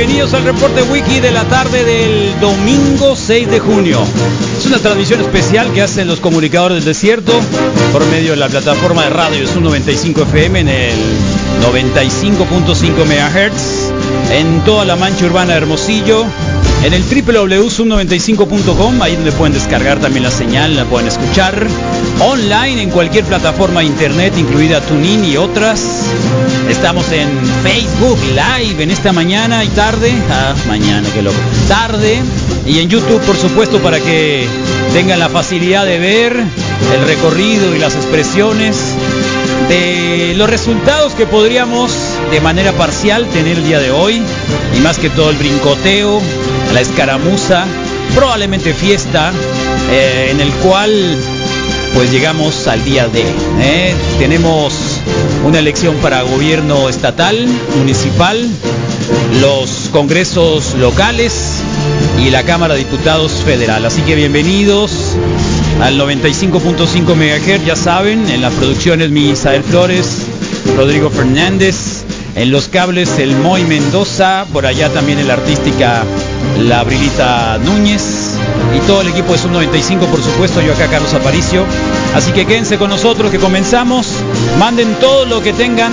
Bienvenidos al reporte wiki de la tarde del domingo 6 de junio. Es una transmisión especial que hacen los comunicadores del desierto por medio de la plataforma de radio Sun 95 FM en el 95.5 MHz en toda la mancha urbana de Hermosillo. En el www.sub95.com, ahí donde pueden descargar también la señal, la pueden escuchar online en cualquier plataforma internet, incluida TuneIn y otras. Estamos en Facebook Live en esta mañana y tarde. Ah, mañana, qué loco. Tarde. Y en YouTube, por supuesto, para que tengan la facilidad de ver el recorrido y las expresiones de los resultados que podríamos de manera parcial tener el día de hoy. Y más que todo el brincoteo, la escaramuza, probablemente fiesta, eh, en el cual pues llegamos al día de. ¿eh? Tenemos una elección para gobierno estatal, municipal, los congresos locales y la Cámara de Diputados Federal. Así que bienvenidos al 95.5 MHz, ya saben, en las producciones Misael Flores, Rodrigo Fernández, en los cables el Moy Mendoza, por allá también en la artística la Brilita Núñez y todo el equipo de Sub 95, por supuesto, yo acá Carlos Aparicio. Así que quédense con nosotros que comenzamos. Manden todo lo que tengan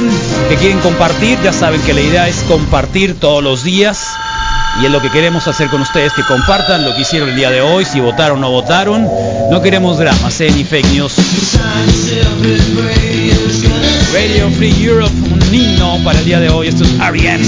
que quieren compartir. Ya saben que la idea es compartir todos los días. Y es lo que queremos hacer con ustedes, que compartan lo que hicieron el día de hoy, si votaron o no votaron. No queremos dramas, ¿eh? ni fake news. Radio Free Europe, un himno para el día de hoy. Esto es Ariane.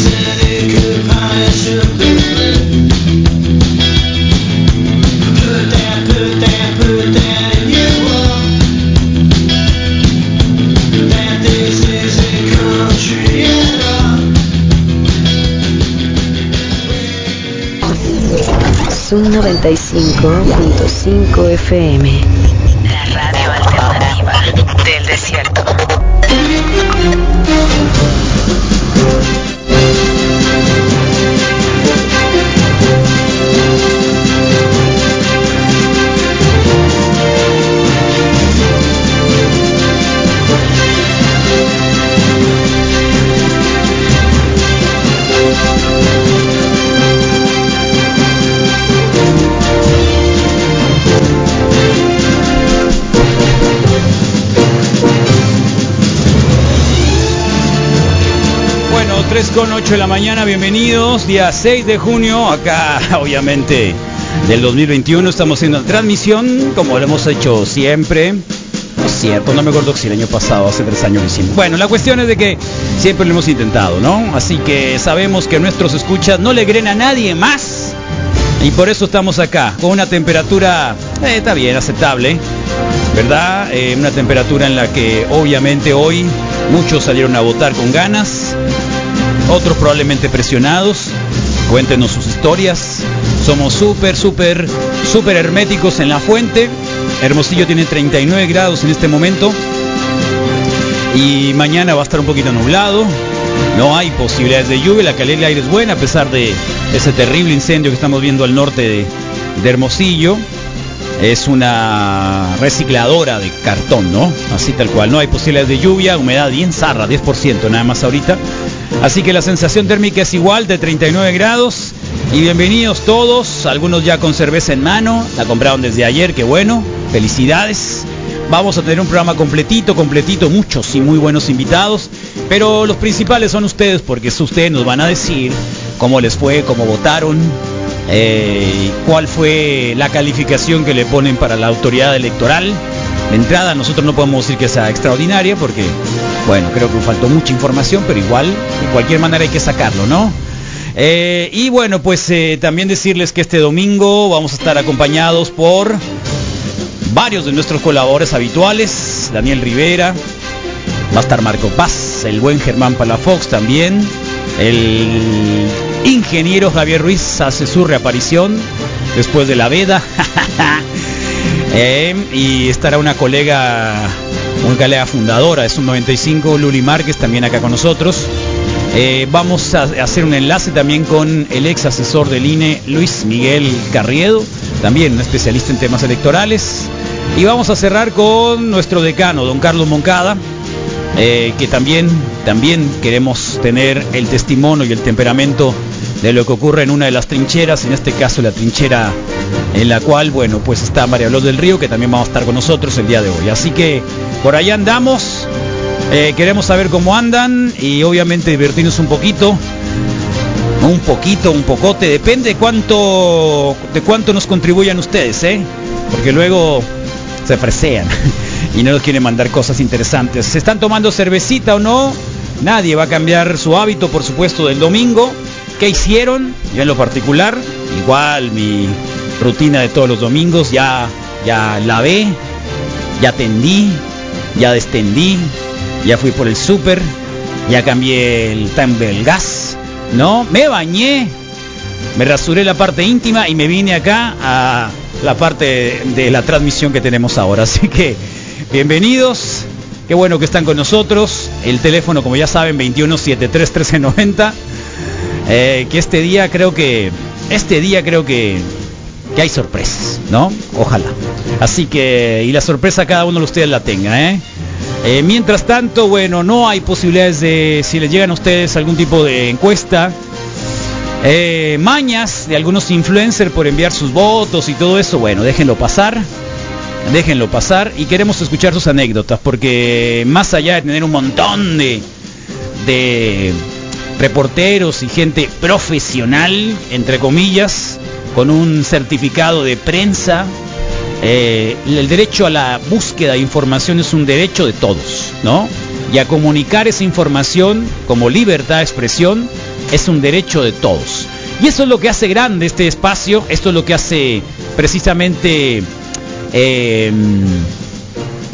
Sun 95.5 FM. con 8 de la mañana, bienvenidos. Día 6 de junio, acá obviamente del 2021 estamos haciendo la transmisión como lo hemos hecho siempre. No es cierto, no me acuerdo si el año pasado, hace tres años lo hicimos. Bueno, la cuestión es de que siempre lo hemos intentado, ¿no? Así que sabemos que nuestros escuchas no le creen a nadie más. Y por eso estamos acá, con una temperatura, eh, está bien, aceptable, ¿verdad? Eh, una temperatura en la que obviamente hoy Muchos salieron a votar con ganas, otros probablemente presionados. Cuéntenos sus historias. Somos súper, súper, súper herméticos en la fuente. Hermosillo tiene 39 grados en este momento. Y mañana va a estar un poquito nublado. No hay posibilidades de lluvia. La calidad del aire es buena a pesar de ese terrible incendio que estamos viendo al norte de, de Hermosillo. Es una recicladora de cartón, ¿no? Así tal cual. No hay posibilidades de lluvia, humedad bien zarra, 10% nada más ahorita. Así que la sensación térmica es igual de 39 grados. Y bienvenidos todos, algunos ya con cerveza en mano, la compraron desde ayer, qué bueno, felicidades. Vamos a tener un programa completito, completito, muchos y muy buenos invitados. Pero los principales son ustedes, porque ustedes nos van a decir cómo les fue, cómo votaron, eh, cuál fue la calificación que le ponen para la autoridad electoral. De entrada nosotros no podemos decir que sea extraordinaria porque, bueno, creo que faltó mucha información, pero igual, de cualquier manera hay que sacarlo, ¿no? Eh, y bueno, pues eh, también decirles que este domingo vamos a estar acompañados por varios de nuestros colaboradores habituales, Daniel Rivera, va a estar Marco Paz, el buen Germán Palafox también, el ingeniero Javier Ruiz hace su reaparición después de la veda. Eh, y estará una colega, una colega fundadora de Sub 95, Luli Márquez, también acá con nosotros. Eh, vamos a hacer un enlace también con el ex asesor del INE, Luis Miguel Carriedo, también un especialista en temas electorales. Y vamos a cerrar con nuestro decano, don Carlos Moncada, eh, que también también queremos tener el testimonio y el temperamento de lo que ocurre en una de las trincheras, en este caso la trinchera en la cual, bueno, pues está María Luz del Río, que también va a estar con nosotros el día de hoy. Así que por ahí andamos, eh, queremos saber cómo andan y obviamente divertirnos un poquito. Un poquito, un pocote, depende de cuánto, de cuánto nos contribuyan ustedes, ¿eh? Porque luego se fresean y no nos quieren mandar cosas interesantes. ¿Se están tomando cervecita o no? Nadie va a cambiar su hábito, por supuesto, del domingo. ¿Qué hicieron? Yo en lo particular, igual mi rutina de todos los domingos, ya, ya lavé, ya tendí, ya destendí, ya fui por el súper, ya cambié el time del gas, ¿no? Me bañé, me rasuré la parte íntima y me vine acá a la parte de la transmisión que tenemos ahora. Así que bienvenidos, qué bueno que están con nosotros. El teléfono, como ya saben, 2173 1390. Eh, que este día creo que, este día creo que, hay sorpresas, ¿no? Ojalá. Así que, y la sorpresa cada uno de ustedes la tenga, ¿eh? Eh, mientras tanto, bueno, no hay posibilidades de, si les llegan a ustedes algún tipo de encuesta, eh, mañas de algunos influencers por enviar sus votos y todo eso, bueno, déjenlo pasar, déjenlo pasar y queremos escuchar sus anécdotas, porque más allá de tener un montón de, de reporteros y gente profesional, entre comillas, con un certificado de prensa, eh, el derecho a la búsqueda de información es un derecho de todos, ¿no? Y a comunicar esa información como libertad de expresión es un derecho de todos. Y eso es lo que hace grande este espacio, esto es lo que hace precisamente eh,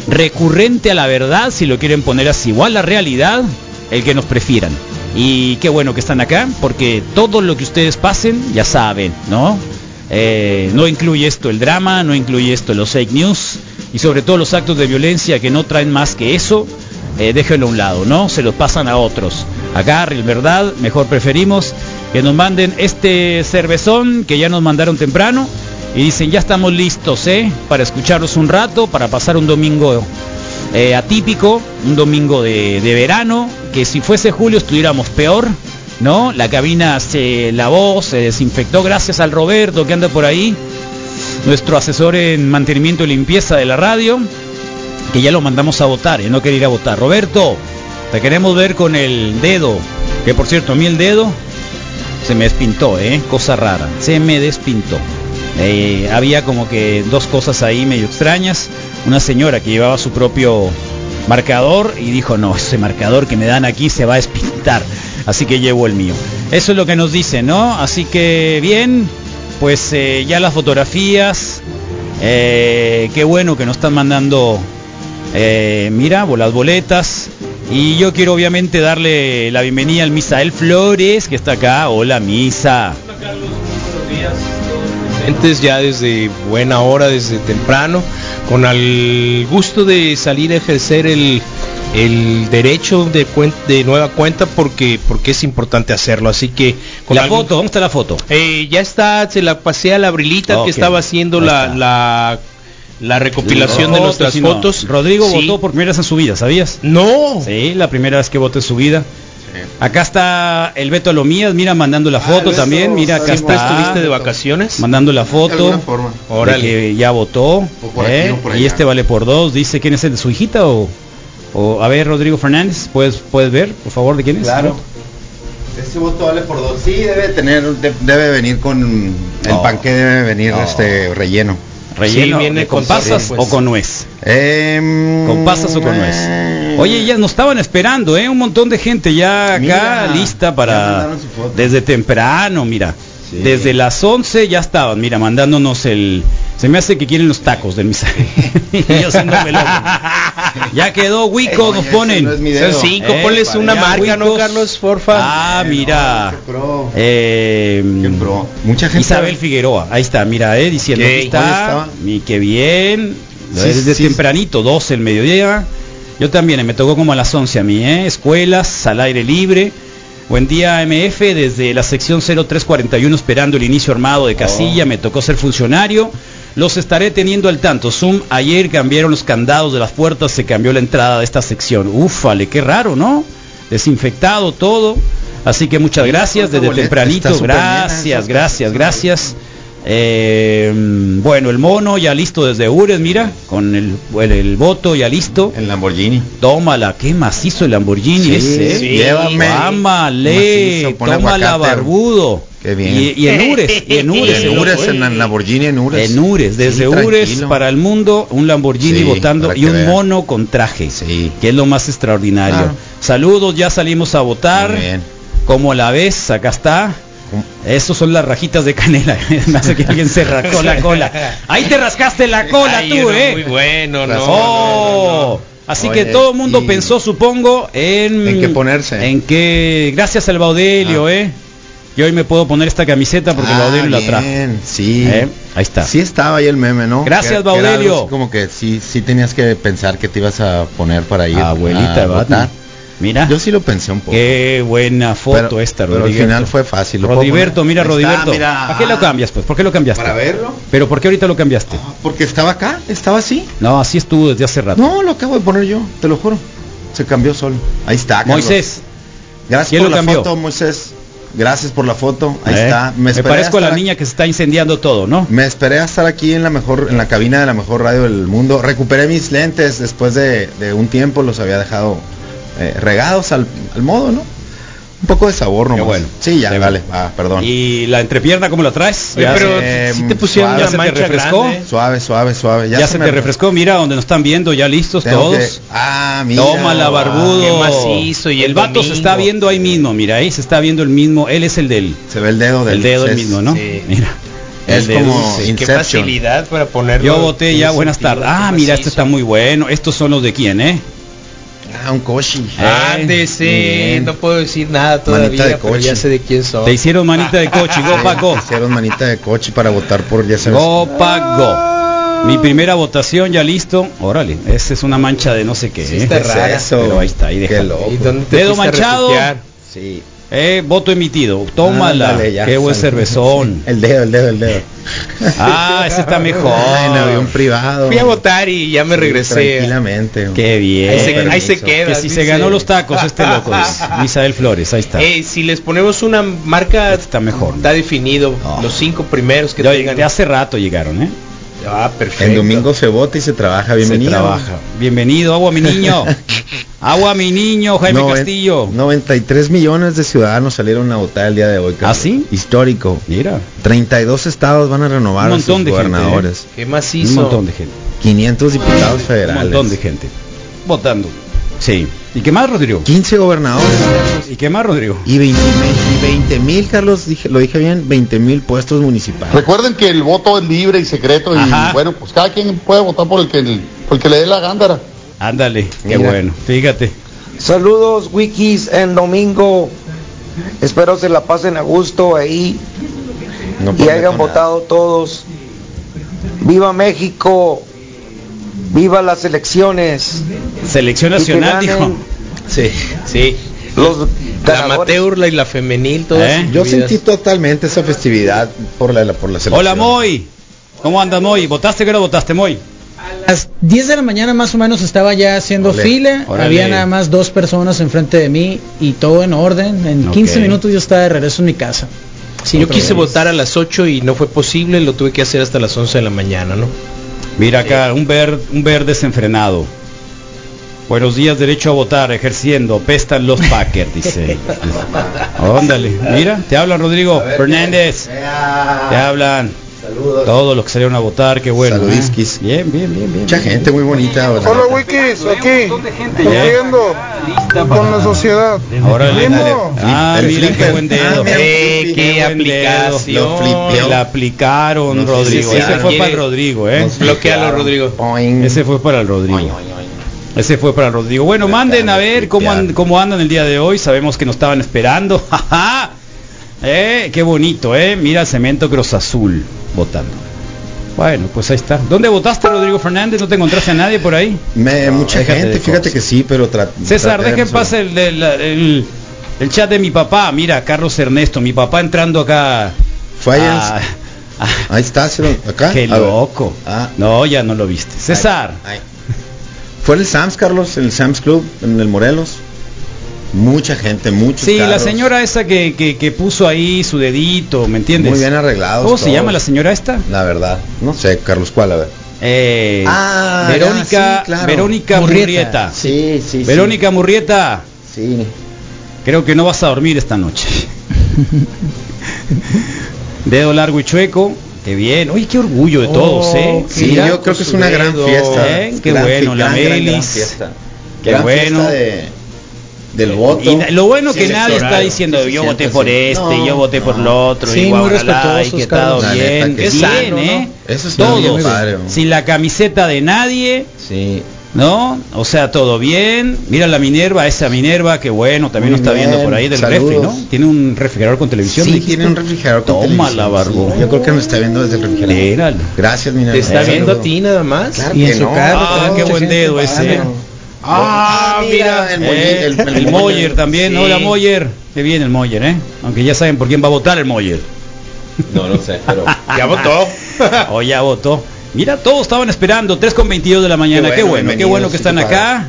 recurrente a la verdad, si lo quieren poner así, igual la realidad, el que nos prefieran. Y qué bueno que están acá, porque todo lo que ustedes pasen, ya saben, ¿no? Eh, no incluye esto el drama, no incluye esto los fake news y sobre todo los actos de violencia que no traen más que eso, eh, déjenlo a un lado, ¿no? Se los pasan a otros. Acá, verdad, mejor preferimos que nos manden este cervezón que ya nos mandaron temprano y dicen ya estamos listos, ¿eh? Para escucharlos un rato, para pasar un domingo eh, atípico, un domingo de, verano, que si fuese julio estuviéramos peor, ¿no? La cabina se lavó, se desinfectó gracias al Roberto que anda por ahí, nuestro asesor en mantenimiento y limpieza de la radio, que ya lo mandamos a votar, y no quiere ir a votar. Roberto, te queremos ver con el dedo, que por cierto, a mí el dedo se me despintó, ¿eh? Cosa rara, se me despintó. Eh, había como que dos cosas ahí medio extrañas. Una señora que llevaba su propio marcador y dijo, no, ese marcador que me dan aquí se va a despintar. Así que llevo el mío. Eso es lo que nos dice, ¿no? Así que bien, pues eh, ya las fotografías. eh, qué bueno que nos están mandando, eh, mira, las boletas. Y yo quiero obviamente darle la bienvenida al Misael Flores, que está acá. Hola, Misa. Presentes ya desde buena hora, desde temprano, con el gusto de salir a ejercer el, el derecho de, cuen- de nueva cuenta porque, porque es importante hacerlo. Así que con La algún- foto, ¿dónde está la foto? Eh, ya está, se la pasé a la Brilita que estaba haciendo la, la, la recopilación de Fotos, nuestras sí, no. fotos. Rodrigo Sí. votó por primera vez en su vida, ¿sabías? No. Sí, la primera vez que votó en su vida. Acá está el Beto Alomías, mira, mandando la Ah, foto también, mira, acá está. ¿Estuviste de vacaciones? Mandando la foto. alguna forma. de Órale. que ya votó. Aquí ¿eh? y este vale por dos. Dice quién es el de su hijita o, o a ver, Rodrigo Fernández, ¿puedes, puedes ver, por favor, de quién es? Claro. Ese voto vale por dos. Sí, debe tener, de- debe venir con el No. panque debe venir No. este relleno. Relleno Sí, viene de- con con pasas sí, pues. o con nuez. Em, ¿Con pasas o con nuez? Oye, ya nos estaban esperando, ¿eh? Un montón de gente ya acá Mira, lista para... Desde temprano, mira. Sí. Desde las 11 ya estaban, mira, mandándonos el... Se me hace que quieren los tacos del misa. yo haciéndome loco. Ya quedó, Wico, nos ponen. no es mi Son cinco, Eh, ponles una marca, ¿no? Carlos? Porfa. Ah, Eh, mira. no, qué pro. Eh, Qué pro. Mucha gente. Isabel Figueroa, ahí está, mira, eh, diciendo, ¿dónde está, y qué bien, Sí, desde sí, tempranito, 12 el mediodía, yo también, eh, me tocó como a las 11 a mí, eh, escuelas, al aire libre, buen día MF, desde la sección 0341 esperando el inicio armado de casilla, Oh. me tocó ser funcionario, los estaré teniendo al tanto, Zoom, ayer cambiaron los candados de las puertas, se cambió la entrada de esta sección, ufale, qué raro, ¿no? desinfectado todo. Así que muchas gracias desde tempranito. Gracias, gracias, gracias. Eh, bueno, el mono ya listo desde Ures, mira, con el, el, el voto ya listo. El Lamborghini. Tómala, qué macizo el Lamborghini Sí, ese. ¿eh? sí, llévame. Ámale, tómala barbudo. Qué bien. Y, y en Ures, y en Ures, En Ures, en Lamborghini en Ures. En Ures, desde Sí, Ures para el mundo, un Lamborghini votando y un vean. mono con traje, que es lo más extraordinario. Saludos, ya salimos a votar. Muy bien. Como la ves, acá está. Estos son las rajitas de canela. Me hace que alguien se rascó la cola. Ahí te rascaste la cola Ay, tú, eh. Muy bueno, no. Oh. Así Oye, que todo el mundo y- pensó, supongo, en ¿En qué ponerse? En que gracias al Baudelio, Ah. eh. Yo hoy me puedo poner esta camiseta porque el Ah, Baudelio la trajo. bien, Sí. Eh, Ahí está. Sí estaba ahí el meme, ¿no? Gracias, Que- Baudelio. como que sí, sí tenías que pensar que te ibas a poner para ir Abuelita a votar. Mira. Yo sí lo pensé un poco. Qué buena foto Pero- esta, pero al final fue fácil, ¿lo Rodiberto, mira, está, Rodiberto. mira. ¿Para qué lo cambias, pues? ¿Por qué lo cambiaste? Para verlo. Pero ¿por qué ahorita lo cambiaste? Ah, Porque estaba acá, estaba así. No, así estuvo desde hace rato. No, lo acabo de poner yo, te lo juro. Se cambió solo. Ahí está. Carlos. Moisés, Gracias ¿quién por lo la cambió? foto, Moisés. Gracias por la foto. Ahí ¿eh? está. Me, esperé parezco a la niña que se está incendiando todo, ¿no? Me esperé a estar aquí en la mejor, en la cabina de la mejor radio del mundo. Recuperé mis lentes después de, de un tiempo, los había dejado eh, regados al, al modo, ¿no? Un poco de sabor nomás. bueno. Sí, ya, bueno. Ah, perdón. ¿Y la entrepierna cómo la traes? Oye, Ya pero se- eh, si te pusieron suave. ¿Ya se te refrescó? grande. Suave, suave, suave. ya, se me- te refrescó, mira donde nos están viendo, ya listos Tengo todos. que- Ah, mira. Tómala, barbudo. qué macizo, y el el vato se está viendo ahí mismo, mira, ahí se está viendo el mismo. Él es el del Se ve el dedo del el dedo el es- mismo, ¿no? sí. Mira. Es el dedo. como- Sí, qué facilidad para ponerlo. Yo voté ya, buenas tardes. Ah, mira, este está muy bueno. Estos son los de quién, ¿eh? Ah, un koshi. Eh, Ándese, muy bien. no puedo decir nada todavía, de pero ya sé de quién son. Te hicieron manita de coche, go pa' go. Hicieron manita de coche para votar por ya sabes. Go pa' go. Mi primera votación ya listo. Órale, esa es una mancha de no sé qué. Sí, ¿eh? está ¿Qué es rara. eso? Pero ahí está, ahí déjalo. loco. ¿Y dónde te Dedo manchado. refugiar? Sí. Eh, voto emitido. Tómala. Ándale, ya, Qué buen sale. cervezón. El dedo, el dedo, el dedo. Ah, ese está mejor. Ay, en avión privado. Fui a votar y ya me Sí, regresé. Tranquilamente. Qué bien. Ahí se, ahí se queda. Que si se ganó los tacos este loco, es Misael Flores, ahí está. Eh, si les ponemos una marca, Está mejor. Está definido. Oh. Los cinco primeros que Ya- tengan. de hace rato llegaron, ¿eh? Ah, perfecto. En domingo se vota y se trabaja. Bienvenido. Se trabaja. Bienvenido, agua mi niño. agua mi niño, Jaime Noven- Castillo. 93 millones de ciudadanos salieron a votar el día de hoy. ¿Ah, Carlos. sí? Histórico. Mira, 32 estados van a renovar Un a montón sus de gente, ¿eh? gobernadores. Qué un macizo. montón de gente. 500 diputados Un federales. montón de gente. Votando. Sí. ¿Y qué más, Rodrigo? 15 gobernadores. Carlos. ¿Y qué más, Rodrigo? Y 20 mil, Carlos, dije, lo dije bien, 20 mil puestos municipales. Recuerden que el voto es libre y secreto y Ajá. bueno, pues cada quien puede votar por el que, por el que le dé la gándara. Ándale, qué Mira. bueno. Fíjate. Saludos, Wikis, en domingo. Espero se la pasen a gusto ahí No y hayan nada. votado todos. Viva México. Viva las elecciones. Selección nacional, dijo. Sí, sí. Los La amateur, la y la femenil, todas ¿Eh? Yo sentí totalmente esa festividad por la, por la selección. Hola, Moy. ¿Cómo andas, Moy? ¿Votaste que no votaste, Moy? A las 10 de la mañana más o menos estaba ya haciendo fila, órale. había nada más dos personas enfrente de mí y todo en orden. En Ok. 15 minutos yo estaba de regreso en mi casa. Sí, yo quise vez. votar a las 8 y no fue posible, lo tuve que hacer hasta las 11 de la mañana, ¿no? Mira acá, un ver, un ver desenfrenado. Buenos días, derecho a votar, ejerciendo. Pestan los Packers, dice. Óndale, mira, te hablan Rodrigo Fernández. Te hablan. Saludos. Todos los que salieron a votar, qué bueno. ¿eh? Saludisquis. Bien, bien, bien, bien. Mucha gente muy bonita. ¿verdad? Hola Wikis, aquí, cumpliendo con la sociedad. Primo. dale. Ah, El mira qué buen Ah, dedo. mira, Eh, flippy. qué aplicación. La aplicaron, No Rodrigo. si Ese se fue quiere- para el Rodrigo, ¿eh? Nos Bloquealo. Rodrigo. Boing. Ese fue para el Rodrigo. Ese fue para el Rodrigo. Bueno, manden a ver cómo, an- cómo andan el día de hoy. Sabemos que nos estaban esperando. ¡Ja, Eh, qué bonito, ¿eh? Mira, Cemento Cruz Azul votando. Bueno, pues ahí está. ¿Dónde votaste, Rodrigo Fernández? ¿No te encontraste a nadie por ahí? Me, mucha gente, fíjate que sí, pero César, dejen pasar el, el, el- el chat de mi papá. Mira, Carlos Ernesto, mi papá entrando acá. Fue ahí en- Ah, ah, Ahí está, ¿sí lo- acá. qué A loco. Ah. No, ya no lo viste. César. Fue en el Sam's, Carlos, en el Sam's Club, en el Morelos. Mucha gente, muchos Sí, la señora esa que, que, que puso ahí su dedito, ¿me entiendes? Muy bien arreglados. ¿Cómo se llama la señora esta? La verdad. No sé, Carlos, ¿cuál? A ver. Eh, Ah, Verónica, ya, sí, claro. Verónica Murrieta. Murrieta. Sí, sí, Verónica Murrieta, Sí. creo que no vas a dormir esta noche. Dedo largo y chueco, qué bien. Oye, qué orgullo de todos, ¿eh? Sí, Mira, yo creo que es una gran fiesta. Eh, qué Gran bueno, la gran, Melis. fiesta. Qué Gran bueno. fiesta de, del voto. Y lo bueno que nadie está diciendo Sí, yo sí, voté por este, No, yo voté por lo otro, Sí, y muy respetuosos, y que todo La bien, que sí. bien, Sano, ¿eh? Eso padre, hombre. sin la camiseta de nadie, Sí. ¿no? O sea, todo bien. Mira la Minerva, esa Minerva, que bueno, también nos está bien, viendo por ahí del saludos. refri, ¿no? Tiene un refrigerador con televisión. Sí, tiene un refrigerador con Toma televisión, la barbo. sí. Yo creo que me está viendo desde el refrigerador. Míralo. Gracias, Minerva. ¿Te está viendo a ti nada más? Claro Y en su no. carro, Ah, qué buen dedo ese. ¿No? Ah, mira, el, Eh, Moller, el, el, el Moyer también, Sí. hola Moyer, qué bien el Moyer, ¿eh? Aunque ya saben por quién va a votar el Moyer. No, no sé, pero ya votó. O ya votó. Mira, todos estaban esperando, 3 con 22 de la mañana. Qué Qué bueno, qué bueno que están acá.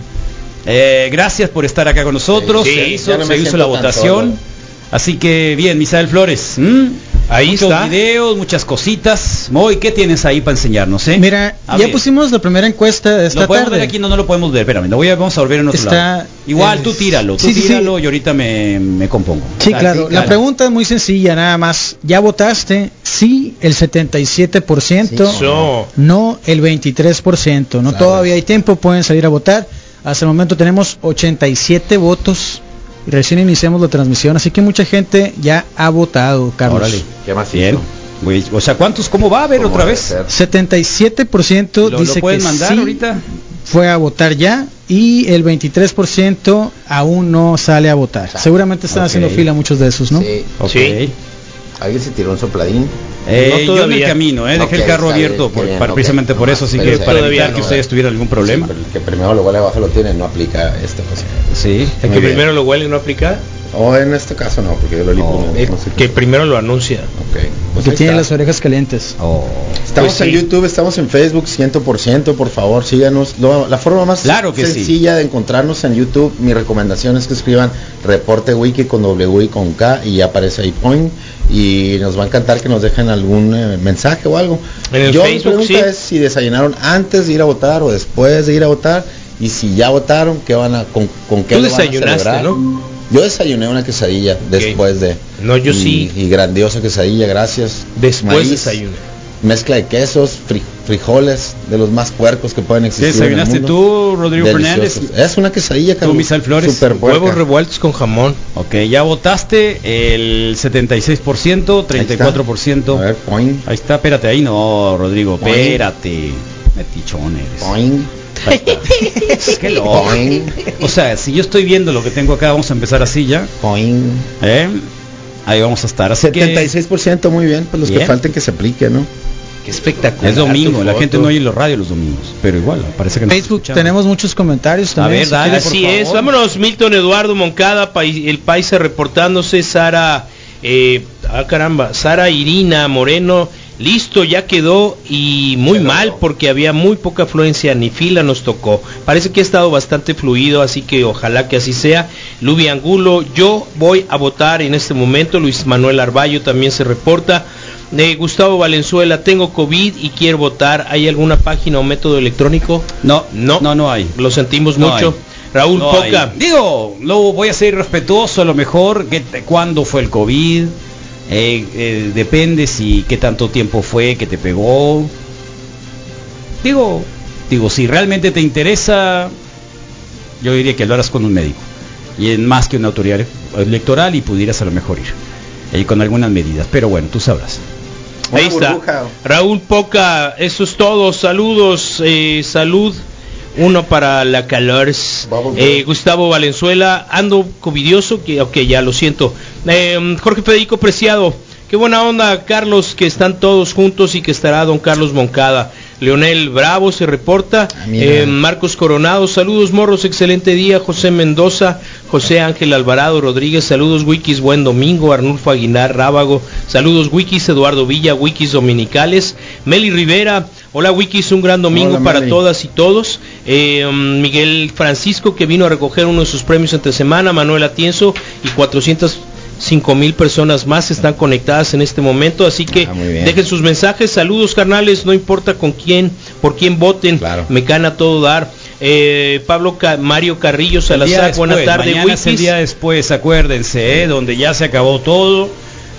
Eh, gracias por estar acá con nosotros. Sí, se hizo, no se hizo la votación. solo. Así que bien, Misael Flores. Ahí Muchos está. videos, muchas cositas. Moy, ¿qué tienes ahí para enseñarnos? Eh? Mira, A ya ver. pusimos la primera encuesta de esta Lo podemos tarde. ver aquí, no, no lo podemos ver. Espérame, lo voy a, vamos a volver en otro Está- lado. Igual, tú tíralo, tú Sí, sí, sí. tíralo y ahorita me, me compongo. Sí, Dale, claro. sí, La pregunta es muy sencilla, nada más. ¿Ya votaste? Sí, el 77%. Eso. No, el 23%. No, Claro. todavía hay tiempo, pueden salir a votar. Hasta el momento tenemos 87 votos. Recién iniciamos la transmisión, así que mucha gente ya ha votado, Carlos. Órale. Qué macizo. Bien. O sea, ¿cuántos? ¿Cómo va a ver ¿Cómo otra vez? ser? 77% ¿Lo, lo dice pueden que mandar sí ahorita? fue a votar ya y el 23% aún no sale a votar. Seguramente están haciendo fila muchos de esos, ¿no? Sí. Ok. Sí. ¿Alguien se tiró un sopladín? Eh, No yo en el camino, eh, dejé el carro abierto qué por- bien, para- ok. precisamente por eso, así Pero que para todavía evitar que ustedes eh. tuvieran algún problema. Sí, que primero lo huele abajo lo tiene, no aplica esta cosa. Sí. El que bien. primero lo huele y no aplica. O en este caso no, porque yo lo limpio. Oh, no sé que qué. primero lo anuncia. Ok, pues que tiene está. las orejas calientes. Oh. Estamos Pues en sí. YouTube, estamos en Facebook 100%, por favor, síganos. Lo- la forma más Claro que sí. sencilla de encontrarnos en YouTube, mi recomendación es que escriban reporte wiki con W y con K y ya aparece ahí point y nos va a encantar que nos dejen algún eh, mensaje o algo. En Yo Facebook, mi pregunta sí. es si desayunaron antes de ir a votar o después de ir a votar y si ya votaron, ¿qué van a con, con qué Tú lo van a desayunaste. Yo desayuné una quesadilla después de No, yo y- sí. y grandiosa quesadilla, gracias. Después Maíz, desayuno. Mezcla de quesos, fri- frijoles, de los más puercos que pueden ¿Qué existir. desayunaste el mundo. tú, Rodrigo Deliciosos. Fernández? Es una quesadilla, Carlos. Misael Flores? Súper puerca. Huevos revueltos con jamón. Ok, ya votaste el 76%, 34%. A ver, point, Ahí está, espérate, ahí no, Rodrigo, Boing. espérate. Metichón eres. point, Ahí está. Qué loco. point, O sea, si yo estoy viendo lo que tengo acá, vamos a empezar así ya. point. ¿eh? Ahí vamos a estar. Así que 76% muy bien, pues los Bien. que falten que se aplique, ¿no? Qué espectacular. es domingo, la gente no oye los radios los domingos, pero igual, parece que no Facebook tenemos muchos comentarios A también. ver, si dale, por Así es, favor. vámonos, Milton Eduardo Moncada, el paisa reportándose, Sara, eh, ah caramba, Sara Irina Moreno, listo, ya quedó y muy mal porque había muy poca afluencia, ni fila nos tocó. Parece que ha estado bastante fluido, así que ojalá que así sea. Lubi Angulo, yo voy a votar en este momento, Luis Manuel Arballo también se reporta. Eh, Gustavo Valenzuela, tengo COVID y quiero votar. ¿Hay alguna página o método electrónico? No, No, no, no hay. Lo sentimos No mucho. hay. Raúl No Poca. hay. Digo, lo voy a ser respetuoso a lo mejor. Que te- ¿Cuándo fue el COVID? Eh, eh, depende si qué tanto tiempo fue que te pegó. Digo, digo, si realmente te interesa, yo diría que lo harás con un médico. Y en más que una autoridad electoral y pudieras a lo mejor ir. eh, con algunas medidas. Pero bueno, tú sabrás. Ahí está. Raúl Poca, eso es todo. Saludos, eh, salud. Uno para la calor. Eh, Gustavo Valenzuela, ando covidioso, que ok, ya lo siento. Eh, Jorge Federico Preciado, qué buena onda, Carlos, que están todos juntos y que estará don Carlos Moncada. Leonel Bravo se reporta. Eh, Marcos Coronado, saludos Morros, excelente día. José Mendoza, José Ángel Alvarado Rodríguez, saludos Wikis, buen domingo. Arnulfo Aguilar Rábago, saludos Wikis, Eduardo Villa, Wikis Dominicales. Meli Rivera, hola Wikis, un gran domingo para todas y todos. Eh, um, Miguel Francisco que vino a recoger uno de sus premios entre semana, Manuel Atienzo y 400 5000 personas más están conectadas en este momento, así que dejen sus mensajes, saludos carnales, no importa con quién, por quién voten, me gana todo dar. Eh, Pablo Mario Carrillo Salazar, buenas tardes. Mañana el día después, acuérdense, eh, donde ya se acabó todo,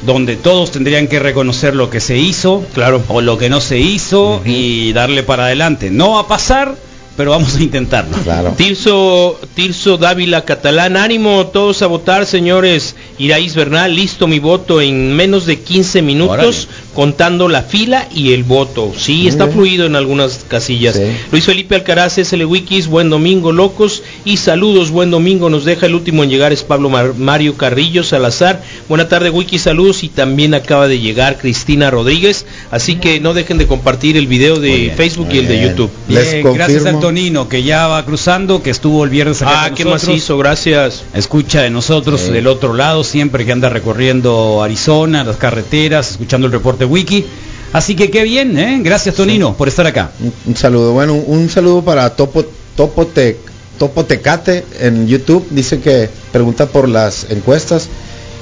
donde todos tendrían que reconocer lo que se hizo, claro, o lo que no se hizo y darle para adelante. No va a pasar, pero vamos a intentarlo. Claro. Tirso, Tirso Dávila Catalán, ánimo todos a votar, señores. Iraíz Bernal, listo mi voto en menos de 15 minutos, Órale. Contando la fila y el voto. Sí, Muy está bien. fluido en algunas casillas. Sí. Luis Felipe Alcaraz, SL Wikis, buen domingo, locos. Y saludos, buen domingo. Nos deja el último en llegar es Pablo Mar- Mario Carrillo Salazar. Buena tarde, Wikis, saludos. Y también acaba de llegar Cristina Rodríguez. Así que no dejen de compartir el video de bien, Facebook y el de bien. YouTube. Les gracias al Tonino que ya va cruzando, que estuvo el viernes acá Ah, con qué nosotros. macizo, gracias. Escucha de nosotros Sí. del otro lado, siempre que anda recorriendo Arizona, las carreteras, escuchando el reporte wiki. Así que qué bien, ¿eh? Gracias Tonino por estar acá. Un, un saludo. Bueno, un, un saludo para Topo Topo Te- Topo Tecate en YouTube. Dice que pregunta por las encuestas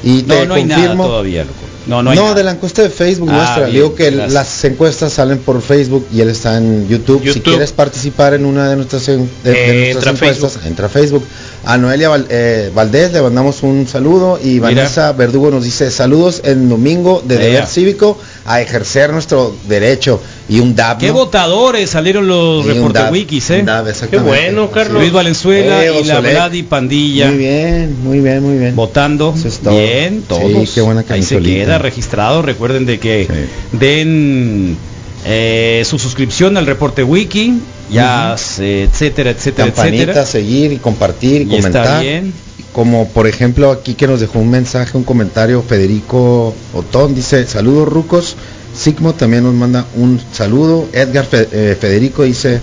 y te No, no hay nada confirmo. todavía, loco. No, no hay no, nada. de la encuesta de Facebook Ah, nuestra. bien, Digo que gracias. las encuestas salen por Facebook y él está en YouTube. Si quieres participar en una de nuestras, en- de- de Eh, nuestras entra encuestas, Facebook. entra a Facebook. A Noelia Val- eh, Valdés le mandamos un saludo y Mira. Vanessa Verdugo nos dice saludos el domingo de deber cívico a ejercer nuestro derecho y un DAP. Qué ¿no? votadores salieron los Y un reporte DAP, wikis, ¿eh? DAP, Qué bueno, Carlos. Luis Valenzuela Eh, y la. Vladi Pandilla Muy bien, muy bien, muy bien. votando. Eso es todo. Bien, Sí, todos. qué buena Ahí se queda registrado. Recuerden de que Sí. den eh, su suscripción al reporte wiki, ya, se- etcétera, etcétera, Campanita, etcétera. seguir y compartir y, Y está comentar. bien. Como por ejemplo aquí que nos dejó un mensaje, un comentario Federico Otón, dice saludos rucos. Sigmo también nos manda un saludo. Edgar Fe- eh, Federico dice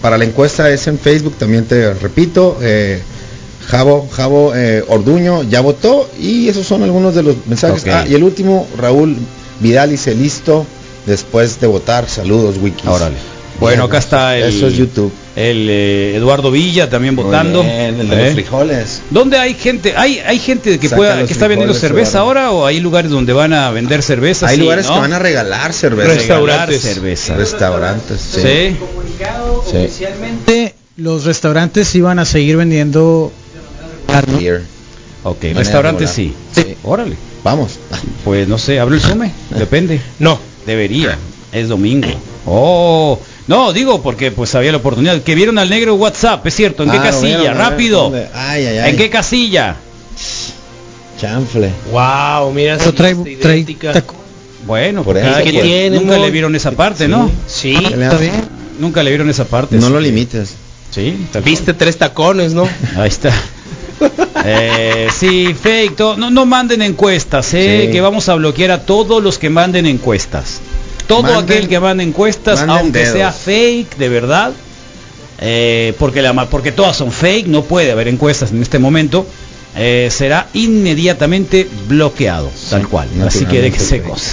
para la encuesta es en Facebook, también te repito. eh, Javo, Javo eh, Orduño ya votó y esos son algunos de los mensajes. Ah, y el último, Raúl Vidal dice listo después de votar. Saludos, Wikis. Órale. Bueno, acá está el, Eso es YouTube. el eh, Eduardo Villa también votando. Bien, el de ¿Eh? los frijoles. ¿Dónde hay gente? ¿Hay, hay gente que Saca pueda que está vendiendo cerveza Eduardo. ahora o hay lugares donde van a vender cerveza? Hay Sí, lugares ¿no? que van a regalar cerveza. Regalar Restaurantes. cerveza. Restaurantes, sí. Sí. Sí. Oficialmente los restaurantes iban a seguir vendiendo ¿no? Beer. Ok, Manera restaurante de sí. Sí. Órale. Vamos. Pues no sé, abre el sume, depende. No, Debería. Es domingo. Oh, no, digo porque pues había la oportunidad. Que vieron al negro WhatsApp, es cierto. ¿En qué Ah, casilla? vieron, Rápido. ¿dónde? Ay, ay, ay. ¿En qué casilla? Chanfle. wow, mira, Pero trae, trae. Bueno, Por eso, pues. quien- tiene, nunca ¿no? le vieron esa parte, ¿no? Sí, bien. Nunca le vieron esa parte. No lo que- limites. Sí, viste tres tacones, ¿no? Ahí está. Eh, sí, fake. no, no manden encuestas, ¿eh? Sí. que vamos a bloquear a todos los que manden encuestas. Todo Manden- aquel que mande encuestas, aunque dedos. sea fake, de verdad, eh, porque, la, porque todas son fake, no puede haber encuestas en este momento, eh, será inmediatamente bloqueado, tal cual. Así que de que secos.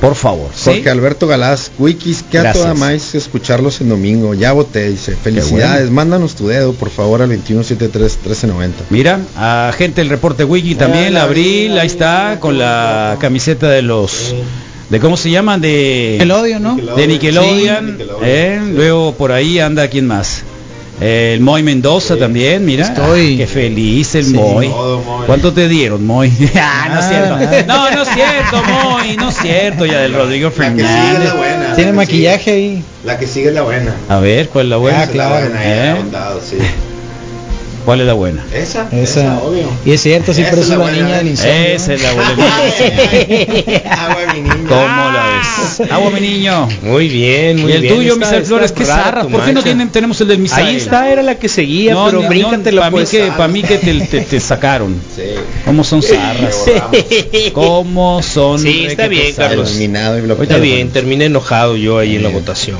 Por favor. ¿sí? Jorge Alberto Galás, Wikis, que a toda más escucharlos en domingo. Ya voté, dice. Felicidades. bueno. Mándanos tu dedo, por favor, al 2173-1390. Mira, a gente del reporte Wiki también, Hola, Abril, ahí está, con la camiseta de los, de cómo se llaman, de Nickelodeon, ¿no? de Nickelodeon, ¿eh? luego por ahí anda quién más, el Moy Mendoza también, mira, Estoy. Ah, qué feliz el Sí. Moy. ¿Cuánto te dieron, Moy? ah, no es cierto. No, no es cierto, Moy, no es cierto, ya del Rodrigo Fernández. buena. Tiene maquillaje ahí. La que sigue es la buena. A ver, ¿cuál es la buena? Ah, claro. ¿Eh? ¿Cuál es la buena? Esa, Esa. Y es cierto, sí, Esa pero es es la la niña ¿eh? del incendio. Esa es la buena. Agua, mi niño. ¿Cómo la ves? Agua, mi niño. Muy bien, muy y el bien. tuyo, Está- Misael Flores, qué zarra. ¿Por qué no tienen, tenemos el del Misael? Ahí está, era la que seguía, No, pero ni- bríncatela para mí pues. que, para mí que te, te- te sacaron. ¿Cómo son zarras? ¿Cómo son? Sí, está bien? Carlos. Eliminado y bloqueado. Está bien, terminé enojado yo ahí en la Bien. votación.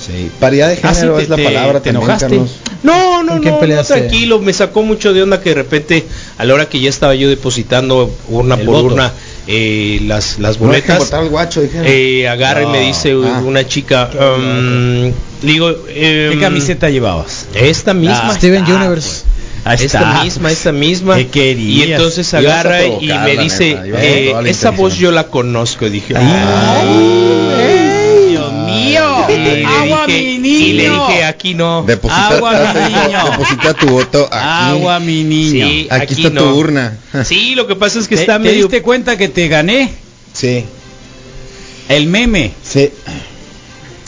Sí. Paridad de Ah, sí, género es la palabra te enojaste. No, no, ¿Con quién no, no, tranquilo, me sacó mucho de onda que de repente, a la hora que ya estaba yo depositando urna El por voto. urna eh, las, las No boletas. guacho. Eh, agarra y me No. dice Ah. una chica, um, digo, ¿Qué em, camiseta llevabas? Esta misma. Ah, Steven está, Universe. Ahí esta está. misma, esta misma. Y entonces agarra y me dice, neta, eh, esa voz yo la conozco. Dije, Ay, le Agua, dije- mi Y le niño. dije, aquí no. Deposita, Agua, mi niño. deposita tu voto aquí. Agua, mi niño. Sí, aquí, aquí está no. tu urna. Sí, lo que pasa es que ¿Te, está te medio... diste cuenta que te gané? Sí, El meme. sí.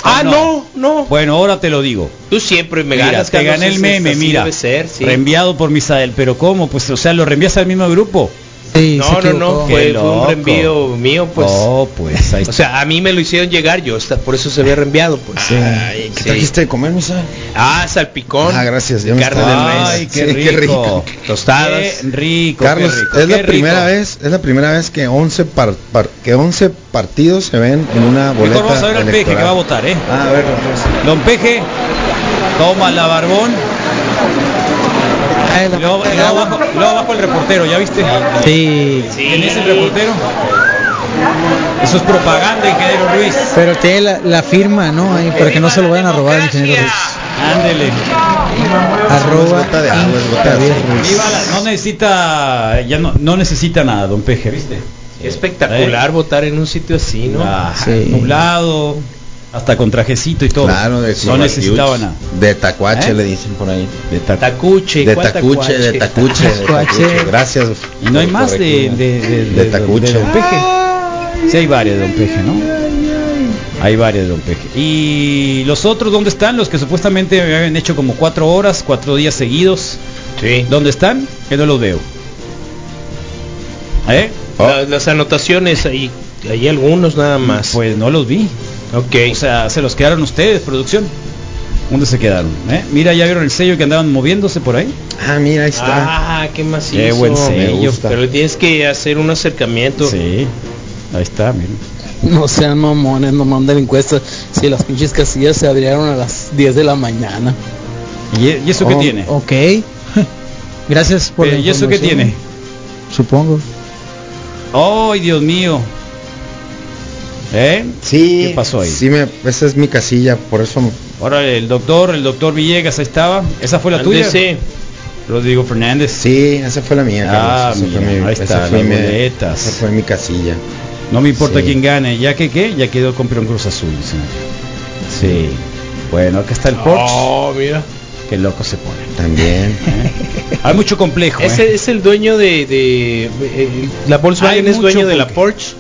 Ah, ¿O no, no. Bueno, ahora te lo digo. Tú siempre me Mira, ganas. te gané el meme, mira. debe ser, sí. Reenviado por Misael. Pero ¿cómo? Pues, o sea, lo reenvías al mismo grupo. Sí, No, no, no, fue, un reenvío mío, pues. Oh, pues ahí O sea, a mí me lo hicieron llegar, yo está, por eso se ve reenviado, pues. Ay, ¿Qué Sí. trajiste de comer, Misa? Ah, salpicón. Ah, gracias, ya me Carne estaba- de res. Ay, qué, Sí, qué rico. Tostadas. Qué rico. Carlos, qué rico, es la primera rico. vez, es la primera vez que 11 par- par- que 11 partidos se ven en una boleta Mejor vamos a ver al peje que va a votar, ¿eh? Ah, a ver. Don Peje, toma la barbón. Ay, Y la- luego, y luego abajo, luego abajo el reportero, ¿ya viste? Sí. ¿Quién es el reportero? Eso es propaganda, ingeniero Ruiz. Pero tiene la, la firma, ¿no? Ahí, para que no se lo vayan a robar ingeniero Ruiz. Ándele. Arroba gota de agua, gota de no necesita, ya no, no necesita nada, don Peje, ¿viste? Espectacular votar en un sitio así, ¿no? Ah, Sí. nublado, hasta con trajecito y todo. Claro, de no necesitaba nada. De tacuache ¿Eh? le dicen por ahí. De tac- Tacuche, De ¿cuál tacuche, de tacuche, de Tacuache. tacuche. Gracias. Y no hay más de, de, de, De tacuche. de Don Peje. Sí hay varias de Don Peje, ¿no? Hay varias de Don Peje. ¿Y los otros dónde están? Los que supuestamente me habían hecho como cuatro horas, cuatro días seguidos. Sí. ¿Dónde están? Que no los veo. ¿Eh? La- las anotaciones ahí, hay algunos nada más. Pues no los vi. Ok. O sea, se los quedaron ustedes, producción. ¿Dónde se quedaron? ¿Eh? Mira, ya vieron el sello que andaban moviéndose por ahí. Ah, mira, ahí está. Ah, qué macizo. Qué buen sello. Pero tienes que hacer un acercamiento. Sí, ahí está, miren. No sean mamones, no manden encuestas. Si las pinches casillas se abrieron a las 10 de la mañana. ¿Y, y eso qué Oh, tiene? Ok. Gracias por la Eh, ¿Y eso qué información. tiene? Supongo. ¡Ay, Dios mío! ¿Eh? Sí. ¿Qué pasó ahí? Sí, me, esa es mi casilla, por eso. Ahora el doctor, el doctor Villegas, ahí estaba. ¿Esa fue la tuya? Ándese. Rodrigo Fernández. Sí, esa fue la mía. Ah, Carlos, esa mira, fue mi- ahí esa está, fue las mi-. Esa fue mi casilla. No me importa Sí. quién gane, ya que qué, ya quedó campeón Cruz Azul. dicen. Sí. Bueno, acá está el Porsche. Oh, mira. Qué loco se pone. También. ¿eh? Hay mucho complejo. ¿eh? Ese es el dueño de, de- eh, la Volkswagen Hay es dueño de la Porsche.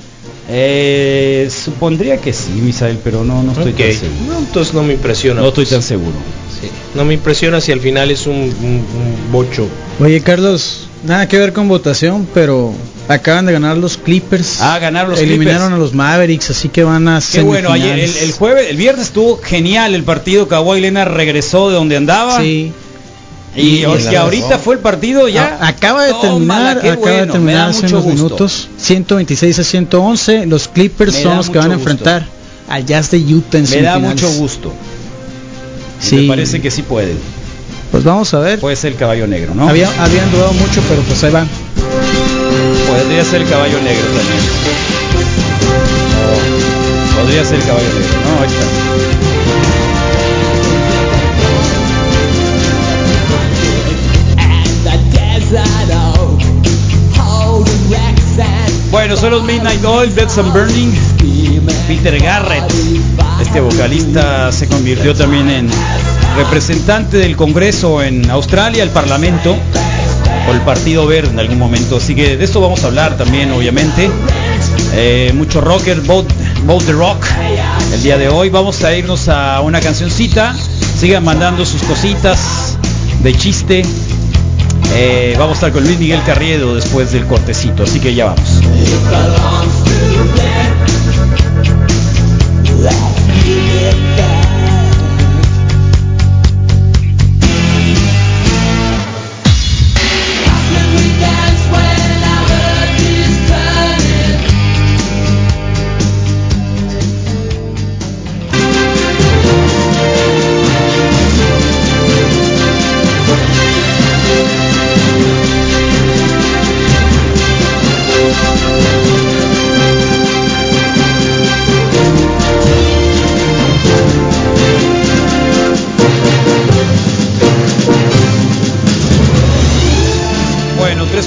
Eh, supondría que sí, Misael, pero no, no estoy Ok. tan seguro. No, entonces no me impresiona. No estoy tan seguro. Sí. No me impresiona si al final es un, un- un bocho. Oye, Carlos, nada que ver con votación, pero acaban de ganar los Clippers. Ah, ganaron los Eliminaron Clippers. a los Mavericks, así que van a Qué bueno, ayer, el jueves, el viernes estuvo genial el partido. Kawhi Leonard regresó de donde andaba. Sí. Y, Y o la sea, ahorita razón. fue el partido ya. A- acaba de Tómala, terminar, acaba de bueno, terminar hace unos gusto. minutos. 126 a 111. Los Clippers Me son los que van a gusto. enfrentar al Jazz de Utah en Me da mucho gusto. Sí. Me parece que sí puede. Pues vamos a ver. Puede ser el caballo negro, ¿no? Había, habían dudado mucho, pero pues ahí van. Podría ser el caballo negro también. Podría ser el caballo negro, ¿no? Ahí está. Bueno, son Midnight Oil, Beds and Burning. Peter Garrett, este vocalista, se convirtió también en representante del Congreso en Australia, el Parlamento, o el Partido Verde en algún momento. Así que de esto vamos a hablar también, obviamente. Eh, mucho rocker, Vote, Vote the Rock. El día de hoy vamos a irnos a una cancioncita. Sigan mandando sus cositas de chiste. Eh, vamos a estar con Luis Miguel Carriedo después del cortecito, así que ya vamos.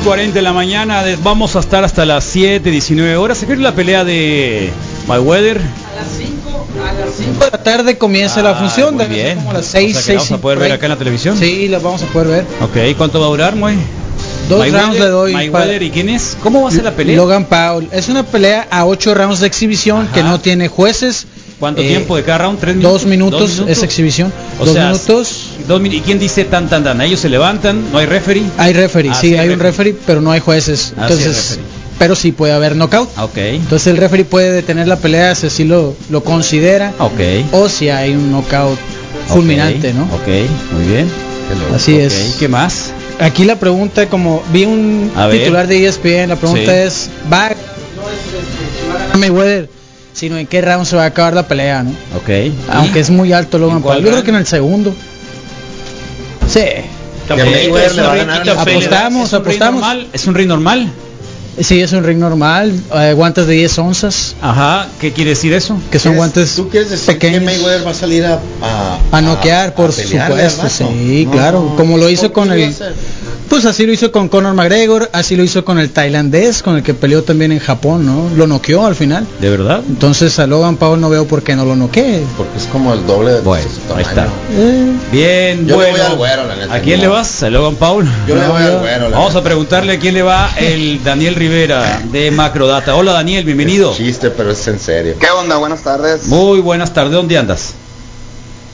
6.40 de la mañana, de- vamos a estar hasta las 7, 19 horas. Se la pelea de Mayweather. A las 5 de la tarde comienza la Ah, función. muy debe ser bien. Como a las O 6, sea que la vamos a poder ver acá en la televisión. Sí, la vamos a poder ver. Ok, ¿cuánto va a durar, Moy? Dos Mayweather- rounds le doy. Mayweather, ¿y quién es? ¿Cómo va a ser la pelea? Logan Paul. Es una pelea a 8 rounds de exhibición Ajá. que no tiene jueces. ¿Cuánto Eh, tiempo de cada round? ¿Tres minutos? Dos minutos, ¿Dos minutos? es exhibición. O dos sea, minutos. Dos ¿Y quién dice tan tan tan? Ellos se levantan, no hay referee. Hay referee, Ah, sí, hay un referee. pero no hay jueces. Ah, Entonces, pero sí puede haber knockout. Ah, Ok, Entonces el referee puede detener la pelea si así lo, lo considera ok. o si hay un knockout fulminante, Ok, ¿no? Ok, muy bien. Así es. ¿Qué más? Aquí la pregunta, como vi un A ver. titular de ESPN, la pregunta Sí. es, ¿va no Mayweather, sino en qué round se va a acabar la pelea, ¿no? Ok. Aunque es muy alto Logan ¿En cuál Paul. Yo creo que en el segundo. Sí. Que Mayweather le va a ganar a Apostamos, ¿Es un ring apostamos. normal? ¿Es un ring normal? Sí, es un ring normal, eh, guantes de 10 onzas, Ajá, ¿qué quiere decir eso? que son ¿Quieres- guantes ¿Tú quieres decir pequeños. que Mayweather va a salir a... A, A noquear, por supuesto, sí, No, claro, como lo hizo ¿por con el-? Pues así lo hizo con Conor McGregor, así lo hizo con el tailandés, con el que peleó también en Japón, ¿no? Lo noqueó al final. ¿De verdad? Entonces a Logan Paul no veo por qué no lo noquee. Porque es como el doble de Bueno, ahí tamaño. está. Eh, Bien, Yo le bueno. voy al güero, la neta, ¿A quién no. le vas? ¿A Logan Paul? Yo le voy al güero. la Vamos a preguntarle a quién le va el Daniel Rivera de Macrodata. Hola Daniel, bienvenido. Es chiste, pero es en serio. ¿Qué onda? Buenas tardes. Muy buenas tardes, ¿dónde andas?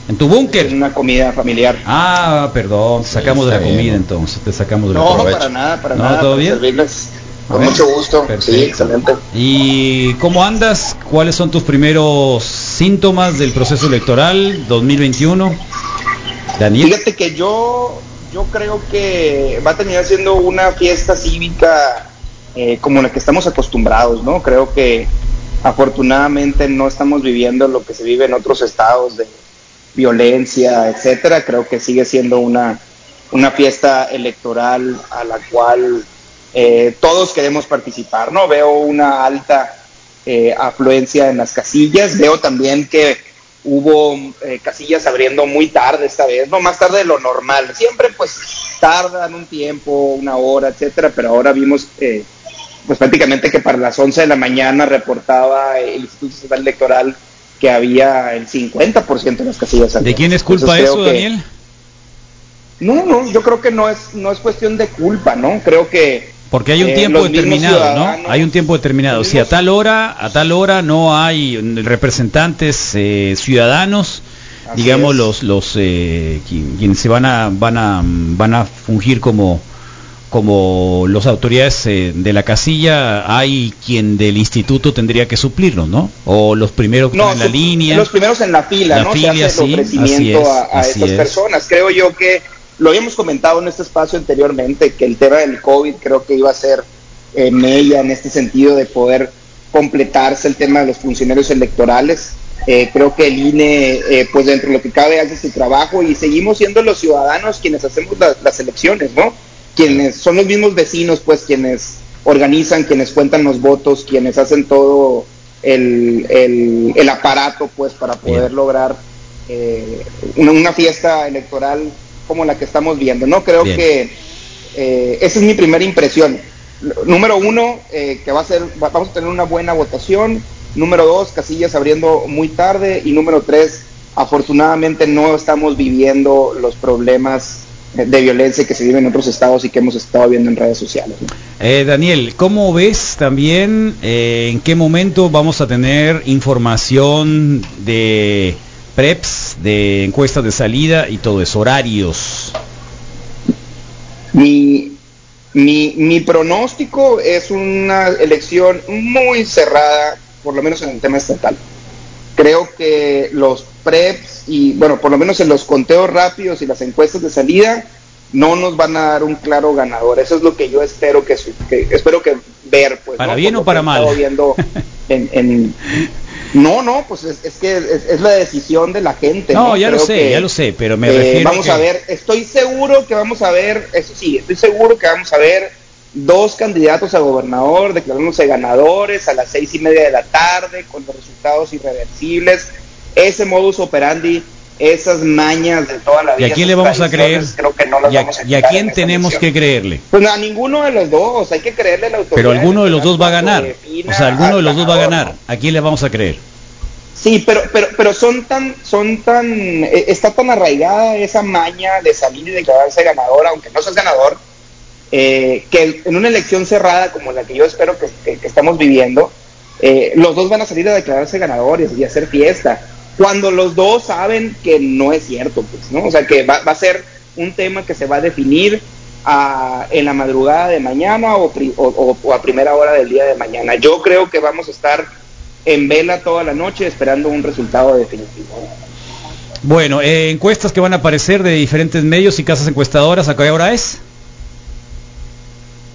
¿En tu búnker? una comida familiar. Ah, perdón, te sacamos de la está bien. comida entonces, te sacamos de la No, comida. para nada, para No, nada. ¿todo para bien? servirles. Con Bueno, mucho gusto. perfecto. Sí, excelente. ¿Y cómo andas? ¿Cuáles son tus primeros síntomas del proceso electoral 2021? Daniel. Fíjate que yo, yo creo que va a terminar siendo una fiesta cívica eh, como la que estamos acostumbrados, ¿no? Creo que afortunadamente no estamos viviendo lo que se vive en otros estados de violencia, etcétera. Creo que sigue siendo una, una fiesta electoral a la cual eh, todos queremos participar, ¿no? Veo una alta eh, afluencia en las casillas, veo también que hubo eh, casillas abriendo muy tarde esta vez, no más tarde de lo normal. Siempre pues tardan un tiempo, una hora, etcétera, pero ahora vimos pues prácticamente que para las 11 de la mañana reportaba el Instituto Estatal Electoral que había el 50% de las casillas ¿De quién es culpa Entonces, eso, que- Daniel? No, no, yo creo que no es no es cuestión de culpa, ¿no? Creo que Porque hay un eh, tiempo determinado, ¿no? Hay un tiempo determinado. Si a tal hora, a tal hora no hay representantes eh, ciudadanos, Así digamos es. los los eh, qui- quienes se van a van a van a fungir como como las autoridades eh, de la casilla, hay quien del instituto tendría que suplirlos, ¿no? O los primeros No, en la línea. Los primeros en la fila, La ¿no? fila, Se hace sí, el ofrecimiento es, a, a estas es. personas. Creo yo que lo habíamos comentado en este espacio anteriormente, que el tema del COVID creo que iba a ser eh, mella en este sentido de poder completarse el tema de los funcionarios electorales. Eh, creo que el INE, eh, pues dentro de lo que cabe, hace su trabajo y seguimos siendo los ciudadanos quienes hacemos la- las elecciones, ¿no? Quienes son los mismos vecinos, pues quienes organizan, quienes cuentan los votos, quienes hacen todo el, el- el aparato, pues para poder Bien. lograr eh, una, una fiesta electoral como la que estamos viendo, ¿no? Creo Bien. que eh, esa es mi primera impresión. Número uno, eh, que va a ser, va- vamos a tener una buena votación. Número dos, casillas abriendo muy tarde. Y número tres, afortunadamente no estamos viviendo los problemas de violencia que se viven en otros estados y que hemos estado viendo en redes sociales. ¿no? Eh, Daniel, ¿cómo ves también eh, en qué momento vamos a tener información de preps, de encuestas de salida y todo eso, horarios? Mi, mi, mi pronóstico es una elección muy cerrada, por lo menos en el tema estatal. Creo que los preps y, bueno, por lo menos en los conteos rápidos y las encuestas de salida, no nos van a dar un claro ganador. Eso es lo que yo espero que, que espero que ver. Pues, ¿Para ¿no? bien o para mal? viendo en, en- no, no, pues es, es que es, es la decisión de la gente. No, ya lo sé, que, ya lo sé, pero me eh, refiero Vamos que- a ver, estoy seguro que vamos a ver, eso sí, estoy seguro que vamos a ver dos candidatos a gobernador declarándose ganadores a las seis y media de la tarde con los resultados irreversibles. Ese modus operandi esas mañas de toda la ¿Y vida. a quién le vamos a creer? Creo que no las ¿Y a, vamos a y a quién tenemos que creerle? Pues a ninguno de los dos, hay que creerle a la autoridad. Pero alguno de los dos va a ganar. O sea, alguno de los dos va a ganar. ¿A quién le vamos a creer? Sí, pero, pero, pero son tan, son tan, eh, está tan arraigada esa maña de salir y declararse ganador, aunque no seas ganador, eh, que en una elección cerrada como la que yo espero que, que- que estamos viviendo, eh, los dos van a salir a declararse ganadores y a hacer fiesta, cuando los dos saben que no es cierto, pues, ¿no? O sea, que va, va a ser un tema que se va a definir a- en la madrugada de mañana o, pri- o- o- o a primera hora del día de mañana. Yo creo que vamos a estar en vela toda la noche esperando un resultado definitivo. Bueno, eh, encuestas que van a aparecer de diferentes medios y casas encuestadoras. ¿A qué hora es?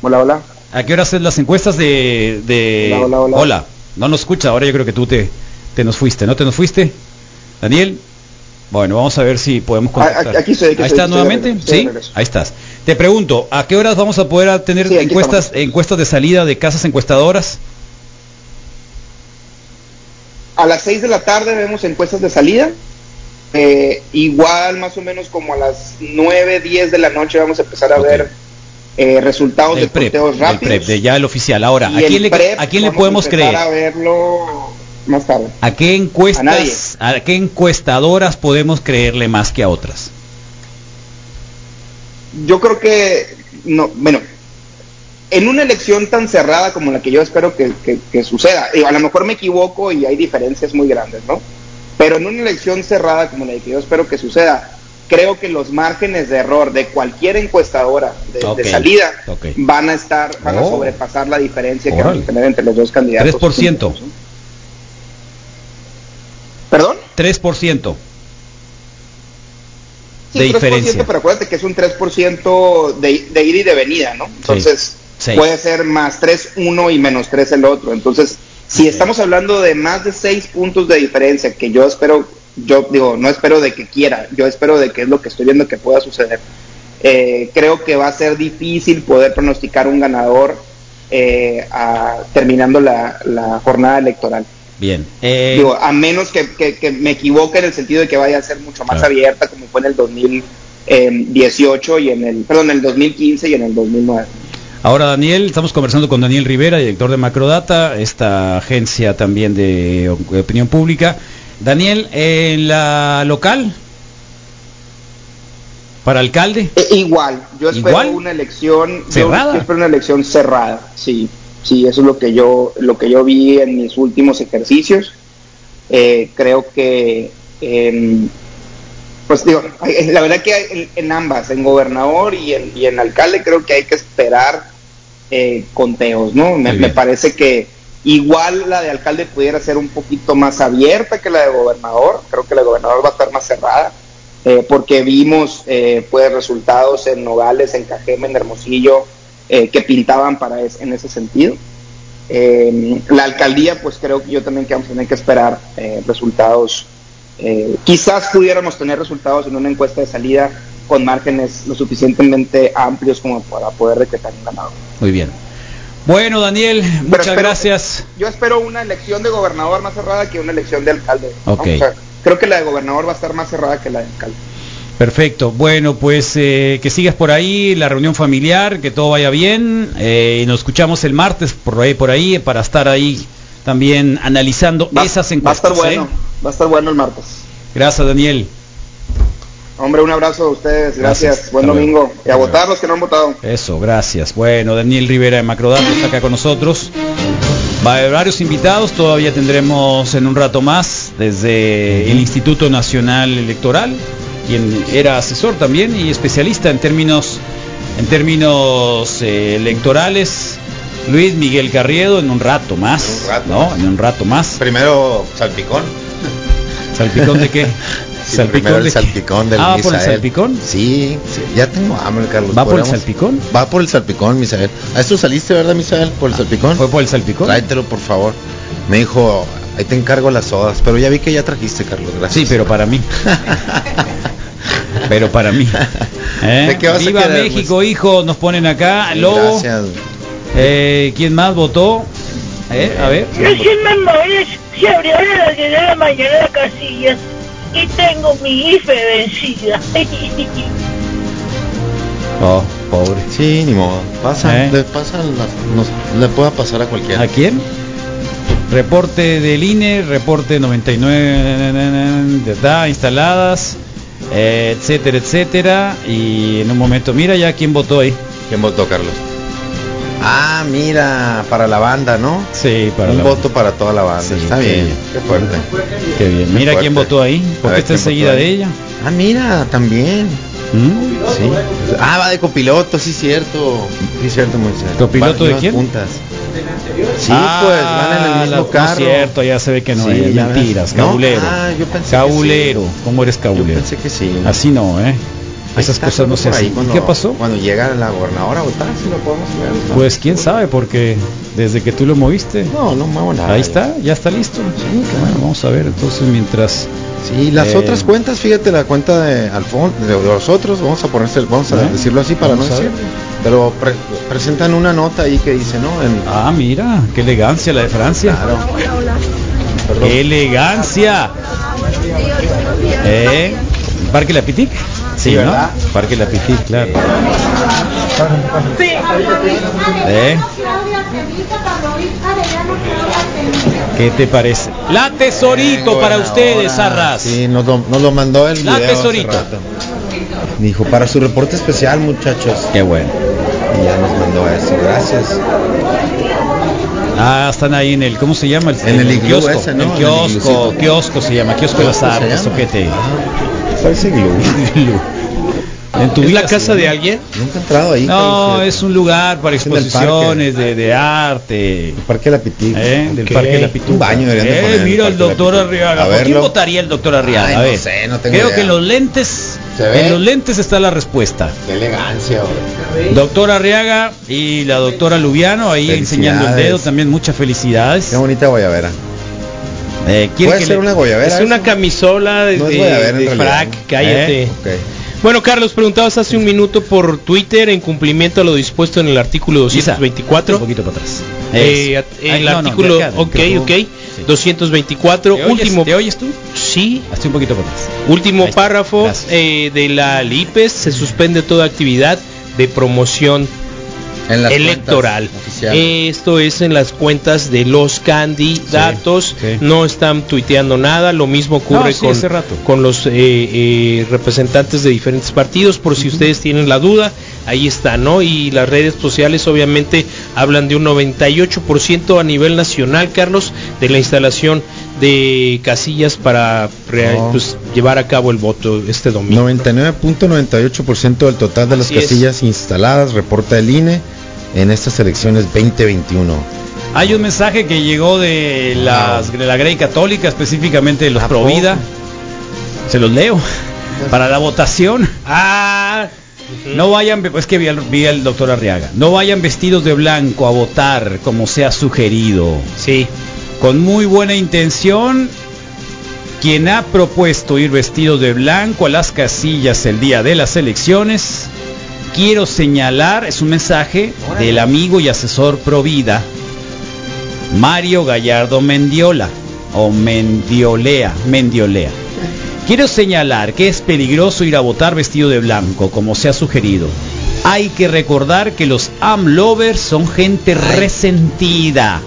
Hola, hola. ¿A qué horas es las encuestas de... de... Hola, hola, hola. No nos escucha. Ahora yo creo que tú te, te nos fuiste. ¿No te nos fuiste? Daniel. Bueno, vamos a ver si podemos contactar. Aquí estoy, aquí Ahí estás nuevamente. Sí, ahí estás. Te pregunto, ¿a qué horas vamos a poder tener Sí, encuestas, estamos. encuestas de salida de casas encuestadoras? A las 6 de la tarde vemos encuestas de salida. Eh, igual más o menos como a las 9, 10 de la noche vamos a empezar a ver eh, resultados Del de prep, rápidos. prep, de ya el oficial. Ahora, ¿a quién le, prep ¿a quién le vamos podemos creer? a verlo más tarde. ¿A qué encuestas, a, qué encuestadoras podemos creerle más que a otras? Yo creo que, no, bueno, en una elección tan cerrada como la que yo espero que, que- que suceda, a lo mejor me equivoco y hay diferencias muy grandes, ¿no? Pero en una elección cerrada como la que yo espero que suceda, creo que los márgenes de error de cualquier encuestadora de, salida van a estar, van a Oh. sobrepasar la diferencia que vamos a tener entre los dos candidatos. 3%. ¿Perdón? 3%. Sí, de 3%, diferencia. pero acuérdate que es un 3% de, de ida y de venida, ¿no? Entonces, Sí. puede ser más 3 uno y menos 3 el otro. Entonces, si estamos hablando de más de 6 puntos de diferencia, que yo espero, yo digo, no espero de que quiera, yo espero de que es lo que estoy viendo que pueda suceder. Eh, creo que va a ser difícil poder pronosticar un ganador eh, a- terminando la, la jornada electoral. Bien. Eh, Digo, a menos que, que- que me equivoque en el sentido de que vaya a ser mucho más Claro. abierta como fue en el 2018 y en el, perdón, en el 2015 y en el 2009. Ahora Daniel, estamos conversando con Daniel Rivera, director de Macrodata, esta agencia también de op- opinión pública. Daniel, en la local, para alcalde, E- igual, yo espero ¿Igual? una elección yo- ¿Cerrada? Yo, espero una elección cerrada, sí, sí, eso es lo que yo, lo que yo vi en mis últimos ejercicios. Eh, creo que, em, pues digo, la verdad que en, en ambas, en gobernador y en, y en alcalde, creo que hay que esperar eh, conteos, ¿no? Me, parece que igual la de alcalde pudiera ser un poquito más abierta que la de gobernador, creo que la de gobernador va a estar más cerrada, eh, porque vimos pues resultados en Nogales, en Cajeme, en Hermosillo, eh, que pintaban para es- en ese sentido. Eh, la alcaldía, pues creo que yo también que vamos a tener que esperar eh, resultados. eh, quizás pudiéramos tener resultados en una encuesta de salida con márgenes lo suficientemente amplios como para poder decretar un ganador. muy bien. Bueno Daniel, muchas espero- gracias. Yo espero una elección de gobernador más cerrada que una elección de alcalde. ¿no? Ok. O sea, creo que la de gobernador va a estar más cerrada que la de alcalde. Perfecto. Bueno, pues eh, que sigas por ahí, la reunión familiar, que todo vaya bien. eh, y nos escuchamos el martes por ahí, por ahí, para estar ahí también analizando Va, esas va a encuestas. estar bueno, ¿eh? va a estar bueno el martes. Gracias, Daniel. Hombre, un abrazo a ustedes, gracias, Gracias. buen domingo. Y a votar los que no han votado. Eso, gracias. Bueno, Daniel Rivera de Macrodato está acá con nosotros. Va a haber varios invitados, todavía tendremos en un rato más desde el Instituto Nacional Electoral, quien era asesor también y especialista en términos en términos eh, electorales. Luis Miguel Carriedo en un rato más, Un rato ¿no? más. En un rato más. Primero salpicón. ¿Salpicón de qué? Sí, primero el de salpicón del Ah, ¿por el salpicón? Sí, sí, ya tengo hambre, Carlos. ¿Va por el salpicón? Va por el salpicón, Misael. ¿A esto saliste, verdad, Misael? ¿Por el salpicón? ¿Fue por el salpicón? Tráetelo, por favor. Me dijo, ahí te encargo las sodas. Pero ya vi que ya trajiste, Carlos. Gracias. Sí, pero para mí. pero para mí. ¿Eh? ¿De qué vas a Viva querer, México, hijo, nos ponen acá. Lobo. Gracias. Eh, ¿Quién más votó? Eh, a ver. No sean mamones, se abrieron a las 10 de la mañana las casillas. y tengo mi IFE vencida. Oh, pobre. Sí, ni modo. Pasa, ¿Eh? le, pasa las- nos- le pueda pasar a cualquiera. ¿A quién? Reporte del INE, reporte 99 de edad instaladas, eh, etcétera, etcétera. Y en un momento, mira ya quién votó ahí. ¿Quién votó, Carlos? Ah, mira, para la banda, ¿no? Sí, para Un la voto para toda la banda. Sí, Está qué bien, bien. qué fuerte. Qué bien. Mira quién votó ahí. ¿Por qué está ¿quién votó enseguida de ella? Ah, mira, también. ¿Mm? Sí. Ah, va de copiloto, sí, cierto. Sí, cierto, Moisés. ¿Copiloto Va- de quién? puntas. Sí, Ah, pues, van en el mismo la- no carro. es cierto, ya se ve que no Sí, es. Mentiras, ¿No? cabulero. Ah, yo pensé que cabulero. sí. ¿Cómo eres Yo cabulero? pensé que sí. Así no, ¿eh? Esas cosas no se hacen. ¿Qué pasó? Cuando llega la gobernadora a votar, si lo podemos ver. ¿no? Pues quién sabe, porque desde que tú lo moviste. No, no muevo nada. Ahí está, ya está listo. Bueno, vamos a ver entonces mientras. Sí, las Eh, otras cuentas, fíjate, la cuenta de Alfon, de, de los otros, vamos a ponerse, vamos a ¿Eh? decirlo así para Vamos no a decir. Pero pre- presentan una nota ahí que dice, ¿no? En, Ah, mira, qué elegancia la de Francia. Claro. ¡Qué elegancia! ¿Eh? ¿Parque La Pitic? Sí, Sí, ¿no? ¿verdad? Parque La Pitic, claro. ¿Eh? ¿Qué te parece? La tesorito para ustedes, Arras. Sí, nos lo, nos lo mandó el La video hace tesorito. rato. Dijo, para su reporte especial, muchachos. Qué bueno. Y ya nos mandó eso, gracias. Ah, están ahí en el, ¿cómo se llama? En el iglú kiosco. ese, ¿no? El En el kiosco, kiosco se llama, kiosco de las ¿Kiosco se artes, ojete. Parece glú. En tu ¿Es vida la casa ¿no? de alguien? Nunca he entrado ahí. No, es un lugar para exposiciones de, de arte. el Parque La Pitic. ¿eh? Del. Parque de la Pituca. Un baño deberían de Eh, poner mira el doctor. Arriaga. ¿Por quién votaría el doctor Arriaga? Ay, a no ver. sé, no tengo Creo idea. que en los lentes, ¿Se ve? en los lentes está la respuesta. Qué elegancia, güey. Doctor Arriaga y la doctora Lubiano ahí enseñando el dedo también. Muchas felicidades. Qué bonita guayabera. Eh, ¿quiere Puede que ser le- una guayabera. Es una camisola de, No es de- guayabera, en de realidad. frac, cállate. ¿Eh? Bueno, Carlos, preguntabas hace un minuto por Twitter en cumplimiento a lo dispuesto en el artículo Isa, 224. Un poquito para atrás. Eh, el Ay, no, no, de artículo, acá, ok, ok, Sí. 224, ¿Te oyes- último, ¿Te oyes tú? sí, Hazte un poquito para atrás. último párrafo eh, de la LIPES, se suspende toda actividad de promoción En electoral. Esto es en las cuentas de los candidatos. Sí, sí. No están tuiteando nada. Lo mismo ocurre No, con, hace rato. con los eh, eh, representantes de diferentes partidos. Por si ustedes tienen la duda, ahí está, ¿no? Y las redes sociales obviamente hablan de un 98% a nivel nacional, Carlos, de la instalación de casillas para Oh. pues, llevar a cabo el voto este domingo. 99.98% del total de las es. casillas instaladas, reporta el INE en estas elecciones 2021. Hay un mensaje que llegó de, las, de la Grey Católica, específicamente de los ¿A Provida. Se los leo. Para la votación. Ah, No vayan, es que vi al, vi al doctor Arriaga. No vayan vestidos de blanco a votar como se ha sugerido. sí. Con muy buena intención, quien ha propuesto ir vestido de blanco a las casillas el día de las elecciones, quiero señalar, es un mensaje del amigo y asesor Provida, Mario Gallardo Mendiola, o Mendiolea, Mendiolea. Quiero señalar que es peligroso ir a votar vestido de blanco, como se ha sugerido. Hay que recordar que los AMLovers son gente resentida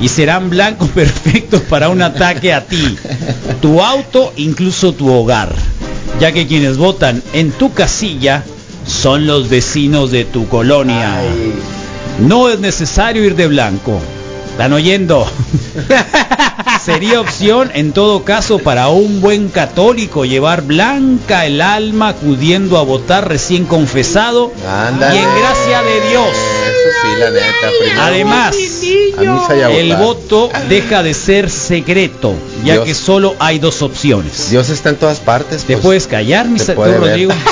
y serán blancos perfectos para un ataque a ti, tu auto, incluso tu hogar, ya que quienes votan en tu casilla son los vecinos de tu colonia. No es necesario ir de blanco. ¿Están oyendo? Sería opción en todo caso para un buen católico llevar blanca el alma acudiendo a votar recién confesado Ándale. y en gracia de Dios. Eso sí, la neta. Además, el voto deja de ser secreto, ya Dios. que solo hay dos opciones. Dios está en todas partes. ¿Te pues. puedes callar, mi te. Rodrigo?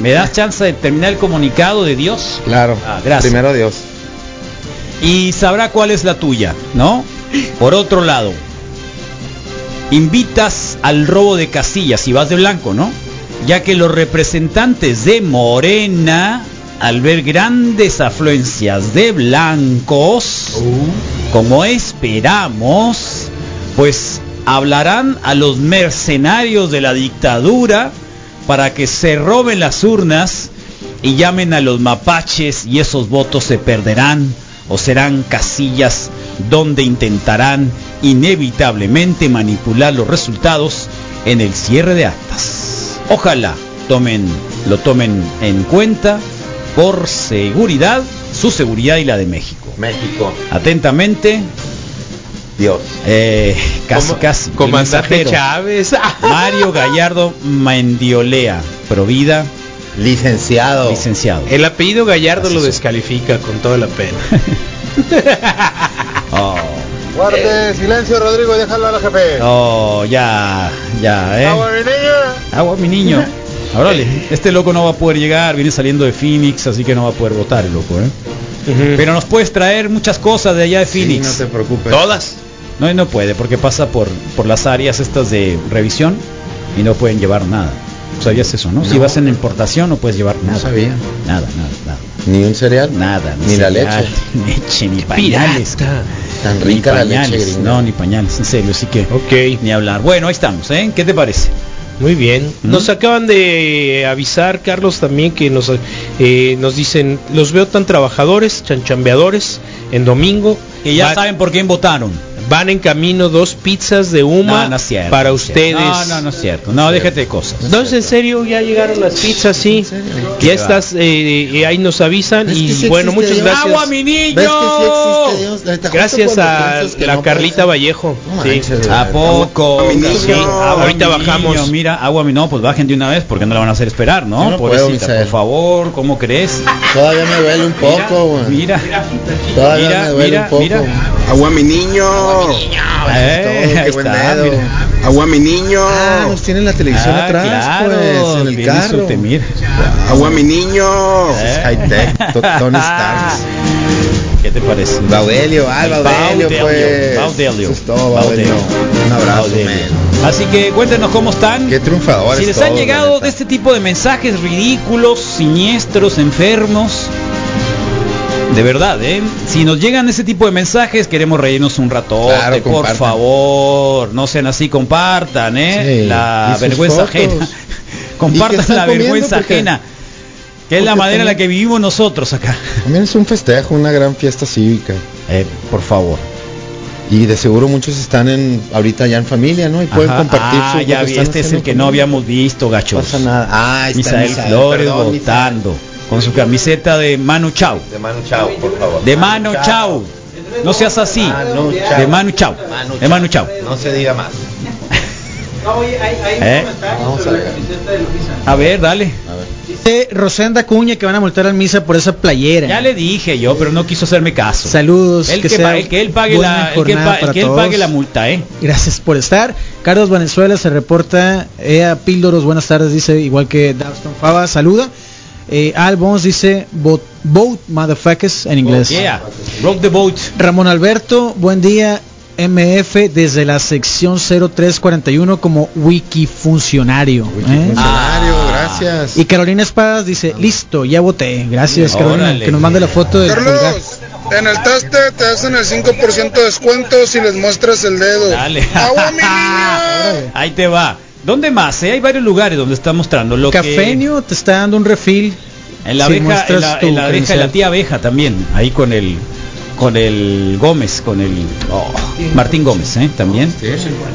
¿Me das chance de terminar el comunicado de Dios? Claro. Ah, gracias. Primero Dios. y sabrá cuál es la tuya, ¿no? Por otro lado, invitas al robo de casillas si vas de blanco, ¿no? Ya que los representantes de Morena, al ver grandes afluencias de blancos, como esperamos, pues hablarán a los mercenarios de la dictadura para que se roben las urnas y llamen a los mapaches y esos votos se perderán o serán casillas donde intentarán inevitablemente manipular los resultados en el cierre de actas. Ojalá tomen, lo tomen en cuenta por seguridad, su seguridad y la de México. México. Atentamente, Dios. eh, casi, casi. Comandante. Chávez. Mario Gallardo Mendiolea, Provida, Licenciado. licenciado. El apellido Gallardo lo Así descalifica con toda la pena. Oh, Guarde silencio, Rodrigo, y déjalo a la jefe. oh, ya, ya, eh. Agua, mi niño. Agua, mi niño. Órale, este loco no va a poder llegar, viene saliendo de Phoenix, así que no va a poder votar el loco, ¿eh? Pero nos puedes traer muchas cosas de allá de Sí, Phoenix. no te preocupes. Todas. No, no puede, porque pasa por, por las áreas estas de revisión y no pueden llevar nada. ¿Sabías eso, no? Si No. vas en importación no puedes llevar No nada. sabía. Nada, nada, nada. Ni un cereal. Nada, Ni la cereal, leche. Ni leche, ni pañales. Pirata. Tan Ni rica la pañales, leche gringa. no, ni pañales, en serio, así que Ok. ni hablar. Bueno, ahí estamos, ¿eh? ¿Qué te parece? Muy bien. Nos acaban de avisar, Carlos, también que nos, eh, nos dicen, los veo tan trabajadores, chanchambeadores, en domingo. Que ya Va- saben por quién votaron. Van en camino dos pizzas de Uma No, no es cierto, para ustedes. No, no, no es cierto. No, déjate de cosas. No, es en serio, ya llegaron las pizzas, sí. Ya estás, eh, eh, ahí nos avisan ¿Ves y sí bueno, muchas Dios? gracias. ¡Agua, mi niño! Gracias a la no Carlita. Vallejo. Sí. ¿A poco? Agua, mi niño. Sí, agua, Ahorita mi bajamos. niño, mira, agua, mi no, pues bajen de una vez porque no la van a hacer esperar, ¿no? Puedo, por favor, ¿cómo crees? Todavía me duele un poco, güey. Mira, Todavía mira, me duele mira, un poco. mira. Agua, mi niño. Eh, todo, qué ahí buen está, dedo. mira. Agua, mi niño. Ah, nos tienen la televisión Ah, atrás, claro, pues, en el carro. temir. Agua, mi niño. Es high tech, to- Tony Stark. ¿Qué te parece? Baudelio, ah, Baudelio, pues. Baudelio. Eso es todo, Baudelio. Un abrazo, Baudelio. Así que cuéntenos cómo están. Qué triunfadores Si les han llegado de este tipo de mensajes ridículos, siniestros, enfermos, de verdad, ¿eh? Si nos llegan ese tipo de mensajes, queremos reírnos un rato. Claro, por favor, no sean así, compartan, ¿eh? Sí, La vergüenza fotos. ajena. ¿Y qué compartan la vergüenza Porque- ajena. Que es la manera en la que vivimos nosotros acá. También es un festejo, una gran fiesta cívica. Eh, por favor. Y de seguro muchos están en ahorita ya en familia, ¿no? Y pueden Ajá. compartir ah, su ya vi, este es el que no habíamos visto, No gachos. pasa nada. Ah, está Misael Misael, Flores perdón, votando con su camiseta de Manu Chao. De Manu Chao, por favor. De Manu Chao. No seas así. Manu Chao. De Manu Chao. Manu De Manu Chao. No se diga más. ¿Eh? Vamos a ver. A ver, dale. A ver. Dice Rosenda Cuña que van a multar al Misa por esa playera. Ya le dije yo, pero no quiso hacerme caso. Saludos. El que, sea pa- el que él pague buena la, el que, él jornada pa- el para que él todos. pague la multa, ¿eh? Gracias por estar. Carlos Venezuela se reporta. Ea Píldoros, buenas tardes, dice, igual que Dawson Fava, saluda. Eh, Al Bones dice, vote, vote motherfuckers en inglés. Yeah. Rock the boat. Ramón Alberto, buen día. MF desde la sección 0341 como wikifuncionario. ¿eh? Funcionario, Ah. gracias. Y Carolina Espadas dice, listo, ya voté. Gracias, Carolina. Órale. Que nos mande la foto del pulgar. Carlos, en el taste te hacen el 5% de descuento si les muestras el dedo. Dale. Agua, mi niño. Ahí te va. ¿Dónde más? eh? Hay varios lugares donde está mostrando lo que Cafeño te está dando un refil. En la Si abeja, en la, tu en la abeja, la tía abeja también, ahí con el con el Gómez, con el oh, Martín Gómez, ¿eh? También.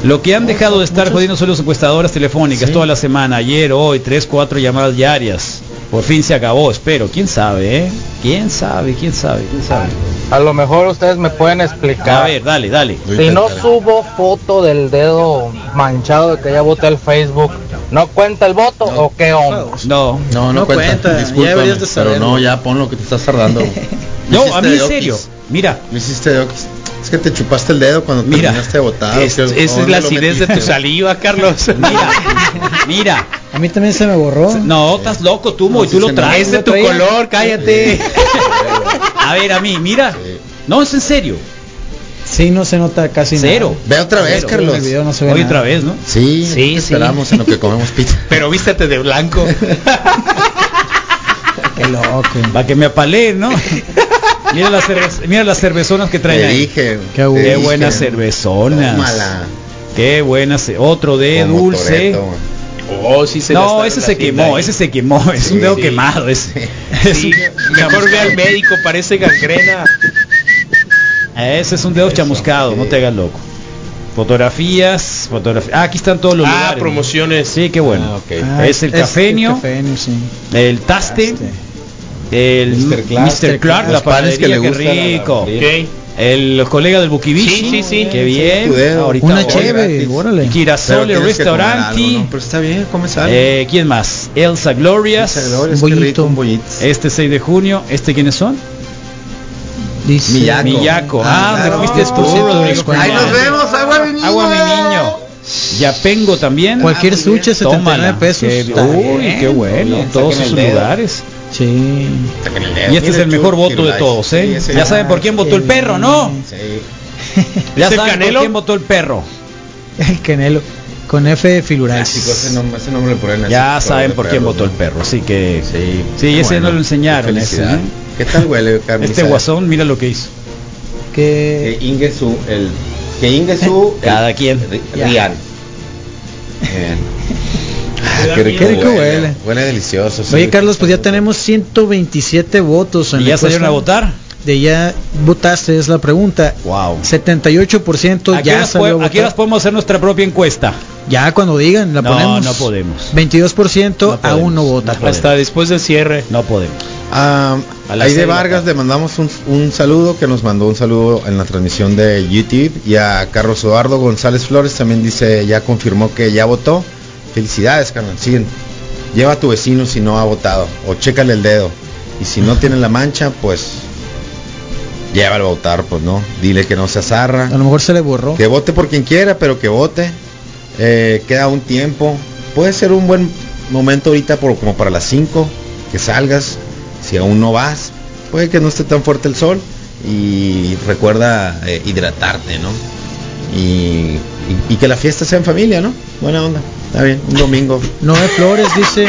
Lo que han dejado de estar jodiendo son las encuestadoras telefónicas toda la semana, ayer, hoy, tres, cuatro llamadas diarias. Por fin se acabó, espero. ¿Quién sabe, eh? ¿Quién sabe? ¿Quién sabe? ¿Quién sabe? A lo mejor ustedes me pueden A explicar. ver, dale, dale. Si no subo foto del dedo manchado de que ya voté el Facebook, ¿no cuenta el voto o qué onda? No. No, no, No cuenta. cuenta, ya deberías de Pero no, ya pon lo que te estás tardando. No, a mí en serio. Mira, Lo hiciste de. Es que te chupaste el dedo cuando Mira, terminaste de votar. Es- esa es ¿Dónde la acidez de tu saliva, Carlos. mira, mira. A mí también se me borró. No, estás loco tú, No, y tú lo traes. es de tu traía. color, cállate. A ver, a mí, mira. Sí. No, es en serio. Sí, no se nota casi Cero. Ve otra vez, Cero. Carlos. No se ve Hoy nada. otra vez, ¿no? Sí, Sí, esperamos en lo que comemos pizza. Pero vístete de blanco. Qué loco. Para que me apaleen, ¿no? Mira, las cerve- mira las cervezonas que traen Te dije. Qué te bueno. Qué dije. buenas cervezonas. Tómala. Qué buena. se- Otro de Como dulce. Oh, sí se No, ese se quemó, ahí. ese se quemó. Es un dedo sí. quemado. ese. Es Sí, un- mejor ve al médico, parece gangrena. Ese es un dedo chamuscado, no te hagas loco. Fotografías, fotografías. Ah, aquí están todos los Ah, lugares. promociones. Sí, qué bueno. Ah. Ah, es el sí. el taste, el Mr. Clark. Mr. Clark, la Los panes que panadería, le qué gustan a la rico. Ok. El colega del Bukibishi. Sí, sí, sí. Qué bien. Ahorita Una chévere, órale. Girasole Restauranti. algo, ¿no? Pero está bien, comes algo. Eh, ¿Quién más? Elsa Glorias. Esa gloria, es un que bollito. rico. Este 6 de junio. ¿Este quiénes son? Dice. Miyaco. Ah, Ah, ¿me claro. fuiste tú, 10% de Rodrigo. Ahí nos vemos, agua mi niño. Agua mi niño. Yapengo también. Cualquier Ah, suche 79 Tómala. pesos. Qué- uy, bien. qué bueno. bien, Todos esos lugares. Sí. Y este es el mejor voto de todos, ¿eh? Ya saben por quién votó el perro, ¿no? Sí. Ya ¿Es el saben por quién votó el perro. El Canelo. Con F de Filurais. Clásico, ese nombre, ese nombre le ponen Ya saben por quién votó el perro, así que Sí. Ese no lo enseñaron, qué ese, felicidad. ¿eh? ¿Qué tal huele, este guasón, mira lo que hizo. Que Que Ingesu, el que Ingesu, Cada quien. Rian. Qué rico, Qué rico huele. huele. Huele delicioso. sí. Oye Carlos, pues ya tenemos 127 votos en ¿Y ya salieron a votar? De ya votaste es la pregunta. Wow. 78% ¿A qué ya salió a po- a qué horas votar. podemos hacer nuestra propia encuesta? Ya cuando digan la No, ponemos. no podemos. 22% No podemos. aún no vota. No. Hasta después del cierre. No podemos. Ah, A las Aide Vargas le mandamos un, un saludo que nos mandó un saludo en la transmisión de YouTube y a Carlos Eduardo González Flores también dice ya confirmó que ya votó. Felicidades, carnal. Siguen. Lleva a tu vecino si no ha votado o chécale el dedo y si no tiene la mancha, pues llévalo a votar, pues no. Dile que no se azarra. A lo mejor se le borró. Que vote por quien quiera, pero que vote. Eh, queda un tiempo. Puede ser un buen momento ahorita por, como para las 5 que salgas. Si aún no vas, puede que no esté tan fuerte el sol. Y recuerda eh, hidratarte, ¿no? Y, y- y que la fiesta sea en familia, ¿no? Buena onda. Está bien, un domingo. Noé Flores dice,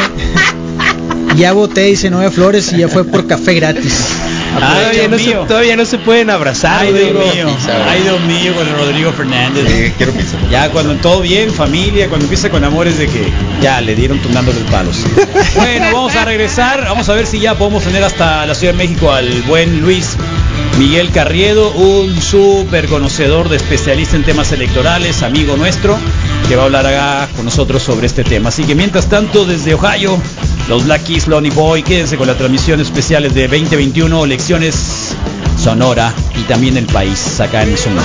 ya voté, dice Noé Flores y ya fue por café gratis. Ay, todavía, Dios no se, mío. todavía no se pueden abrazar. Ay, Dios Rodrigo. mío. Ay, Dios mío, con el Rodrigo Fernández. Eh, quiero pizza. Ya cuando todo bien, familia, cuando empieza con amores de que ya le dieron tunándole el palos. Bueno, vamos a regresar, vamos a ver si ya podemos tener hasta la Ciudad de México al buen Luis Miguel Carriedo, un súper conocedor de especialista en temas electorales, amigo nuestro, que va a hablar acá con nosotros sobre este tema. Así que mientras tanto, desde Ohio, los Black Keys, Lonely Boy, quédense con las transmisiones especiales de 2021, elecciones Sonora y también el país acá en Sonora.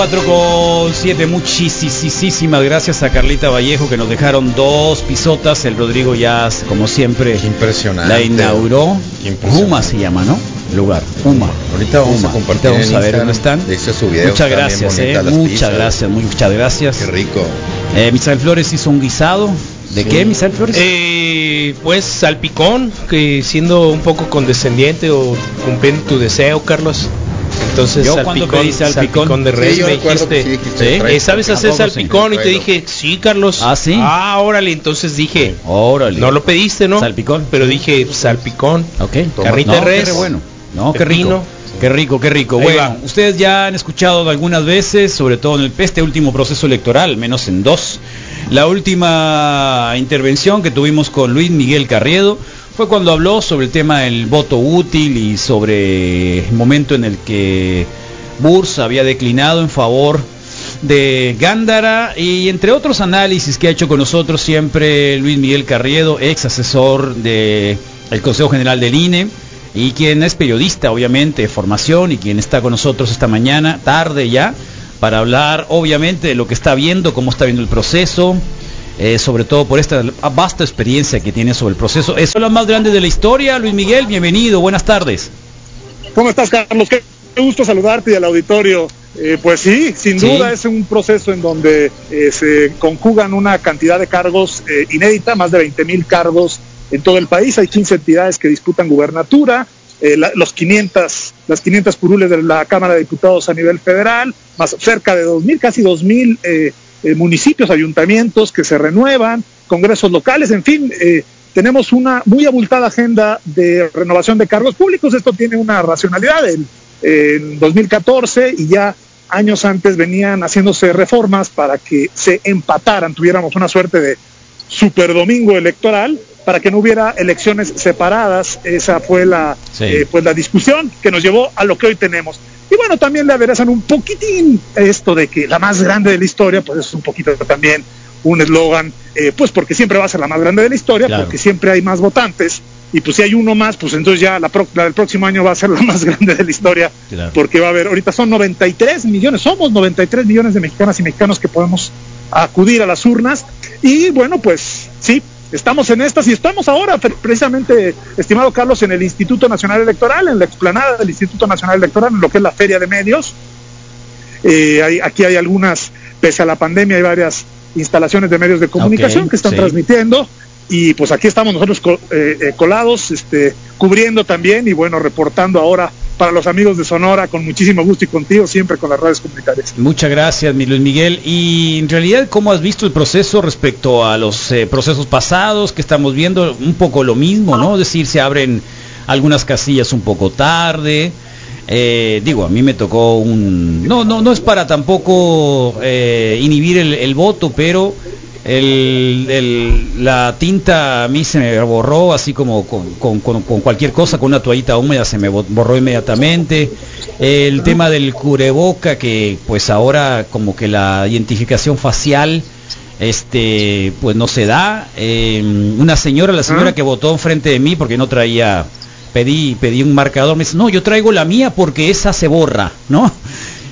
4 con 7, muchísimas gracias a Carlita Vallejo que nos dejaron dos pisotas. El Rodrigo ya, como siempre, Impresionante. la inauguró. Impresionante. Uma se llama, ¿no? Lugar, Uma. Ahorita vamos Uma. a compartir Ahorita vamos en a ver dónde están. Su video Muchas gracias, eh. Muchas pizzas. gracias, muchas gracias. Qué rico. Eh, Misael Flores hizo un guisado. ¿De Sí. qué, Misael Flores? Eh, pues salpicón, que siendo un poco condescendiente o cumpliendo tu deseo, Carlos. Entonces Yo cuando pedí salpicón. de res Sí, me dijiste, trae Eh, ¿sabes hacer salpicón? Y te dije, sí, Carlos. Ah, sí. Ah, órale, entonces dije, Órale. no lo pediste, ¿no? Salpicón. Pero dije, salpicón. Ok. Carnita No, de res. qué bueno. No, qué rico. Qué rico, qué rico. Ahí bueno, va. ustedes ya han escuchado algunas veces, sobre todo en el este último proceso electoral, menos en dos, la última intervención que tuvimos con Luis Miguel Carriedo, fue cuando habló sobre el tema del voto útil y sobre el momento en el que Burs había declinado en favor de Gándara y entre otros análisis que ha hecho con nosotros siempre Luis Miguel Carriedo, ex asesor del Consejo General del INE y quien es periodista obviamente de formación y quien está con nosotros esta mañana, tarde ya, para hablar obviamente de lo que está viendo, cómo está viendo el proceso, eh, sobre todo por esta vasta experiencia que tiene sobre el proceso. Es lo más grande de la historia, Luis Miguel, bienvenido, buenas tardes. ¿Cómo estás, Carlos? Qué gusto saludarte y al auditorio. Eh, pues sí, sin Sí. duda es un proceso en donde eh, se conjugan una cantidad de cargos inédita, más de 20 mil cargos en todo el país. Hay 15 entidades que disputan gubernatura, eh, la- los 500, las 500 curules de la Cámara de Diputados a nivel federal, más cerca de 2.000, casi 2.000 eh, eh, municipios, ayuntamientos que se renuevan, congresos locales, en fin, eh, tenemos una muy abultada agenda de renovación de cargos públicos. Esto tiene una racionalidad. En, en 2014 y ya años antes venían haciéndose reformas para que se empataran, tuviéramos una suerte de super domingo electoral para que no hubiera elecciones separadas. Esa fue la, Sí. eh, pues la discusión que nos llevó a lo que hoy tenemos. Y bueno, también le aderezan un poquitín esto de que la más grande de la historia, pues es un poquito también un eslogan, eh, pues porque siempre va a ser la más grande de la historia, Claro. porque siempre hay más votantes. Y pues si hay uno más, pues entonces ya la, pro- la del próximo año va a ser la más grande de la historia, Claro. porque va a haber, ahorita son 93 millones, somos 93 millones de mexicanas y mexicanos que podemos acudir a las urnas. Y bueno, pues sí, estamos en estas y estamos ahora pre- precisamente, estimado Carlos, en el Instituto Nacional Electoral, en la explanada del Instituto Nacional Electoral, en lo que es la Feria de Medios. Eh, hay- aquí hay algunas, pese a la pandemia, hay varias instalaciones de medios de comunicación que están sí. transmitiendo y pues aquí estamos nosotros eh, eh, colados, este, cubriendo también y bueno, reportando ahora para los amigos de Sonora con muchísimo gusto y contigo siempre con las redes comunitarias. Muchas gracias, mi Luis Miguel. Y en realidad, ¿cómo has visto el proceso respecto a los eh, procesos pasados que estamos viendo? Un poco lo mismo, ¿no? Es decir, se abren algunas casillas un poco tarde. Digo, a mí me tocó un... No, no, no es para tampoco inhibir el voto, pero el- el- la tinta a mí se me borró así como con, con- con- con cualquier cosa, con una toallita húmeda se me bo- borró inmediatamente. El tema del cubreboca que pues ahora como que la identificación facial este pues no se da. Eh, una señora, la señora Ah. que votó enfrente de mí porque no traía pedí pedí un marcador, me dice, "No, yo traigo la mía porque esa se borra", ¿no?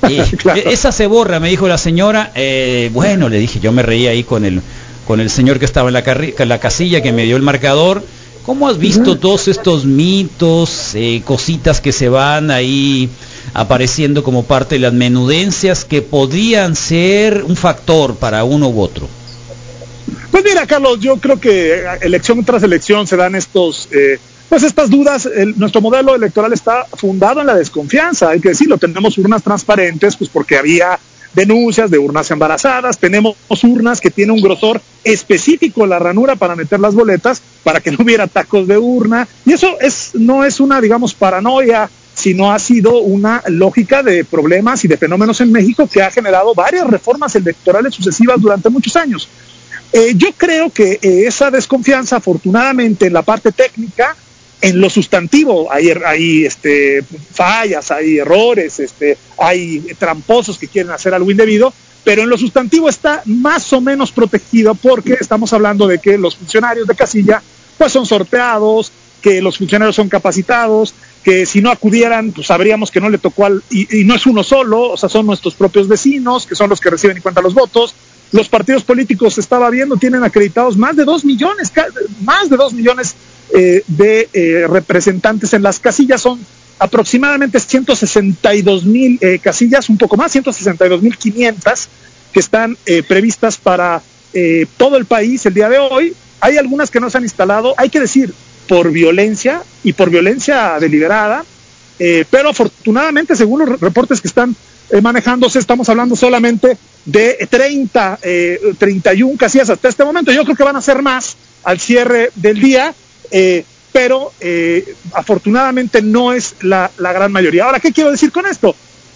Y, Claro. e- Esa se borra, me dijo la señora. Eh, bueno, le dije, yo me reí ahí con el, con el señor que estaba en la, la casilla que me dio el marcador. ¿Cómo has visto todos estos mitos, eh, cositas que se van ahí apareciendo como parte de las menudencias que podrían ser un factor para uno u otro? Pues mira, Carlos, yo creo que eh, elección tras elección se dan estos, eh, pues estas dudas. Nuestro modelo electoral está fundado en la desconfianza, hay que decirlo. Tenemos urnas transparentes, pues porque había denuncias de urnas embarazadas. Tenemos urnas que tienen un grosor específico la ranura para meter las boletas, para que no hubiera tacos de urna. Y eso es, no es una, digamos, paranoia sino ha sido una lógica de problemas y de fenómenos en México que ha generado varias reformas electorales sucesivas durante muchos años. Eh, yo creo que eh, esa desconfianza, afortunadamente, en la parte técnica, en lo sustantivo, hay, er- hay este, fallas, hay errores, este, hay tramposos que quieren hacer algo indebido, pero en lo sustantivo está más o menos protegido porque estamos hablando de que los funcionarios de casilla pues son sorteados, que los funcionarios son capacitados, que si no acudieran, pues sabríamos que no le tocó al, y, y no es uno solo, o sea, son nuestros propios vecinos, que son los que reciben y cuentan los votos. Los partidos políticos, estaba viendo, tienen acreditados más de dos millones, más de dos millones eh, de eh, representantes en las casillas, son aproximadamente 162 mil eh, casillas, un poco más, 162 mil 500 que están previstas para todo el país el día de hoy. Hay algunas que no se han instalado, hay que decir, por violencia y por violencia deliberada, pero afortunadamente, según los reportes que están manejándose, estamos hablando solamente de 30, eh, 31 casillas hasta este momento. Yo creo que van a ser más al cierre del día, eh, pero eh, afortunadamente no es la, gran mayoría. Ahora, ¿qué quiero decir con esto?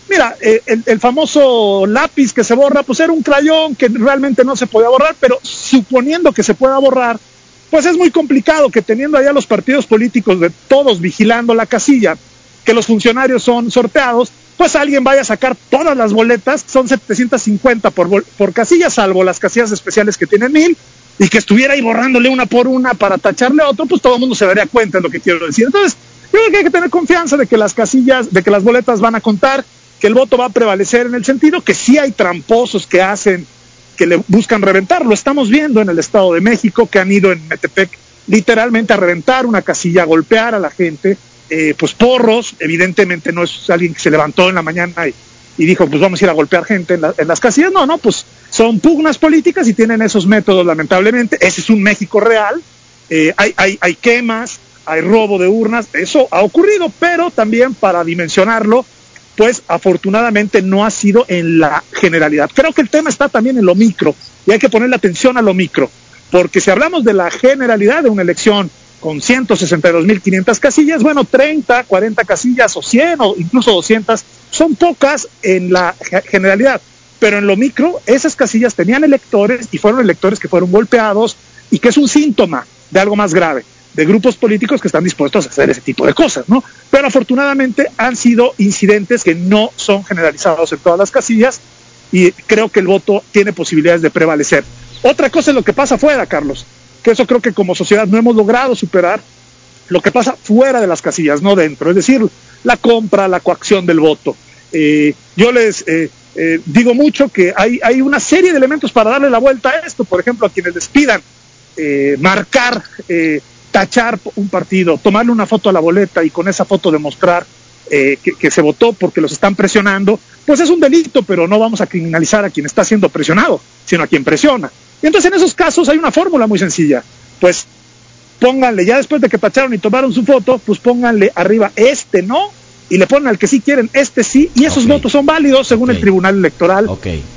Mira, eh, el, el famoso lápiz que se borra, pues era un crayón que realmente no se podía borrar, pero suponiendo que se pueda borrar, pues es muy complicado que teniendo allá los partidos políticos de todos vigilando la casilla, que los funcionarios son sorteados, pues alguien vaya a sacar todas las boletas, son 750 por, por casilla, salvo las casillas especiales que tienen mil, y que estuviera ahí borrándole una por una para tacharle a otro, pues todo el mundo se daría cuenta de lo que quiero decir. Entonces, yo creo que hay que tener confianza de que las casillas, de que las boletas van a contar, que el voto va a prevalecer en el sentido que sí hay tramposos que hacen, que le buscan reventar. Lo estamos viendo en el Estado de México, que han ido en Metepec literalmente a reventar una casilla, a golpear a la gente. Eh, pues porros, evidentemente no es alguien que se levantó en la mañana y, y dijo, pues vamos a ir a golpear gente en, en las casillas. No, no, pues son pugnas políticas y tienen esos métodos, lamentablemente. Ese es un México real. Eh, hay, hay, hay quemas, hay robo de urnas, eso ha ocurrido, pero también para dimensionarlo, pues afortunadamente no ha sido en la generalidad. Creo que el tema está también en lo micro y hay que ponerle atención a lo micro, porque si hablamos de la generalidad de una elección con 162.500 casillas, bueno, 30, 40 casillas o 100 o incluso 200 son pocas en la ge- generalidad, pero en lo micro esas casillas tenían electores y fueron electores que fueron golpeados y que es un síntoma de algo más grave de grupos políticos que están dispuestos a hacer ese tipo de cosas, ¿no? Pero afortunadamente han sido incidentes que no son generalizados en todas las casillas y creo que el voto tiene posibilidades de prevalecer. Otra cosa es lo que pasa afuera, Carlos, que eso creo que como sociedad no hemos logrado superar lo que pasa fuera de las casillas, no dentro, es decir, la compra, la coacción del voto. Eh, yo les eh, eh, digo mucho que hay, hay una serie de elementos para darle la vuelta a esto, por ejemplo, a quienes les pidan eh, marcar, eh, tachar un partido, tomarle una foto a la boleta y con esa foto demostrar que, que se votó porque los están presionando, pues es un delito, pero no vamos a criminalizar a quien está siendo presionado, sino a quien presiona. Y entonces en esos casos hay una fórmula muy sencilla, pues pónganle, ya después de que tacharon y tomaron su foto, pues pónganle arriba este no, y le ponen al que sí quieren este sí, y esos votos son válidos según el Tribunal Electoral.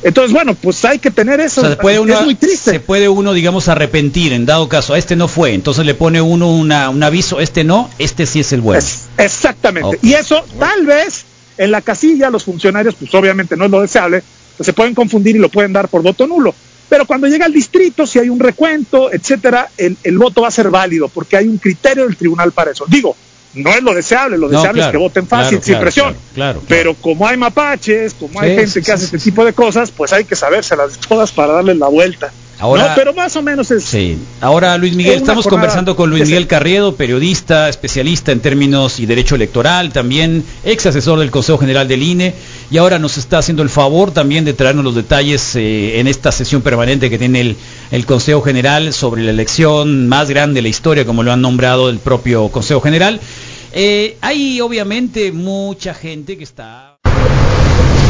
Entonces, bueno, pues hay que tener eso. O sea, se puede uno, es muy triste. se puede uno, digamos, arrepentir en dado caso, este no fue, entonces le pone uno una, un aviso, este no, este sí es el bueno. Exactamente. Y eso, tal vez, en la casilla, los funcionarios, pues obviamente no es lo deseable, pues se pueden confundir y lo pueden dar por voto nulo. Pero cuando llega al distrito, si hay un recuento, etcétera, el, el voto va a ser válido, porque hay un criterio del tribunal para eso. Digo, no es lo deseable, lo No, deseable es que voten fácil, claro, sin presión. claro. Pero como hay mapaches, como hay gente sí, que sí, hace este tipo de cosas, pues hay que sabérselas todas para darles la vuelta. Ahora- No, pero más o menos es. Sí. Ahora, Luis Miguel, Es estamos conversando con Luis Miguel Carriedo, periodista, especialista en términos y derecho electoral, también ex asesor del Consejo General del INE, y ahora nos está haciendo el favor también de traernos los detalles eh, en esta sesión permanente que tiene el, el Consejo General sobre la elección más grande de la historia, como lo han nombrado el propio Consejo General. Eh, hay obviamente mucha gente que está...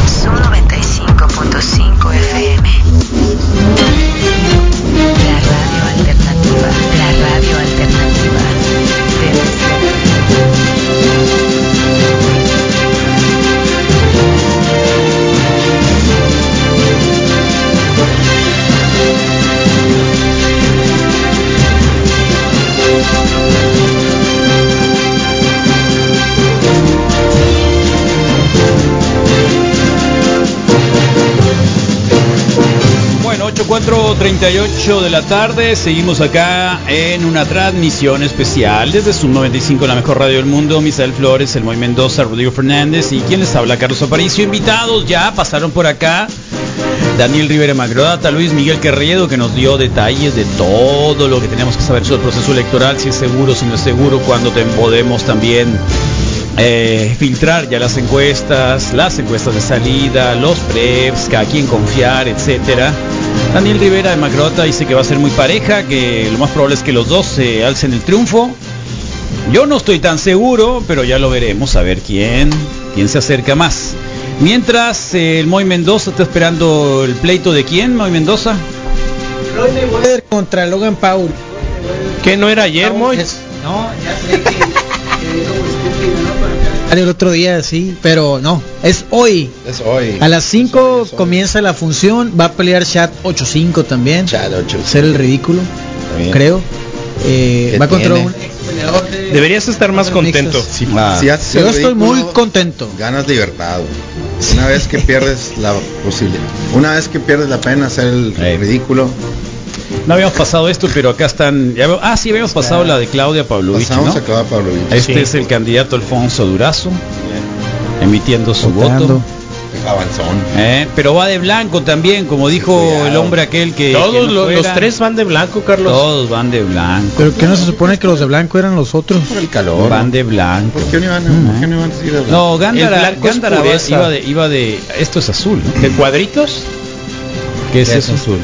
Son 95.5 FM. La radio alternativa. La radio alternativa. 8, de la tarde. Seguimos acá en una transmisión especial desde Sub 95, la mejor radio del mundo. Misael Flores, El Moy Mendoza, Rodrigo Fernández y quien les habla, Carlos Aparicio. Invitados ya pasaron por acá. Daniel Rivera Magrodata, Luis Miguel Querriedo, que nos dio detalles de todo lo que tenemos que saber sobre el proceso electoral, si es seguro, si no es seguro, cuándo podemos también eh, filtrar ya las encuestas, las encuestas de salida, los preps, a quién confiar, etcétera. Daniel Rivera de Macrota dice que va a ser muy pareja, que lo más probable es que los dos se alcen el triunfo. Yo no estoy tan seguro, pero ya lo veremos, a ver quién, quién se acerca más. Mientras eh, el Moy Mendoza está esperando el pleito de quién, Moy Mendoza. Floyd Mayweather contra Logan Paul. ¿Qué no era ayer, Moy? No, ya sé que, el otro día sí, pero no, es hoy. Es hoy. A las 5 comienza la función, va a pelear Chat 85 también. Chat 85. Ser el ridículo, creo. Eh, ¿Qué va contra un Deberías estar más contento. Si, Ah. si haces Yo estoy muy contento. Ganas libertad. Una vez que pierdes la posibilidad, una vez que pierdes la pena hacer el ridículo, No habíamos pasado esto, pero acá están. ya ah, sí, habíamos pasado la de Claudia Pavlovich. Pasamos ¿no? a Claudia Pavlovich. Este Sí. es el candidato Alfonso Durazo, emitiendo su Votando. voto. Avanzón. Eh, pero va de blanco también, como dijo el hombre aquel que. Todos que no los, tres van de blanco, Carlos. Todos van de blanco. Pero que no se supone que los de blanco eran los otros. Por el calor. Van de blanco. ¿Por qué no iban, por qué no iban a decir de blanco? No, Gándara, Gándara iba de, iba de. Esto es azul. ¿no? ¿De cuadritos? ¿Qué es ¿Qué eso? es azul?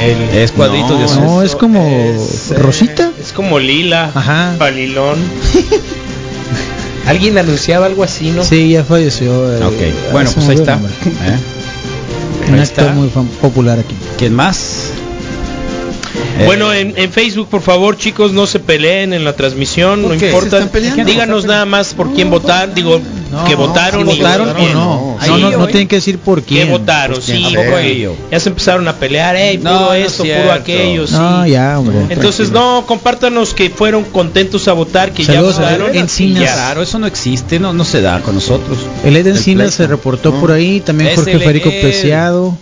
El- Es cuadritos No, de azul. No, es como es, eh, rosita. Es como lila. Ajá. Palilón. Alguien anunciaba algo así, ¿no? Sí, ya falleció. eh, Ok, bueno, pues ahí está. ¿Eh? Un Ahí actor está. muy popular aquí. ¿Quién más? Eh, Bueno, en, en Facebook, por favor, chicos, no se peleen en la transmisión, no importa. Díganos nada más por quién votar, digo, que votaron si y votaron o no. Sí, No, no, no oye. tienen que decir por ¿Qué quién. votaron? Pues, ¿quién Sí. Ya se empezaron a pelear, hey, No, puro no es esto, puro aquello, sí. No, ya, hombre. Entonces, no, compártanos que fueron contentos a votar, que Saludos ya votaron. Encinas. raro, eso no existe, no, no se da con nosotros. El Ed Encina pleito. se reportó No. por ahí, también Jorge Federico Ed. Preciado,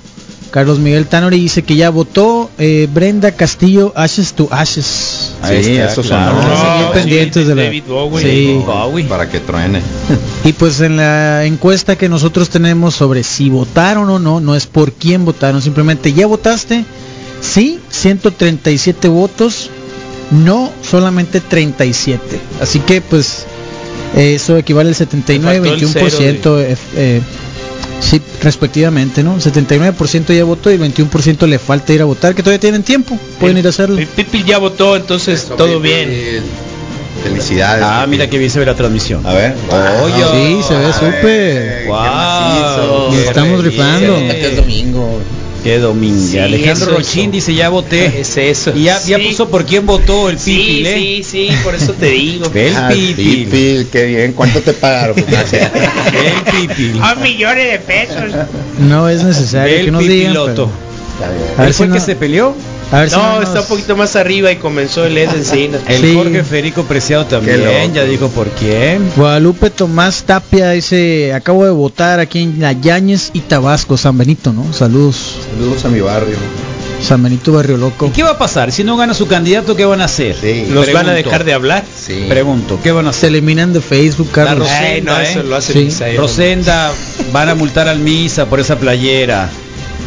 Carlos Miguel Tanori dice que ya votó, eh, Brenda Castillo, Ashes to Ashes. Ahí Sí, está, eso claro. sonó. No, bien sí, pendientes de la... David Bowie. Sí. Bowie. Para que truene. Y pues en la encuesta que nosotros tenemos sobre si votaron o no, no es por quién votaron, simplemente ya votaste, sí, 137 votos, no solamente 37. Así que pues eh, eso equivale al 79, Me faltó el 21%, eh, eh, sí, respectivamente, ¿no? 79% ya votó y 21% le falta ir a votar, que todavía tienen tiempo, pueden ir a hacerlo. El Pipi ya votó, entonces todo bien. Felicidades. Ah, mira que bien se ve la transmisión. A ver. Oye. Sí, se ve súper. Nos estamos rifando. Este es domingo. Qué domingo. Sí, Alejandro eso, Rochín eso. dice ya voté. Es eso. Y ya, ya puso por quién votó el Sí, Pipi, ¿eh? sí, sí, por eso te digo. El Ah, qué bien. ¿Cuánto te pagaron? El Pipi. A millones de pesos. No es necesario que El nos digan. pero-. A ver ¿Él fue si el que se peleó? A ver si No, nos- está un poquito más arriba y comenzó el Ed Encina. El Sí. Jorge Federico Preciado también. Ya dijo por quién. Guadalupe Tomás Tapia dice, acabo de votar aquí en La Yañez y Tabasco, San Benito, ¿no? Saludos. Saludos a mi barrio. San Benito Barrio Loco. ¿Y qué va a pasar? Si no gana su candidato, ¿qué van a hacer? Sí. ¿Nos van a dejar de hablar? Sí. Pregunto, ¿qué van a Se hacer? eliminan de Facebook, Carlos. La Ay, no, Rosenda, eso ¿eh? lo hace Sí. Misael. Rosenda van a multar al Misa por esa playera.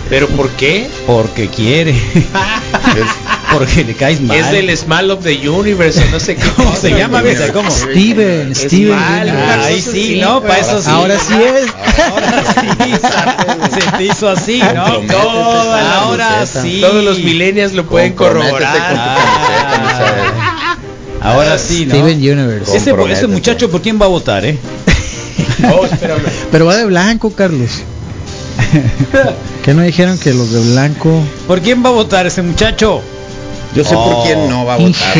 ¿Pero por qué? Porque quiere. Porque le caes mal. Es del Small of the Universe, no sé ¿Cómo se llama? ¿Cómo? Steven, Steven. Carlos. Ahí sí, ¿no? Para eso sí. Ahora sí es. Ahora sí. Se te hizo así, ¿no? Toda- Ahora sí. Todos los millennials lo pueden corroborar. Ah. Ahora sí, ¿no? Steven Universe. Ese, muchacho, ¿por quién va a votar, eh? Oh. Pero va de blanco, Carlos. ¿Qué no dijeron que los de blanco? ¿Por quién va a votar ese muchacho? Yo sé Oh. por quién no va a votar.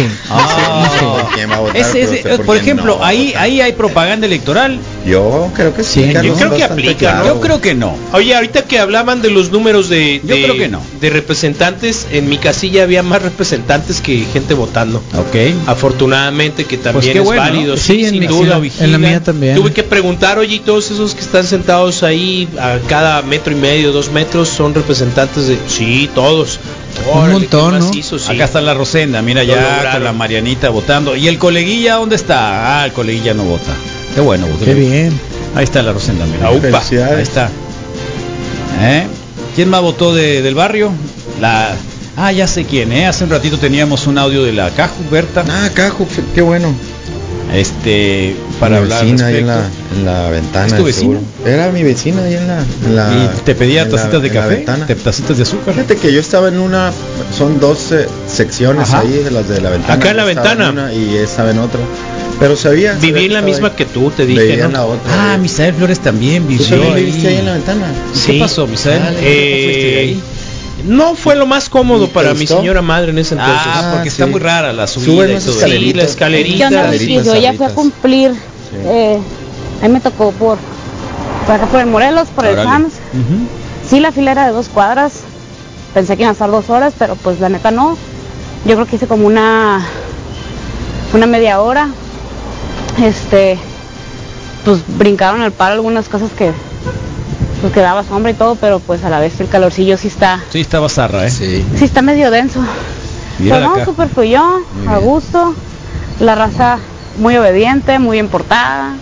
Por quién va a votar. Ese- pero ese- sé por, quién ejemplo, no ahí votar. ahí hay propaganda electoral. Yo creo que sí, Sí, Carlos, yo creo que aplica. Yo creo que no. Oye, ahorita que hablaban de los números de, Yo de- creo que no. de representantes, en mi casilla había más representantes que gente votando. Ok. Afortunadamente que también Pues qué es bueno, ¿no? válido, Sí, en sin mi- duda. en la- en la mía también. Tuve que preguntar, oye, y todos esos que están sentados ahí a cada metro y medio, dos metros, son representantes de... Sí, todos. Órale, montón, ¿no? macizo, sí. Acá está la Rosenda, mira ya lograron. con la Marianita votando. ¿Y el coleguilla dónde está? Ah, el coleguilla no vota. Qué bueno. votó. Qué bien. Ahí está la Rosenda, mira. La UPA. Ahí está. ¿Eh? ¿Quién más votó de- del barrio? La Ah, ya sé quién, ¿eh? Hace un ratito teníamos un audio de la Caju Berta. Ah, Cajo, qué bueno. Este, para mi hablar vecina ahí en la, en la ventana. ¿Es tu de vecina? seguro. Era mi vecina ahí en la. en la- ¿Y te pedía en la- tacitas de café? ¿Te- ¿Tacitas de azúcar? Fíjate que yo estaba en una, son dos eh, secciones Ajá. ahí de las de la ventana. Acá en la ventana. una y estaba en otra. Pero sabía. Viví en la misma que tú, te dije, en la otra. Ah. Misael Flores también ¿Tú vivió también ahí. viviste ahí en la ventana? ¿Qué Sí. pasó, Misael? Dale. ¿Por qué Eh, ahí? No fue lo más cómodo ¿Y te para mi señora madre en ese entonces. Ah, porque Ah, está sí. muy rara la subida Suben y todo. Sí, la escaleritas. escalerita. ¿Qué onda, Escaleritas, Luisillo? Ya fui a cumplir. Eh, a mí me tocó por, por acá por el Morelos, por el. Sams. Sí, la fila era de dos cuadras. Pensé que iban a estar dos horas, pero pues la neta no. Yo creo que hice como una, una media hora. Este, pues brincaron al paro algunas cosas que, pues que daba sombra y todo, pero pues a la vez el calorcillo sí está, Sí, estaba zarra, ¿eh? Sí. sí está medio denso. Pero no, súper Muy a gusto, la raza muy obediente, muy importada.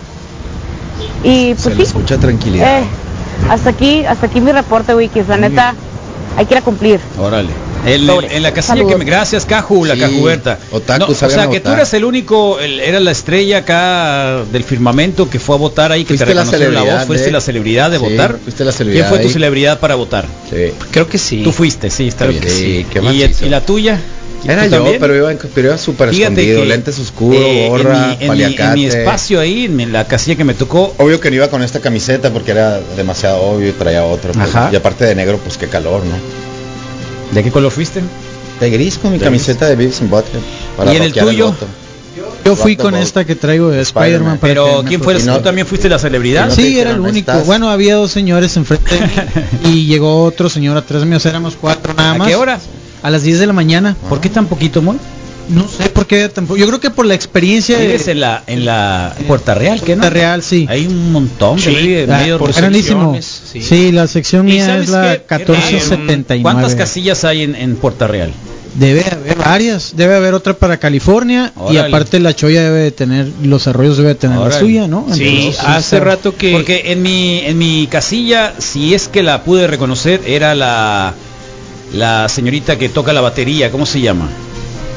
Y Se pues le sí, escucha tranquilidad. eh, hasta aquí, hasta aquí mi reporte, Wikis. La neta, hay que ir a cumplir. Órale. En, Sobre. en la casilla Saludos. que me... Gracias, Caju, la Sí, Cajuberta. otakus, No, o sea, que tú eras el único, el- era la estrella acá del firmamento que fue a votar ahí, que Fuiste te la reconocieron la, celebridad voz, fuiste de- la celebridad de Sí, votar. fuiste la celebridad ¿Quién fue tu celebridad para votar? Sí. Creo que sí. Tú fuiste, sí, está Creo bien. que sí, ¿qué ¿Y, y la tuya? Era ¿Tú yo, también? pero iba, en- pero iba súper escondido, que, lentes oscuros, eh, en gorra, en, mi, en paliacate. mi espacio ahí, en la casilla que me tocó, Obvio que no iba con esta camiseta porque era demasiado obvio y traía otra. pues, Ajá. y aparte de negro, pues qué calor, ¿no? ¿de qué color fuiste? De gris con mi De camiseta de Beavis and Butthead. para ¿Y en el tuyo? Yo fui Rock con esta que traigo de Spider-Man. Que Pero ¿quién fue? No- ¿Tú también fuiste la celebridad? no Sí, era el dijeron, "Ahí único. estás". Bueno, había dos señores enfrente de mí y llegó otro señor atrás mío. o sea, éramos cuatro nada ¿A más. qué hora? A las 10 de la mañana. ¿Por qué tan poquito, Moy? No sé por qué tampoco. Yo creo que por la experiencia Vives de en la, en la Puerta Real, ¿qué no? Puerta Real, sí. Hay un montón, Sí, de Ah, medio por Sí. sí. la sección ¿Y mía es la qué? Qué raro. 1479. ¿Cuántas casillas hay en, en Puerta Real? Debe haber varias. Debe haber otra para California y aparte la Choya debe de tener los arroyos debe de tener Órale. la suya, ¿no? Sí, Entonces, hace está- rato que... Porque en mi, en mi casilla, si es que la pude reconocer, era la, la señorita que toca la batería, ¿cómo se llama?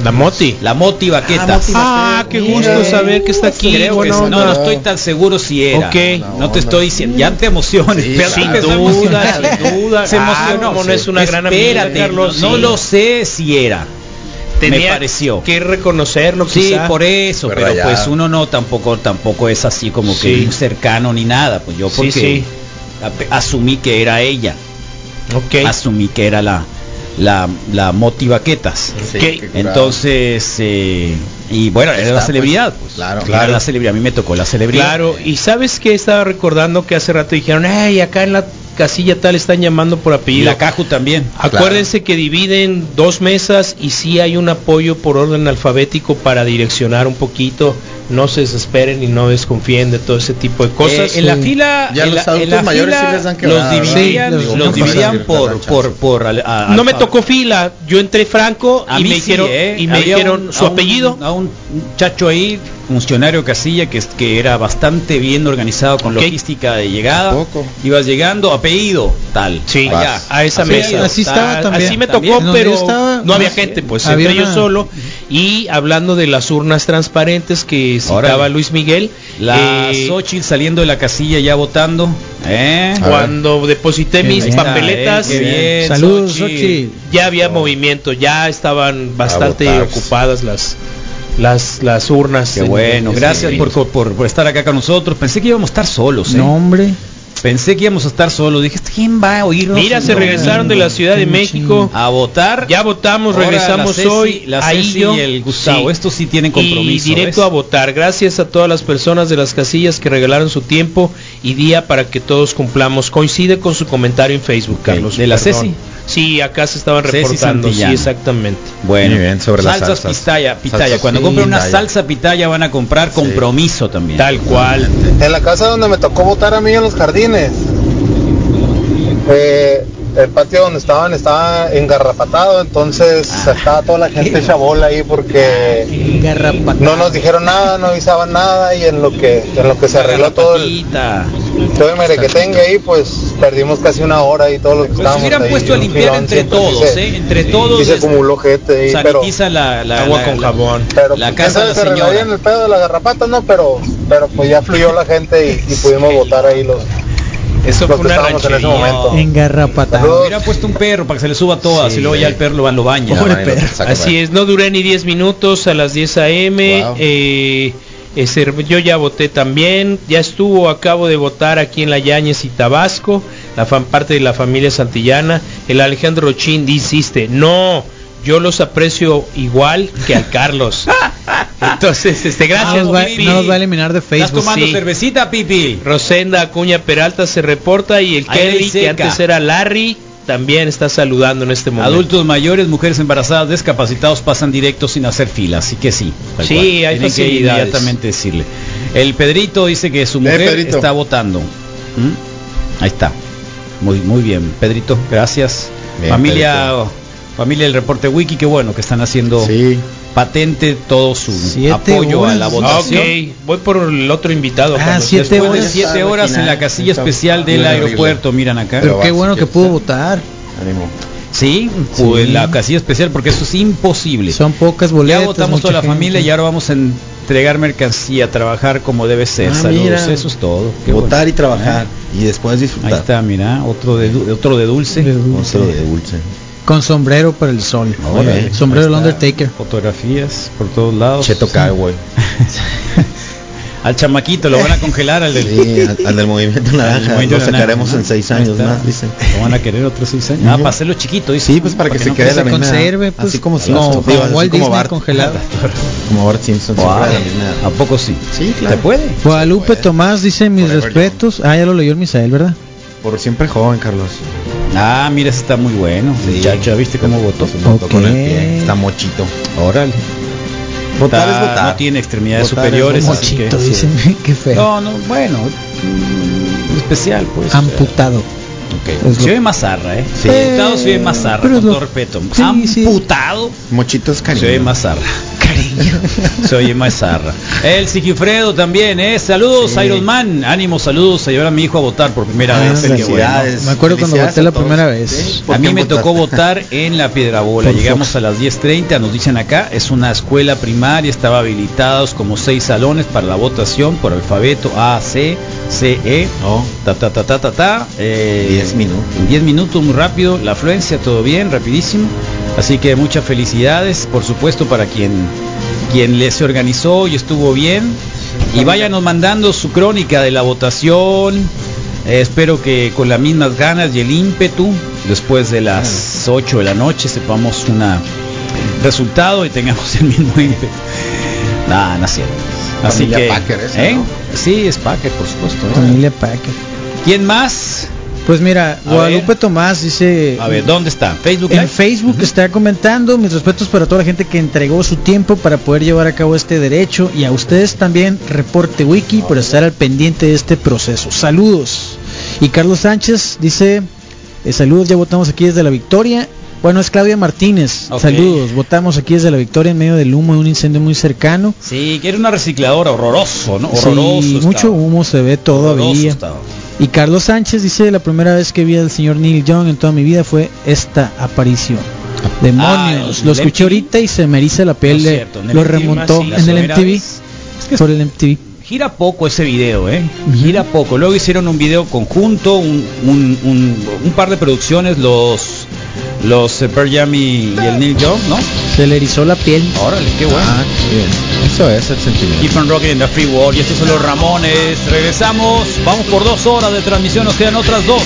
La Moti. La Moti Baqueta. Ah, qué Mira. gusto saber que está aquí. Creo que no, no estoy tan seguro si era. Ok. No te estoy diciendo, ya te emociones. Sin duda, emociona. sin duda. Se Ah, emocionó. no es una gran amiga, Espérate, Carlos, no, lo sé si era. me pareció. que reconocerlo, Sí, por eso, Pero pues uno no tampoco tampoco es así como que cercano ni nada, pues yo porque asumí que era ella, Ok. asumí que era la la la motivaquetas. Sí. Entonces eh, y bueno, era Está, la pues, celebridad, pues. claro. Era Claro. la celebridad, a mí me tocó la celebridad. Claro, y sabes que estaba recordando que hace rato dijeron, hey, acá en la casilla tal están llamando por Y apellido. la Caju también. Acuérdense que dividen dos mesas y sí hay un apoyo por orden alfabético para direccionar un poquito. No se desesperen y no desconfíen de todo ese tipo de cosas. Eh, en la fila, Ya en los la, en adultos la mayores fila sí les dan que los dividían, Sí, los, los- dividían por por por al- a- no me tocó fila, yo entré franco A y me sí, dijeron, ¿eh? y me dijeron un- su a un- apellido. A un muchacho ahí, funcionario casilla, que, es- que era bastante bien organizado con Ok. logística de llegada. Ibas llegando, apellido, tal. Sí, allá. a esa Apellido, mesa. así tal, estaba también. Así me También. tocó, pero estaba, no había gente, pues había entré yo solo. Y hablando de las urnas transparentes que citaba Órale. Luis Miguel, La eh, Xochitl saliendo de la casilla ya votando. ¿eh? Cuando deposité Qué mis bien, papeletas, eh, Saludos, Xochitl. Xochitl. ya había movimiento, ya estaban bastante ocupadas las las las urnas. Qué en- bueno, en- gracias por, por, por estar acá con nosotros. Pensé que íbamos a estar solos. ¿eh? No, hombre. Pensé que íbamos a estar solos. Dije, ¿quién va a oírnos? Mira, se regresaron de la Ciudad de México. a votar. Ya votamos, Ahora regresamos la Ceci- hoy. la ahí Ceci y el Gustavo. Sí. Estos sí tienen compromiso. Y directo ¿ves? a votar. Gracias a todas las personas de las casillas que regalaron su tiempo y día para que todos cumplamos. Coincide con su comentario en Facebook, Ok, Carlos. ¿de la perdón. Ceci? Sí, acá se estaban Ceci reportando. Sí, exactamente. Bueno, Muy bien, sobre las salsas, salsas. pitaya, pitaya. Salsas Cuando compren una pitaya. salsa pitaya van a comprar compromiso también. Tal cual. En la casa donde me tocó votar a mí en los jardines, eh, el patio donde estaban estaba engarrapatado, entonces estaba toda la gente hecha bola ahí porque no nos dijeron nada, no avisaban nada y en lo que en lo que se arregló todo el, todo el merequetengue ahí, pues perdimos casi una hora y todos los que Pues se estábamos hubieran ahí, puesto a limpiar filón, entre todos, se- ¿eh? Entre todos. sí se acumuló gente ahí, pero sanitiza la, la- Agua la- con la- jabón. pero la pues, casa de se señora. en el pedo de la garrapata, ¿no? Pero, pero pues ya fluyó la gente y, y pudimos votar ahí los, Eso fue una en ese ranchería. momento. Engarrapatado. Saludos. Hubiera puesto un perro para que se le suba todas Sí, y luego ya el perro lo, lo baña. No, perro. Así es, no duré ni 10 minutos a las 10 a.m. Wow. eh, ese- yo ya voté también, ya estuvo, acabo de votar aquí en La Yañez y Tabasco, la fan parte de la familia Santillana. El Alejandro Rochín insiste, no, yo los aprecio igual que al Carlos. Entonces, este, No gracias, nos, va, Pipi. no nos va a eliminar de ¿Estás Facebook. tomando sí. cervecita, Pipi? Rosenda Acuña Peralta se reporta y el Ahí Kelly, que antes era Larry, también está saludando en este momento. Adultos mayores, mujeres embarazadas, discapacitados pasan directo sin hacer fila, así que sí. Sí, cual. hay Tienen que inmediatamente decirle. El Pedrito dice que su Eh, mujer está votando. ¿Mm? Ahí está. Muy, muy bien. Pedrito, gracias. Bien, familia, familia del reporte wiki, qué bueno que están haciendo patente todo su apoyo a la votación. Ok, voy por el otro invitado. Ah, siete Después de horas, siete horas en la casilla especial del Horrible. aeropuerto, miran acá. Pero qué bueno que pudo votar. Sí, pues la casilla especial porque eso es imposible. Son pocas boletas. Ya votamos toda la gente. familia y ahora vamos a entregar mercancía, trabajar como debe ser. Ah, Saludos, mira. eso es todo. Qué Votar bueno. y trabajar Ah, y después disfrutar. Ahí está, mira, otro de otro de dulce. Otro de dulce. Con sombrero para el sol. Órale. sombrero del. Undertaker. Fotografías por todos lados. Cheto Cowboy. Al chamaquito lo van a congelar al del, Sí, al, al del movimiento naranja. movimiento Lo sacaremos ¿no? en seis años está. más, dicen. Lo van a querer otros seis años. Ah, para hacerlo chiquito, dice. Sí, pues para que se no quede la misma edad. Así como si como, como así Walt como Disney Bart. congelado. Como Bart Simpson. Wow. la misma. ¿A poco sí? Sí, claro. ¿Se puede? Guadalupe Tomás dice mis Forever respetos. Ah, ya lo leyó el Misael, ¿verdad? Por siempre joven, Carlos. Ah, mira, está muy bueno. Ya, ya viste cómo votó. Votó con el pie. Está mochito. Órale. Votar Está- es votar. No tiene extremidades Votar es superiores. así que- dicen. Qué feo. No, no, bueno. mm, Especial, pues. Amputado. Ok. Es lo- Se ve más zarra, ¿eh? Sí. Amputado se ve más zarra, con todo respeto. Sí, sí. Amputado Mochito es cariño. se ve más zarra. Cariño. se oye más zarra. El Sigifredo también, ¿eh? Saludos, Sí. Iron Man. Ánimo, saludos a llevar a mi hijo a votar por primera Ah, vez. Bueno. Felicidades. Me acuerdo cuando voté la primera vez. Sí, A ¿por mí me tocó votar en la Piedrabola. Por Llegamos Fox. a las 10.30, nos dicen acá, es una escuela primaria, estaba habilitados como seis salones para la votación por alfabeto A, C, C, E, Oh, ta, ta, ta, ta, ta, ta. eh, 10 minutos. En 10 minutos, muy rápido, la afluencia, todo bien, rapidísimo. Así que muchas felicidades, por supuesto, para quien, quien le se organizó y estuvo bien. Y váyanos mandando su crónica de la votación. Eh, espero que con las mismas ganas y el ímpetu, después de las 8 de la noche, sepamos un resultado y tengamos el mismo ímpetu. Nah, no es cierto. Así Familia que, Packer esa, ¿eh? ¿no? Sí, es Packer, por supuesto. Familia Packer. ¿Quién más? Pues mira, A Guadalupe ver. Tomás dice. A ver, ¿dónde está? ¿Facebook En Live? Facebook está comentando mis respetos para toda la gente que entregó su tiempo para poder llevar a cabo este derecho y a ustedes también reporte wiki por estar al pendiente de este proceso. Saludos. Y Carlos Sánchez dice eh, saludos, ya votamos aquí desde la Victoria. Bueno, es Claudia Martínez. Saludos, votamos aquí desde la Victoria en medio del humo de un incendio muy cercano. Sí, que era una recicladora horroroso, ¿no? Sí, Horroroso. mucho humo se ve todavía. estaba. Y Carlos Sánchez dice la primera vez que vi al señor Neil Young en toda mi vida fue esta aparición. Demonios, Ah, lo ¿el escuché ahorita y se me eriza la piel. de- cierto, lo remontó en el MTV. Por el MTV. Gira poco ese video, ¿eh? Gira poco. Luego hicieron un video conjunto, un, un, un, un par de producciones, los los eh, Pearl Jam y, y el Neil Young, ¿no? Se le erizó la piel. Órale, qué bueno. Ah, qué bien. Eso es el sentimiento. Keep on rocking in the free world. Y estos son los Ramones. Regresamos. Vamos por dos horas de transmisión. Nos quedan otras dos.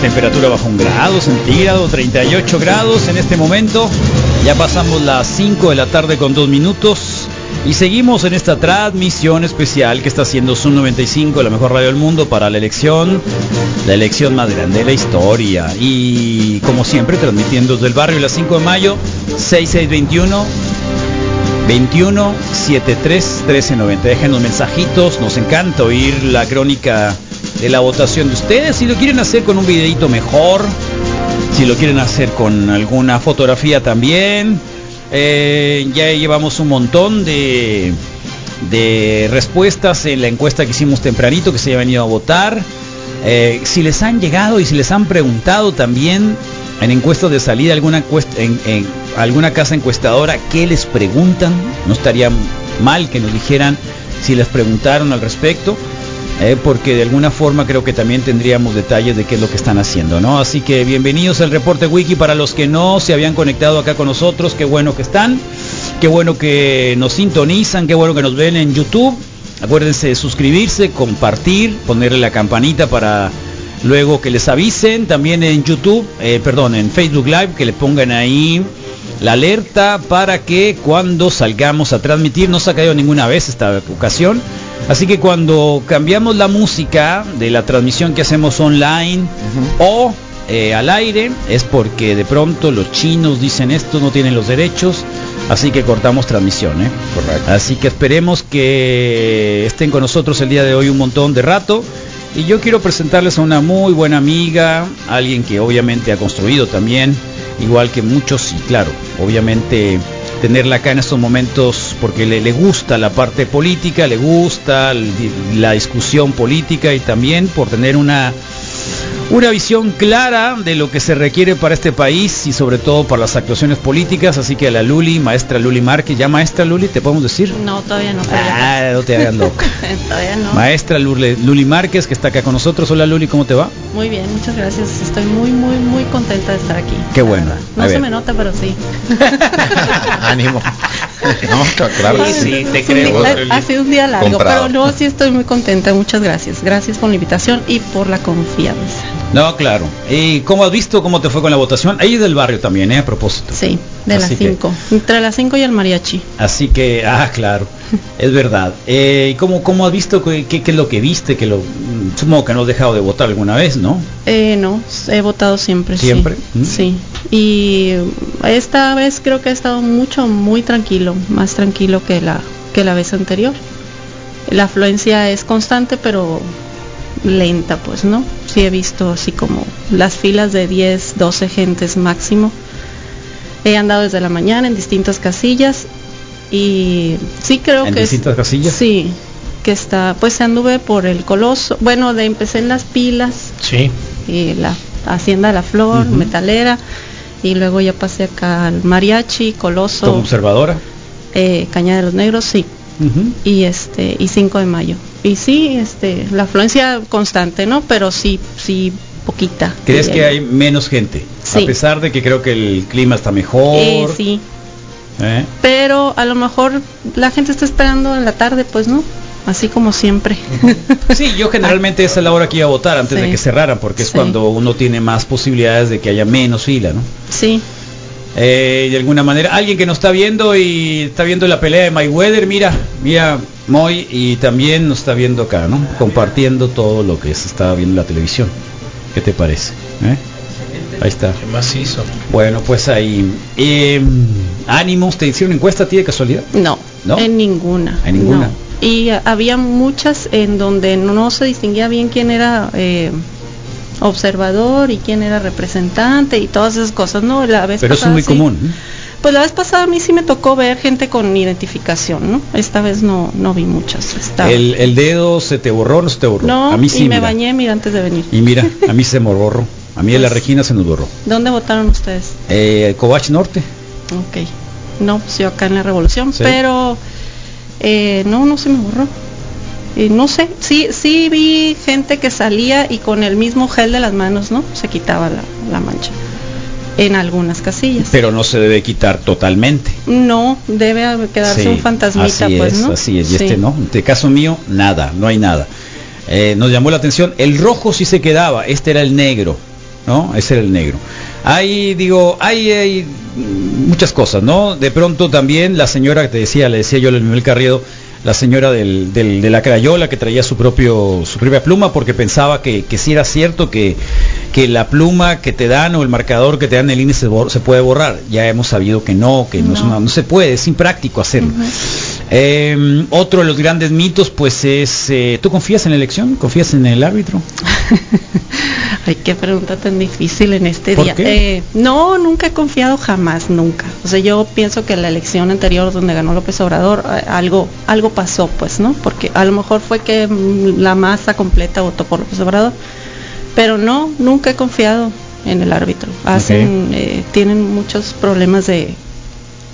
Temperatura bajo un grado centígrado, 38 grados en este momento. Ya pasamos las 5 de la tarde con 2 minutos. Y seguimos en esta transmisión especial que está haciendo Zoom 95, la mejor radio del mundo, para la elección, la elección más grande de la historia. Y como siempre, transmitiendo desde el barrio las 5 de mayo, 6621 21 73 13 90. Déjenos mensajitos, nos encanta oír la crónica de la votación de ustedes. Si lo quieren hacer con un videito mejor, si lo quieren hacer con alguna fotografía también. Eh, ya llevamos un montón de, de respuestas en la encuesta que hicimos tempranito que se ha venido a votar. Eh, si les han llegado y si les han preguntado también en encuestas de salida alguna en, en- alguna casa encuestadora, ¿qué les preguntan? No estaría mal que nos dijeran si les preguntaron al respecto. Eh, porque de alguna forma creo que también tendríamos detalles de qué es lo que están haciendo, ¿no? Así que bienvenidos al reporte wiki para los que no se habían conectado acá con nosotros, qué bueno que están, qué bueno que nos sintonizan, qué bueno que nos ven en YouTube. Acuérdense de suscribirse, compartir, ponerle la campanita para luego que les avisen. También en YouTube, eh, perdón, en Facebook Live, que le pongan ahí la alerta para que cuando salgamos a transmitir, no se ha caído ninguna vez esta ocasión. Así que cuando cambiamos la música de la transmisión que hacemos online o eh, al aire, es porque de pronto los chinos dicen esto, no tienen los derechos, así que cortamos transmisión. ¿eh? Así que esperemos que estén con nosotros el día de hoy un montón de rato. Y yo quiero presentarles a una muy buena amiga, alguien que obviamente ha construido también, igual que muchos, y claro, obviamente tenerla acá en estos momentos porque le, le gusta la parte política, le gusta la discusión política y también por tener una una visión clara de lo que se requiere para este país y sobre todo para las actuaciones políticas, así que a la Luli, maestra Luli Márquez, ya maestra Luli, ¿te podemos decir? No, todavía no. Ah, no te hagas loca. todavía no. Maestra Luli, Luli Márquez, que está acá con nosotros. Hola Luli, ¿cómo te va? Muy bien, muchas gracias. Estoy muy, muy, muy contenta de estar aquí. Qué bueno. No se me nota, pero sí. Ánimo. No, claro que sí. Es un día- ha sido un día largo, Comprado. pero no, sí estoy muy contenta. Muchas gracias. Gracias por la invitación y por la confianza. No, claro. ¿Y cómo has visto cómo te fue con la votación? Ahí es del barrio también, ¿eh? A propósito. Sí, de las Así que- 5. Entre las 5 y el mariachi. Así que, ah, claro, es verdad. Eh, ¿y ¿cómo, ¿Cómo has visto? ¿Qué, qué, qué es lo que viste? Que lo, mm, supongo que no has dejado de votar alguna vez, ¿no? Eh, no, he votado siempre. sí. ¿Siempre? ¿Mm? Sí. Y esta vez creo que ha estado mucho, muy tranquilo, más tranquilo que la, que la vez anterior. La afluencia es constante, pero lenta, pues, ¿no? Sí he visto así como las filas de 10, 12 gentes máximo. He andado desde la mañana en distintas casillas y sí creo ¿En que es- distintas casillas? Sí, que está, pues anduve por el Coloso, bueno, de empecé en las pilas, Sí. y la Hacienda de la Flor. Metalera, y luego ya pasé acá al Mariachi, Coloso, Como observadora. Eh, Cañada de los Negros, sí, y este y 5 de mayo. Y sí, este la afluencia constante, ¿no? Pero sí, sí poquita. ¿Crees que hay menos gente? Sí. A pesar de que creo que el clima está mejor. Eh, sí, ¿eh? pero a lo mejor la gente está esperando en la tarde, pues, ¿no? Así como siempre. Sí, yo generalmente esa es la hora que iba a votar antes Sí. de que cerraran, porque es Sí. cuando uno tiene más posibilidades de que haya menos fila, ¿no? sí. Eh, de alguna manera, alguien que nos está viendo y está viendo la pelea de Mayweather, mira, mira Moy y también nos está viendo acá, ¿no? Compartiendo todo lo que se está viendo en la televisión. ¿Qué te parece? ¿Eh? Ahí está. ¿Qué más hizo? Bueno, pues ahí. Eh, ánimos, ¿te hicieron encuesta a ti de casualidad? No, ¿No? en ninguna. En ninguna. no. Y había muchas en donde no se distinguía bien quién era eh, observador y quién era representante y todas esas cosas, ¿no? La vez Pero eso es muy sí. común. ¿eh? Pues la vez pasada a mí sí me tocó ver gente con identificación, ¿no? Esta vez no, no vi muchas. Estaba- El, el dedo se te borró no se te borró? no, a mí sí. y me mira. bañé, mira, antes de venir. Y mira, a mí se me borró. A mí en la Pues- Regina se nos borró. ¿Dónde votaron ustedes? Eh, Covach Norte. Ok. No, pues yo acá en la Revolución, Sí. pero eh, no, no se me borró. Y no sé, sí, sí vi gente que salía y con el mismo gel de las manos, ¿no? Se quitaba la, la mancha. En algunas casillas. Pero no se debe quitar totalmente. No, debe quedarse Sí, un fantasmita, así pues, es, ¿no? Así es, y Sí. este no. Este caso mío, nada, no hay nada. Eh, nos llamó la atención, el rojo sí se quedaba, este era el negro, ¿no? Ese era el negro. Hay, digo, hay, hay muchas cosas, ¿no? De pronto también la señora que te decía, le decía yo a Miguel Carriedo, la señora del, del- de la crayola que traía su propio su propia pluma porque pensaba que, que sí era cierto que, que la pluma que te dan o el marcador que te dan en el índice se, se puede borrar. Ya hemos sabido que no, que no, es No. una- no se puede, es impráctico hacerlo. Eh, otro de los grandes mitos, pues es, eh, ¿tú confías en la elección? ¿Confías en el árbitro? Ay, qué pregunta tan difícil en este ¿Por día. qué? Eh, no, nunca he confiado jamás, nunca. O sea, yo pienso que la elección anterior donde ganó López Obrador, algo, algo pasó, pues, ¿no? Porque a lo mejor fue que mm, la masa completa votó por López Obrador. Pero no, nunca he confiado. en el árbitro. Hacen, eh, tienen muchos problemas de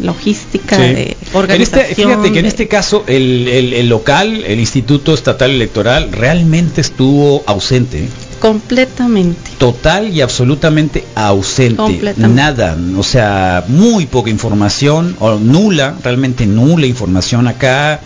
logística, Sí. de En este, organización. fíjate que en este caso el, el- el local, el Instituto Estatal Electoral, realmente estuvo ausente. completamente. Total y absolutamente ausente. Completamente. Nada, o sea, muy poca información, o nula, realmente nula información acá.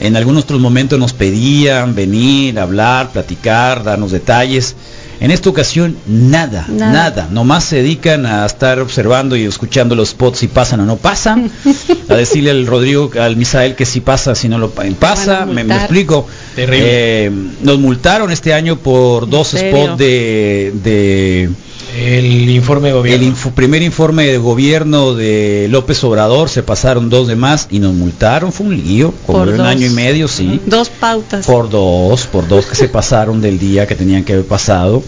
En algunos otros momentos nos pedían venir, hablar, platicar, darnos detalles. En esta ocasión nada, Nada. nada, Nomás se dedican a estar observando y escuchando los spots si pasan o no pasan. a decirle al Rodrigo, al Misael que si pasa, si no lo pa- pasa. Me, explico. Terrible. Eh, nos multaron este año por dos spots de, de el informe de gobierno. El info- primer informe de gobierno de López Obrador se pasaron dos de más y nos multaron. Fue un lío, como Por de un dos. año y medio, sí. Dos pautas. Por dos, por dos que se pasaron del día que tenían que haber pasado.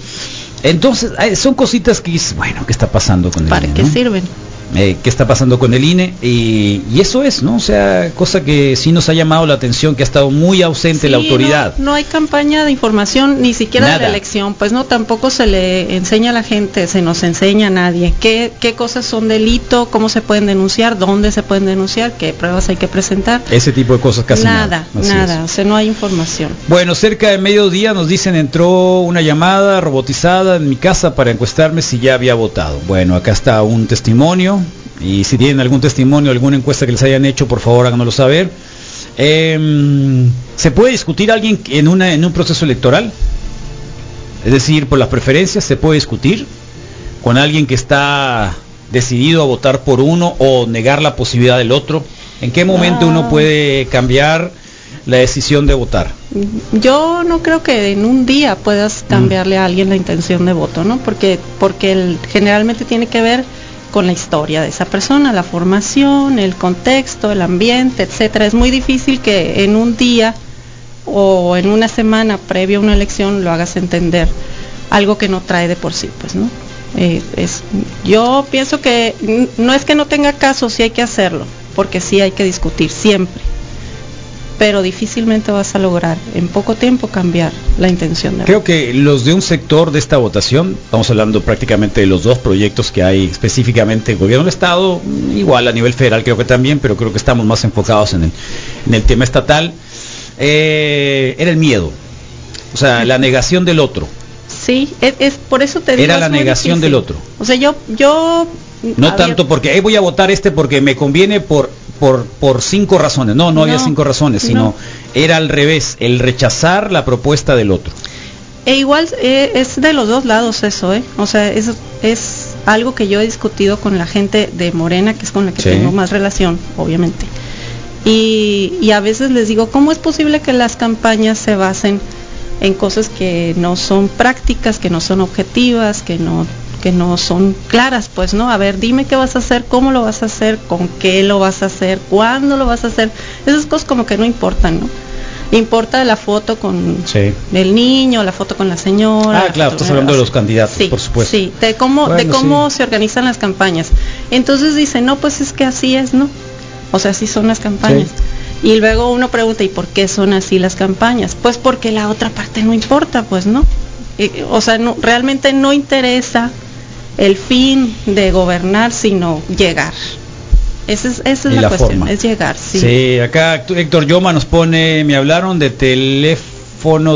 Entonces, son cositas que dices, bueno, ¿qué está pasando con el ¿Para qué no? sirven? Eh, qué está pasando con el INE y, y eso es, ¿no? O sea, cosa que sí nos ha llamado la atención, que ha estado muy ausente la autoridad. No, no hay campaña de información ni siquiera de la elección, pues no, tampoco se le enseña a la gente, se nos enseña a nadie qué, qué cosas son delito, cómo se pueden denunciar, dónde se pueden denunciar, qué pruebas hay que presentar. Ese tipo de cosas casi nada, nada. Nada, o sea, no hay información. Bueno, cerca de mediodía nos dicen entró una llamada robotizada en mi casa para encuestarme si ya había votado. Bueno, acá está un testimonio y si tienen algún testimonio, alguna encuesta que les hayan hecho, por favor háganoslo saber. Em, ¿Se puede discutir alguien en, una, en un proceso electoral? Es decir, por las preferencias, ¿se puede discutir con alguien que está decidido a votar por uno o negar la posibilidad del otro? ¿En qué momento Ah. uno puede cambiar la decisión de votar? Yo no creo que en un día puedas cambiarle a alguien la intención de voto, ¿no? Porque porque el- generalmente tiene que ver con la historia de esa persona, la formación, el contexto, el ambiente, etcétera. Es muy difícil que en un día o en una semana previo a una elección lo hagas entender algo que no trae de por sí, pues, ¿no? Eh, es, yo pienso que no es que no tenga caso, sí hay que hacerlo, porque sí hay que discutir siempre pero difícilmente vas a lograr en poco tiempo cambiar la intención de Creo que los de un sector de esta votación, estamos hablando prácticamente de los dos proyectos que hay específicamente en gobierno del Estado, igual a nivel federal creo que también, pero creo que estamos más enfocados en el, en el tema estatal, eh, era el miedo, o sea, la negación del otro, Sí, es, es- por eso te digo. era la negación difícil. del otro. O sea, yo, yo. No había- tanto porque "Eh, voy a votar este porque me conviene por, por, por cinco razones, no, no, había cinco razones, sino no. era al revés, el rechazar la propuesta del otro. E igual eh, es de los dos lados eso, ¿eh? O sea, es, es algo que yo he discutido con la gente de Morena, que es con la que Sí. tengo más relación, obviamente. Y, y a veces les digo, ¿cómo es posible que las campañas se basen en cosas que no son prácticas, que no son objetivas, que no que no son claras, pues, ¿no? A ver, dime qué vas a hacer, cómo lo vas a hacer, con qué lo vas a hacer, cuándo lo vas a hacer. Esas cosas como que no importan, ¿no? Importa la foto con Sí. del niño, la foto con la señora. Ah, la claro, estás hablando de los candidatos, Sí, por supuesto. Sí, de cómo, de cómo se organizan las campañas. Entonces dicen, no, pues es que así es, ¿no? O sea, así son las campañas. Y luego uno pregunta, ¿y por qué son así las campañas? Pues porque la otra parte no importa, pues, ¿no? Eh, o sea, no, realmente no interesa el fin de gobernar, sino llegar. Esa es, esa es la, la cuestión, forma. es llegar, sí. Sí. acá Héctor Yoma nos pone, me hablaron de teléfono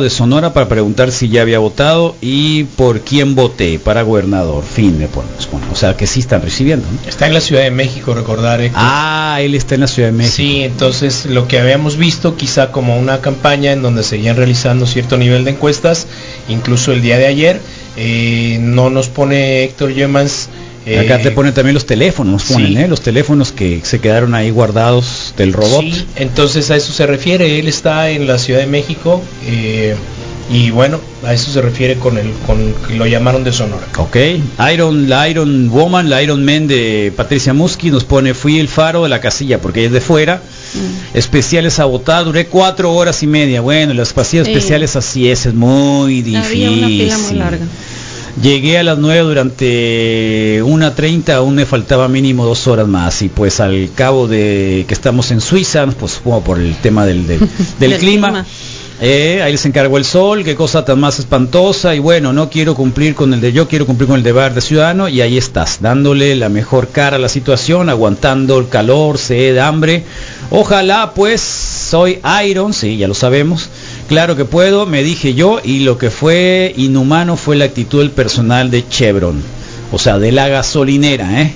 de Sonora para preguntar si ya había votado y por quién voté para gobernador. Fin, me pone. bueno, o sea que sí están recibiendo. ¿no? Está en la Ciudad de México, recordar. Héctor. Ah, él está en la Ciudad de México. Sí, entonces lo que habíamos visto quizá como una campaña en donde seguían realizando cierto nivel de encuestas, incluso el día de ayer, eh, no nos pone Héctor Yemans. eh, Acá te ponen también los teléfonos, nos ponen, sí. ¿eh? los teléfonos que se quedaron ahí guardados del robot. Sí, entonces a eso se refiere, él está en la Ciudad de México y bueno, a eso se refiere con el con que lo llamaron de Sonora. Ok, Iron, la Iron Woman, la Iron Man de Patricia Musky nos pone, fui el faro de la casilla porque ella es de fuera, especiales a votar, duré cuatro horas y media, bueno, las pasillas Sí. especiales así es, es muy difícil. Había una fila muy larga. Llegué a las 9 durante una 30, aún me faltaba mínimo dos horas más y pues al cabo de que estamos en Suiza, pues supongo por el tema del, del, del Del clima, clima. Eh, ahí les encargó el sol, qué cosa tan más espantosa. Y bueno, no quiero cumplir con el de yo, quiero cumplir con el deber de ciudadano. Y ahí estás, dándole la mejor cara a la situación, aguantando el calor, sed, hambre. Ojalá, pues, soy Iron, sí, ya lo sabemos. Claro que puedo, me dije yo. Y lo que fue inhumano fue la actitud del personal de Chevron. O sea, de la gasolinera, ¿eh?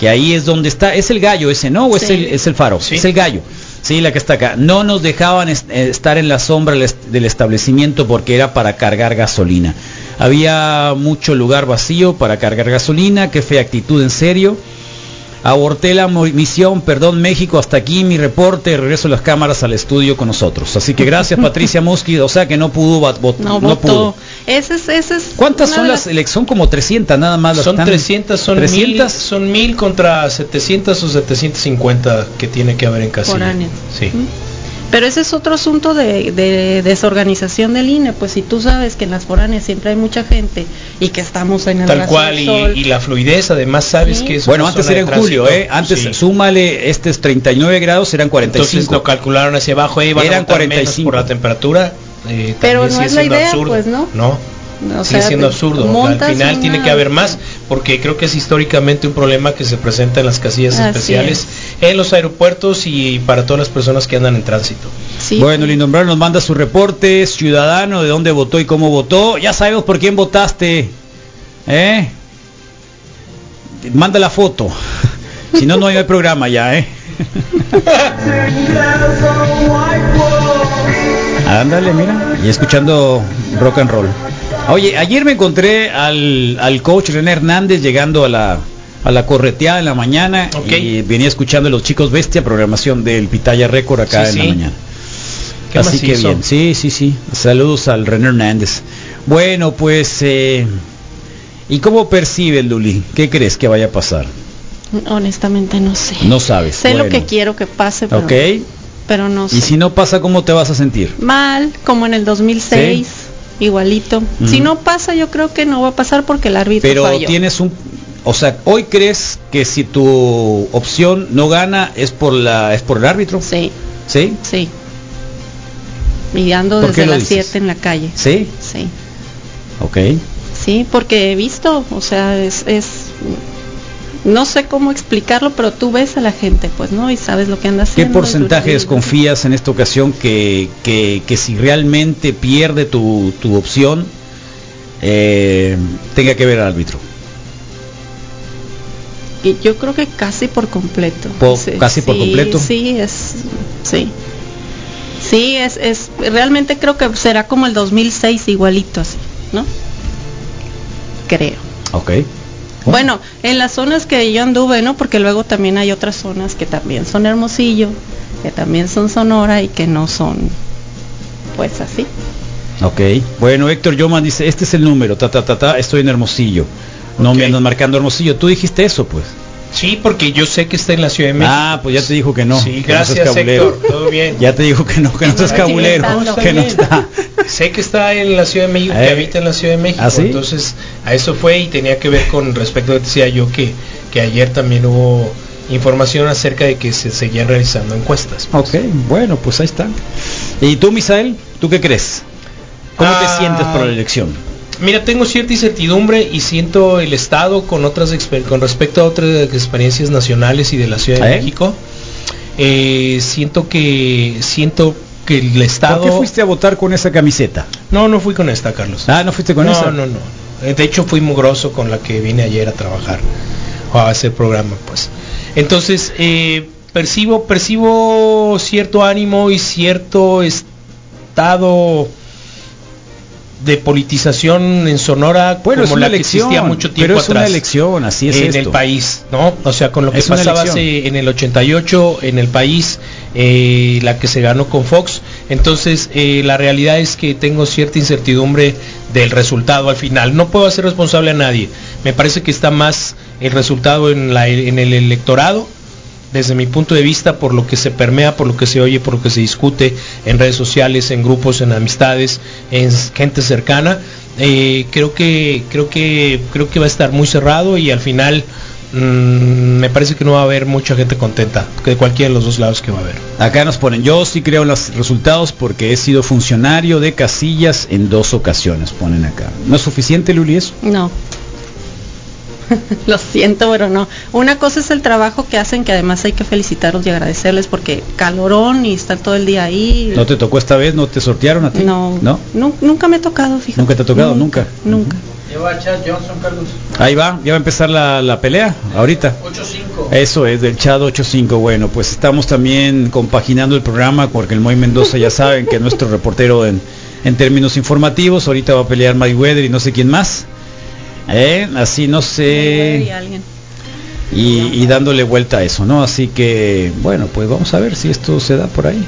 Que ahí es donde está. ¿Es el gallo ese, no? ¿O es, el, es el faro? Sí. Es el gallo. Sí, la que está acá. No nos dejaban eh, estar en la sombra del establecimiento porque era para cargar gasolina. Había mucho lugar vacío para cargar gasolina. Qué fea actitud, en serio. Aborté la misión, perdón México, hasta aquí mi reporte, regreso las cámaras al estudio con nosotros. Así que gracias Patricia Mosqui, o sea que no pudo, bat- vot- No, no votó. pudo. Ese es, ese es ¿Cuántas son las elecciones? Son como 300 nada más. las Son que están- 300, son 300. 1000, son 1000 contra 700 o 750 que tiene que haber en casilla. Sí. Pero ese es otro asunto de, de desorganización del INE, pues si tú sabes que en las foráneas siempre hay mucha gente y que estamos en el Tal cual y, sol, y la fluidez, además sabes Sí. que es Bueno, una antes zona era en julio, tránsito. ¿eh? Antes Sí. súmale, este es 39 grados, eran 45. Entonces lo calcularon hacia abajo, eh, van a Eran votar menos 45. por la temperatura. eh, Pero no es la idea, absurdo. pues, ¿no? No. O sigue sea, siendo absurdo. Al final tiene que haber más, porque creo que es históricamente un problema que se presenta en las casillas Así especiales en los aeropuertos y para todas las personas que andan en tránsito. Bueno, el innombrable nos manda su reporte, ciudadano, de dónde votó y cómo votó. Ya sabemos por quién votaste. ¿Eh? Manda la foto. si no, no hay programa ya, ¿eh? Ándale, mira. Y escuchando rock and roll. Oye, ayer me encontré al, al coach René Hernández llegando a la, a la correteada en la mañana y venía escuchando a los chicos bestia, programación del Pitaya Record acá Sí, en sí. la mañana. Qué Así que bien, sí, sí, sí. Saludos al René Hernández. Bueno, pues, eh, ¿y cómo percibe el Luli? ¿Qué crees que vaya a pasar? honestamente no sé. No sabes. sé lo que quiero que pase, pero, Ok. pero no sé. Y si no pasa, ¿cómo te vas a sentir? Mal, como en el 2006, igualito. Si no pasa, yo creo que no va a pasar porque el árbitro Pero falló. tienes un, o sea, hoy crees que si tu opción no gana es por la, es por el árbitro. Sí. Sí. Sí. Y ando ¿Por qué desde las dices? 7 en la calle. Sí. Sí. Ok. Sí, porque he visto, o sea, es, es no sé cómo explicarlo, pero tú ves a la gente, pues, ¿no? Y sabes lo que anda ¿Qué haciendo. porcentaje desconfías en esta ocasión que, que, que si realmente pierde tu, tu opción eh, tenga que ver al árbitro? y yo creo que casi por completo. Po- casi por sí, completo. Sí, es, sí. Sí, es, es, realmente creo que será como el 2006 igualito así, ¿no? Creo. Ok. Bueno, en las zonas que yo anduve, ¿no? Porque luego también hay otras zonas que también son Hermosillo, que también son Sonora y que no son, pues así. Ok. Bueno, Héctor Yoman dice, este es el número, ta, ta, ta, ta, estoy en Hermosillo. No me andan marcando Hermosillo. Tú dijiste eso, pues. Sí, porque yo sé que está en la Ciudad de México. Ah, pues ya te dijo que no. Sí, que no gracias cabulero. Héctor, todo bien. Ya te dijo que no, que no seas cabulero, que no está. Sé que está en la Ciudad de México, Eh. que habita en la Ciudad de México. ¿Ah, sí? Entonces, a eso fue y tenía que ver con respecto a que decía yo que, que ayer también hubo información acerca de que se seguían realizando encuestas. Ok, bueno, pues ahí está. ¿Y tú, Misael? ¿Tú qué crees? ¿Cómo Ah, te sientes por la elección? Mira, tengo cierta incertidumbre y siento el Estado con otras con respecto a otras experiencias nacionales y de la Ciudad de ¿Eh? México. eh, siento que siento que el Estado. ¿Por qué fuiste a votar con esa camiseta? No, no fui con esta, Carlos. Ah, no fuiste con no, esa. No, no, Eh, De hecho, fui mugroso con la que vine ayer a trabajar o a hacer programa, pues. Entonces, eh, percibo, percibo cierto ánimo y cierto estado de politización en Sonora Bueno, es como una la que elección, existía mucho tiempo pero es una atrás elección, así es en esto. el país, ¿no? O sea, con lo que Es una pasaba hace en el 88 en el país, eh, la que se ganó con Fox. Entonces, eh, la realidad es que tengo cierta incertidumbre del resultado al final. No puedo hacer responsable a nadie. Me parece que está más el resultado en, la, en el electorado desde mi punto de vista, por lo que se permea, por lo que se oye, por lo que se discute en redes sociales, en grupos, en amistades, en gente cercana, eh, creo que creo que creo que va a estar muy cerrado y al final mm, me parece que no va a haber mucha gente contenta de cualquiera de los dos lados que va a haber. Acá nos ponen, yo sí creo en los resultados porque he sido funcionario de casillas en dos ocasiones, ponen acá. ¿No es suficiente, Luli, eso? No. Lo siento, pero no. Una cosa es el trabajo que hacen, que además hay que felicitarlos y agradecerles porque calorón y están todo el día ahí. ¿No te tocó esta vez? ¿No te sortearon a ti? No. ¿No? Nu- nunca me ha tocado, fíjate. ¿Nunca te ha tocado? Nunca. Nunca. Lleva Chad Johnson, Carlos. Ahí va, ya va a empezar la, la pelea, ahorita. 8-5. Eso es, del Chad 85. Bueno, pues estamos también compaginando el programa porque el Moy Mendoza ya saben que es nuestro reportero en, en términos informativos. Ahorita va a pelear Mayweather y no sé quién más. ¿Eh? Así no sé. Y, y dándole vuelta a eso, ¿no? Así que, bueno, pues vamos a ver si esto se da por ahí.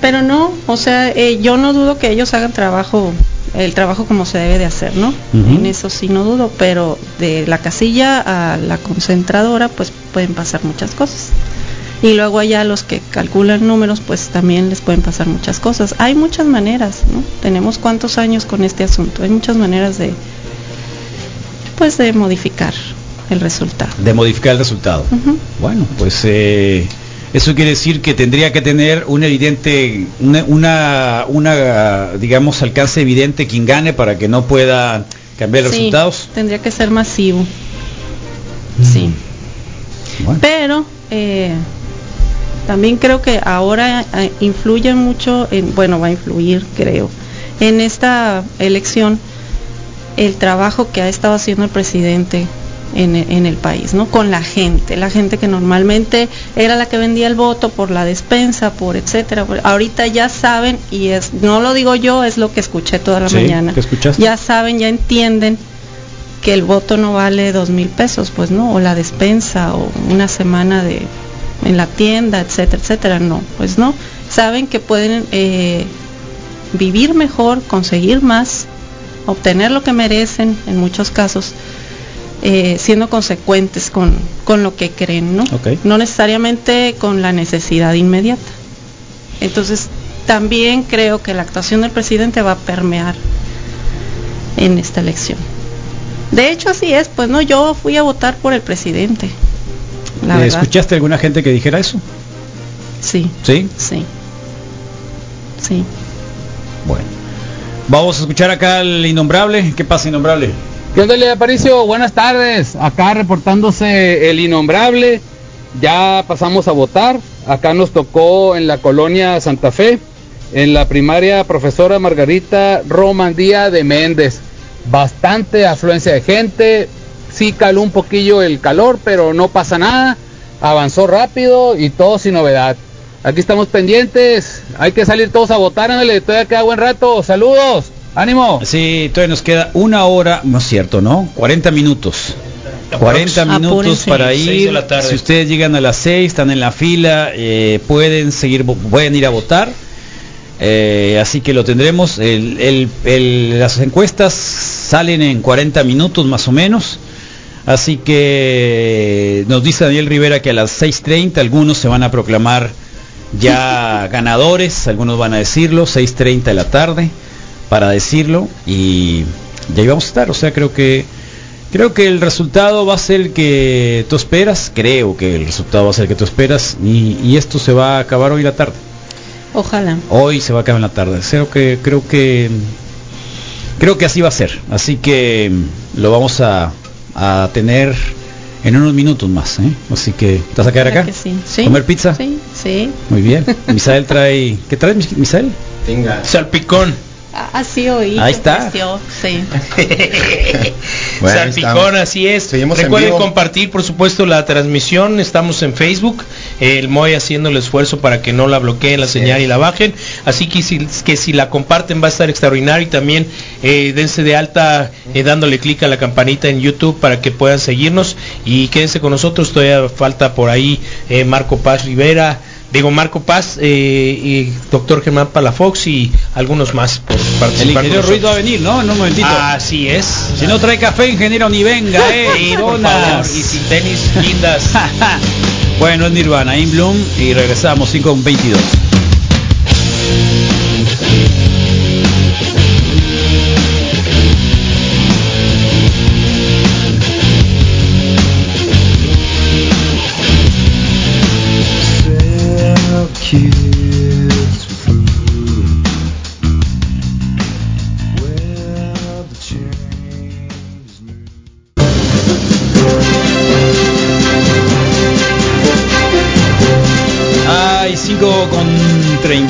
Pero no, o sea, eh, yo no dudo que ellos hagan trabajo, el trabajo como se debe de hacer, ¿no? En eso sí no dudo, pero de la casilla a la concentradora, pues pueden pasar muchas cosas. Y luego allá los que calculan números, pues también les pueden pasar muchas cosas. Hay muchas maneras, ¿no? Tenemos cuántos años con este asunto. Hay muchas maneras de, pues, de modificar el resultado. De modificar el resultado. Bueno, pues eh, eso quiere decir que tendría que tener un evidente, una, una, una, digamos, alcance evidente quien gane para que no pueda cambiar los Sí, resultados. Tendría que ser masivo. Mm. Sí. Pero eh, también creo que ahora eh, influye mucho, en, bueno, va a influir, creo, en esta elección el trabajo que ha estado haciendo el presidente en, en el país, ¿no? Con la gente, la gente que normalmente era la que vendía el voto por la despensa, por etcétera. ahorita ya saben y es, no lo digo yo, es lo que escuché toda la Sí, mañana. Ya saben, ya entienden que el voto no vale dos mil pesos, pues no, o la despensa, o una semana de en la tienda, etcétera, etcétera, no, pues no. Saben que pueden eh, vivir mejor, conseguir más, obtener lo que merecen en muchos casos, eh, siendo consecuentes con, con lo que creen, ¿no? No necesariamente con la necesidad inmediata. Entonces, también creo que la actuación del presidente va a permear en esta elección. De hecho, así es, pues no, yo fui a votar por el presidente. La. ¿Escuchaste alguna gente que dijera eso? Sí, Sí. sí. Sí. Bueno. Vamos a escuchar acá al innombrable. ¿Qué pasa, innombrable? ¿Qué onda, Aparicio? Buenas tardes. Acá reportándose el innombrable. Ya pasamos a votar. Acá nos tocó en la colonia Santa Fe, en la primaria profesora Margarita Romandía de Méndez. Bastante afluencia de gente. Sí caló un poquillo el calor, pero no pasa nada. Avanzó rápido y todo sin novedad. Aquí estamos pendientes. Hay que salir todos a votar. Ándale, todavía queda buen rato. Saludos. Ánimo. Sí, todavía nos queda una hora, no es cierto, ¿no? 40 minutos. 40 minutos Apúrense. para ir. la tarde. Si ustedes llegan a las 6, están en la fila, eh, pueden seguir, pueden ir a votar. Eh, así que lo tendremos. El- el- el- las encuestas salen en 40 minutos más o menos. Así que nos dice Daniel Rivera que a las 6.30 algunos se van a proclamar ya ganadores, algunos van a decirlo, 6.30 de la tarde para decirlo y ya íbamos a estar, o sea, creo que creo que el resultado va a ser el que tú esperas, creo que el resultado va a ser el que tú esperas y, y esto se va a acabar hoy la tarde. Ojalá. Hoy se va a acabar en la tarde. Creo que creo que creo que así va a ser. Así que lo vamos a, a tener en unos minutos más, ¿eh? Así que ¿te vas a quedar acá? que sí. Sí. ¿Comer pizza? Sí, sí. Muy bien. Misael trae ¿Qué trae Mis- Misael? Tenga. Salpicón. Ah, Así oí. Ahí está. Sí. Bueno, Salpicón, así es. Seguimos Recuerden compartir, por supuesto, la transmisión. Estamos en Facebook. El Moy haciendo el esfuerzo para que no la bloqueen la señal y la bajen. Así que si, que si la comparten va a estar extraordinario. Y también eh, dense de alta eh, dándole clic a la campanita en YouTube para que puedan seguirnos. Y quédense con nosotros. Todavía falta por ahí eh, Marco Paz Rivera. Digo Marco Paz eh, y doctor Germán Palafox y algunos más por El participar. ingeniero con Ruiz va a venir, ¿no? En un momentito. Así es. Si no trae café, ingeniero, ni venga, eh. Sí, por Donas. favor, y sin tenis lindas. bueno, es Nirvana, In Bloom y regresamos 5 con 22.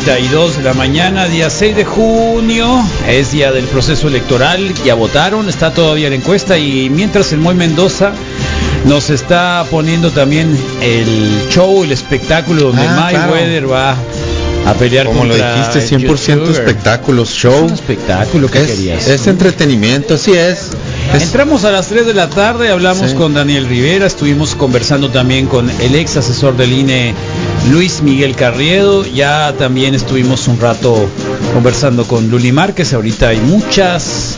32 de la mañana, día 6 de junio, es día del proceso electoral, ya votaron, está todavía la encuesta y mientras el Moy Mendoza nos está poniendo también el show, el espectáculo donde Ah, claro. Mayweather va a pelear Como lo dijiste, 100% YouTuber. espectáculos, show. Es un espectáculo que es, querías. es entretenimiento, así es. Es- Entramos a las 3 de la tarde, hablamos Sí. con Daniel Rivera, estuvimos conversando también con el ex asesor del INE, Luis Miguel Carriedo, ya también estuvimos un rato conversando con Luli Márquez, ahorita hay muchas,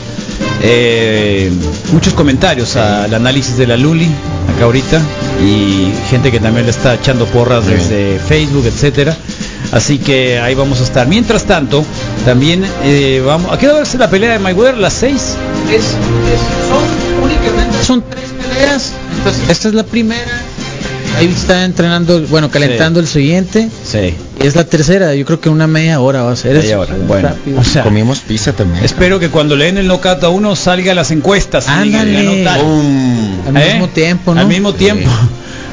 eh, muchos comentarios al análisis de la Luli, acá ahorita, y gente que también le está echando porras Muy desde Facebook, etcétera. Así que ahí vamos a estar. Mientras tanto, también eh, vamos. ¿A qué hora va a ser la pelea de Mayweather? ¿Las 6? Es, es- son únicamente son tres peleas. Entonces, esta es la primera. Ahí está entrenando, bueno, calentando el siguiente. Sí. Y es la tercera. Yo creo que una media hora va a ser. Media hora, bueno. rápido. O sea, Comimos pizza también. Espero que cuando le den el knockout a uno salga a las encuestas. Ándale. Al ¿Eh? mismo tiempo, ¿no? Al mismo tiempo.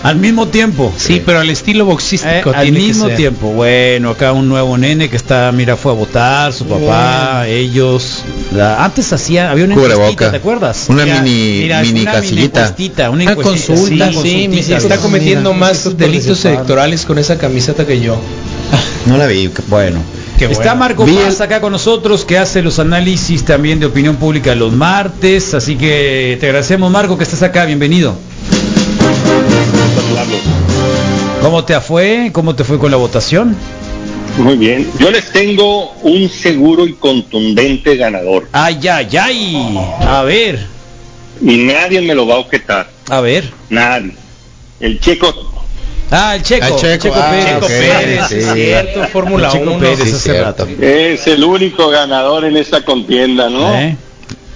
Al mismo tiempo. Sí, pero al estilo Eh, boxístico al tiene que mismo ser. tiempo. Bueno, acá un nuevo nene que está, mira, fue a votar, su papá, ellos. La- antes hacía, había una encuestita, ¿te acuerdas? Una Mira, mini- mira, mini una casillita. encuestita, una, consulta, Sí, mi está cometiendo mira, más delitos electorales con esa camiseta que yo. No la vi. Bueno. Qué Está bueno. Marco Vi Paz acá con nosotros que hace los análisis también de opinión pública los martes, así que te agradecemos Marco que estés acá, bienvenido. ¿Cómo te fue? ¿Cómo te fue con la votación? Muy bien. Yo les tengo un seguro y contundente ganador. Ay, ay, ay. A ver, Y nadie me lo va a objetar. a ver. Nadie. El checo. Ah, el Checo, Ah, Checo, ah, Pérez. Checo Pérez, sí. cierto, Fórmula El Checo 1. Pérez sí, hace cierto. rato. Es el único ganador en esta contienda, ¿no? ¿Eh?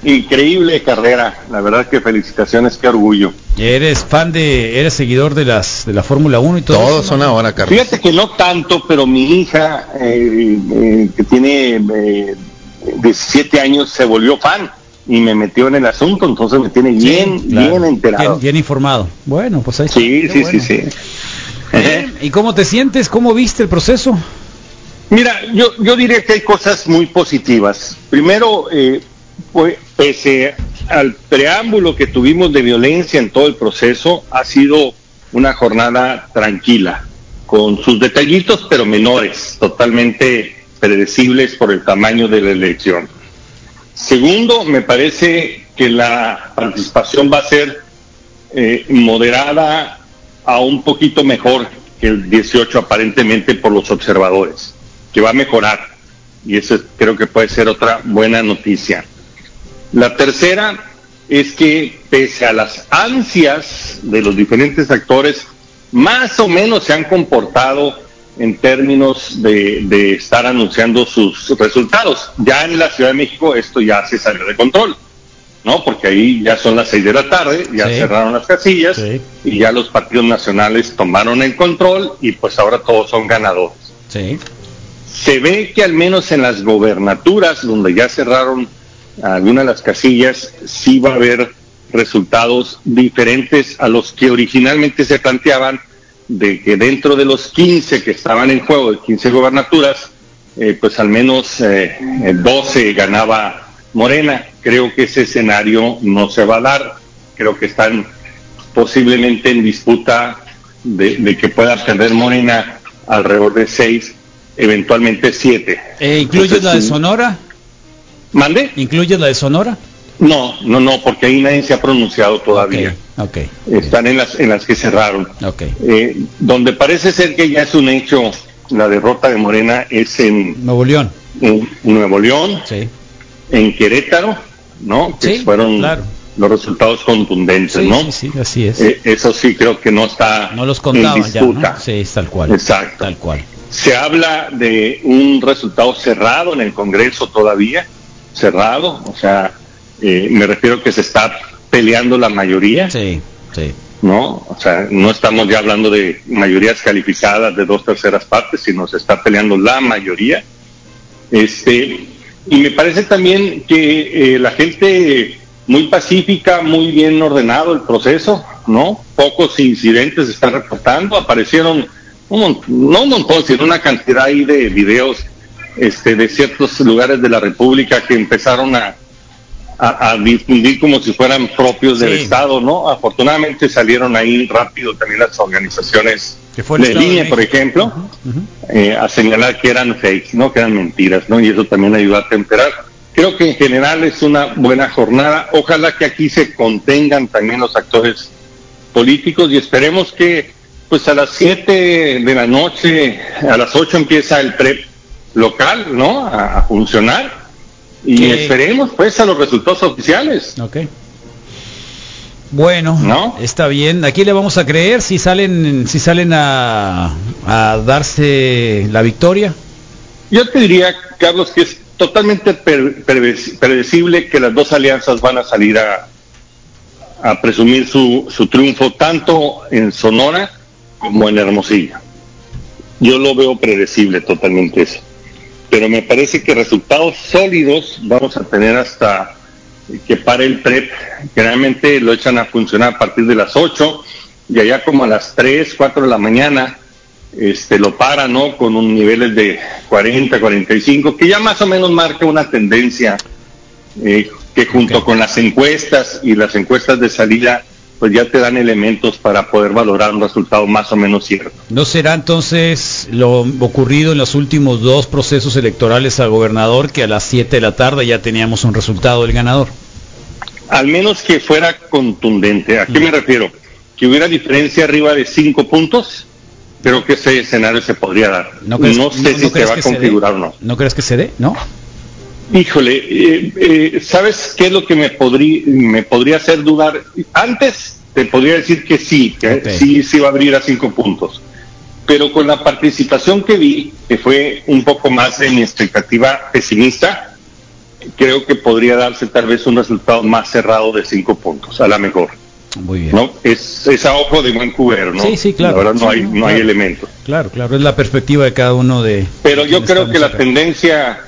Increíble carrera. La verdad que felicitaciones, qué orgullo. ¿Eres fan de, eres seguidor de las de la Fórmula 1 y todo? Todos eso, son ahora, Carlos. Fíjate que no tanto, pero mi hija, eh, eh, que tiene eh, 17 años, se volvió fan y me metió en el asunto, entonces me tiene bien, Sí, claro. bien enterado. Bien, bien informado. Bueno, pues ahí está. Sí, sí, bueno. sí, sí. Bien, ¿Y cómo te sientes? ¿Cómo viste el proceso? Mira, yo, yo diría que hay cosas muy positivas. Primero, eh, pues, pese al preámbulo que tuvimos de violencia en todo el proceso, ha sido una jornada tranquila, con sus detallitos pero menores, totalmente predecibles por el tamaño de la elección. Segundo, me parece que la participación va a ser eh, moderada a un poquito mejor que el 18 aparentemente por los observadores, que va a mejorar. Y eso es- creo que puede ser otra buena noticia. La tercera es que pese a las ansias de los diferentes actores, más o menos se han comportado en términos de, de estar anunciando sus resultados. Ya en la Ciudad de México esto ya se salió de control. ¿no? Porque ahí ya son las seis de la tarde, ya Sí. cerraron las casillas Sí. y ya los partidos nacionales tomaron el control y pues ahora todos son ganadores. Sí. Se ve que al menos en las gobernaturas, donde ya cerraron algunas de las casillas, sí va a haber resultados diferentes a los que originalmente se planteaban, de que dentro de los 15 que estaban en juego, de 15 gobernaturas, eh, pues al menos eh, eh, 12 ganaba Morena. Creo que ese escenario no se va a dar. Creo que están posiblemente en disputa de, de que pueda perder Morena alrededor de 6, eventualmente 7. Eh, ¿Incluyes la de Sonora? ¿Mande? ¿Incluyes la de Sonora? No, no, no, porque ahí nadie se ha pronunciado todavía. Ok. Están en las, en las que cerraron. Ok. Eh, donde parece ser que ya es un hecho la derrota de Morena es en Nuevo León. en Nuevo León, Sí. en Querétaro, ¿no? Que Sí, fueron claro. los resultados contundentes, Sí, ¿no? sí, sí, así es. Eh, eso sí creo que no está no los en contaban ya, ¿no? disputa. Sí, es tal cual. Exacto. Tal cual. Se habla de un resultado cerrado en el Congreso todavía, cerrado, o sea, eh, me refiero que se está peleando la mayoría. Sí, sí. ¿no? O sea, no estamos ya hablando de mayorías calificadas de dos terceras partes, sino se está peleando la mayoría. Este, y me parece también que eh, la gente muy pacífica, muy bien ordenado el proceso, ¿no? Pocos incidentes se están reportando, aparecieron un no un montón, sino una cantidad ahí de videos este, de ciertos lugares de la República que empezaron a, a, a difundir como si fueran propios del. Estado, ¿no? Afortunadamente salieron ahí rápido también las organizaciones Que fue de línea, por ejemplo, eh, a señalar que eran fakes, ¿no? Que eran mentiras, ¿no? Y eso también ayudó a temperar. Creo que en general es una buena jornada. Ojalá que aquí se contengan también los actores políticos y esperemos que pues a las 7 de la noche, a las 8 empieza el PREP local, ¿no? A, a funcionar y esperemos pues a los resultados oficiales. Ok. Bueno, está bien. ¿A quién le vamos a creer si salen, si salen a, a darse la victoria? Yo te diría, Carlos, que es totalmente predecible que las dos alianzas van a salir a, a presumir su, su triunfo tanto en Sonora como en Hermosillo. Yo lo veo predecible totalmente eso. Pero me parece que resultados sólidos vamos a tener hasta que pare el PREP. Generalmente lo echan a funcionar a partir de las 8 y allá como a las 3, 4 de la mañana este lo para, ¿no? Con un niveles de 40, 45, que ya más o menos marca una tendencia eh, que junto con las encuestas y las encuestas de salida, pues ya te dan elementos para poder valorar un resultado más o menos cierto. ¿No será entonces lo ocurrido en los últimos dos procesos electorales al gobernador que a las 7 de la tarde ya teníamos un resultado del ganador? Al menos que fuera contundente. ¿A qué me refiero? Que hubiera diferencia arriba de 5 puntos, creo que ese escenario se podría dar. No, crees- sé no- si no se va a configurar o no. ¿No crees que se dé? ¿No? Híjole, eh, eh, ¿sabes qué es lo que me, podrí- me podría hacer dudar? Antes te podría decir que sí, que sí, sí va a abrir a cinco puntos. Pero con la participación que vi, que fue un poco más de mi expectativa pesimista, creo que podría darse tal vez un resultado más cerrado de cinco puntos, a la mejor. Muy bien. ¿no? Es, es a ojo de buen cubero, ¿no? Sí, sí, claro. La verdad no Sí, hay, no claro. hay elementos. Claro, claro, es la perspectiva de cada uno de... Pero yo creo que la tendencia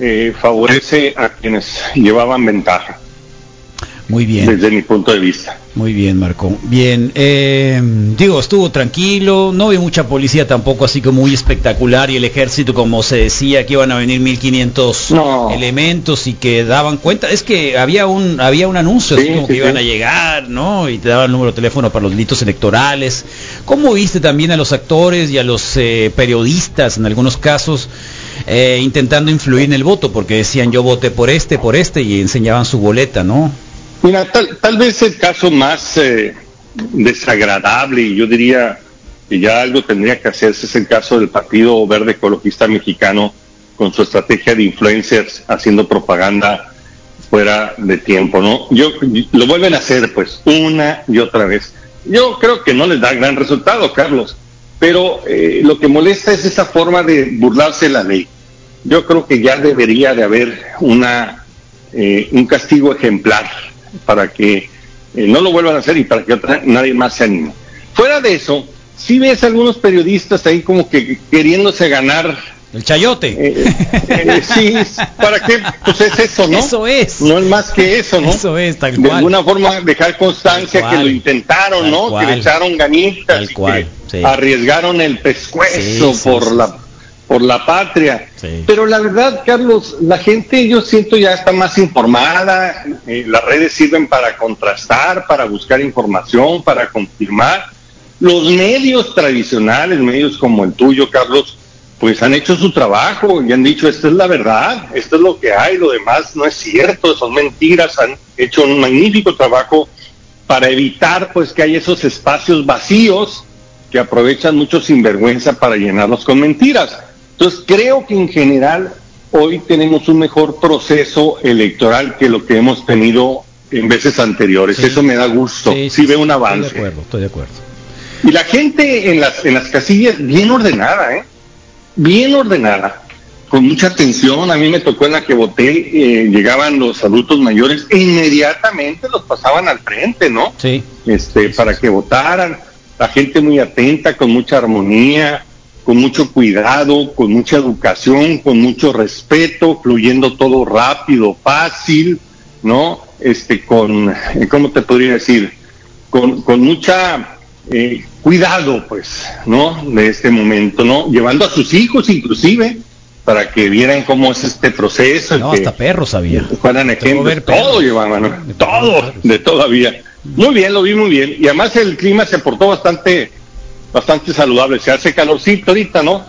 eh, favorece a quienes llevaban ventaja. Muy bien. Desde mi punto de vista. Muy bien, Marco. Bien, eh, digo, estuvo tranquilo, no vi mucha policía tampoco así como muy espectacular y el ejército como se decía que iban a venir 1500 elementos y que daban cuenta, es que había un había un anuncio así Sí, como sí, que iban sí. a llegar, ¿no? Y te daban el número de teléfono para los delitos electorales. ¿Cómo viste también a los actores y a los eh, periodistas en algunos casos eh, intentando influir en el voto porque decían yo voté por este, por este y enseñaban su boleta, ¿no? Mira, tal, tal vez el caso más eh, desagradable, y yo diría que ya algo tendría que hacerse, es el caso del Partido Verde Ecologista Mexicano con su estrategia de influencers haciendo propaganda fuera de tiempo, ¿no? Yo lo vuelven a hacer, pues, una y otra vez. Yo creo que no les da gran resultado, Carlos, pero eh, lo que molesta es esa forma de burlarse la ley. Yo creo que ya debería de haber una eh, un castigo ejemplar para que eh, no lo vuelvan a hacer y para que nadie más se anime. Fuera de eso, si ves algunos periodistas ahí como que queriéndose ganar el chayote. Eh, sí, ¿para qué? Pues es eso, ¿no? Eso es. No es más que eso, ¿no? Eso es, tal De alguna forma dejar constancia que lo intentaron, Tal ¿no? cual. Que le echaron ganitas Tal cual, que sí. arriesgaron el pescuezo Sí, sí, por la por la patria. Pero la verdad, Carlos, la gente yo siento ya está más informada, eh, las redes sirven para contrastar, para buscar información, para confirmar. Los medios tradicionales, medios como el tuyo, Carlos, pues han hecho su trabajo y han dicho, esta es la verdad, esto es lo que hay, lo demás no es cierto, son mentiras, han hecho un magnífico trabajo para evitar pues que haya esos espacios vacíos que aprovechan mucho sinvergüenza para llenarlos con mentiras. Entonces creo que en general hoy tenemos un mejor proceso electoral que lo que hemos tenido en veces anteriores. Sí. Eso me da gusto, sí, Sí, sí, veo un Estoy avance. de acuerdo, estoy de acuerdo. Y la gente en las, en las casillas bien ordenada, ¿eh? Bien ordenada, con mucha atención. A mí me tocó en la que voté, eh, llegaban los adultos mayores e inmediatamente los pasaban al frente, ¿no? Sí. Este, para que votaran. La gente muy atenta, con mucha armonía, con mucho cuidado, con mucha educación, con mucho respeto, fluyendo todo rápido, fácil, ¿no? Este, con, eh, ¿cómo te podría decir? Con, con mucha eh, cuidado, pues, ¿no? De este momento, ¿no? Llevando a sus hijos inclusive para que vieran cómo es este proceso. No, que hasta perros sabía. fueran ejemplos. Todo llevaban, ¿no? Todo, de todavía. Muy bien, lo vi muy bien. Y además el clima se portó bastante, bastante saludable. Se hace calorcito ahorita, ¿no?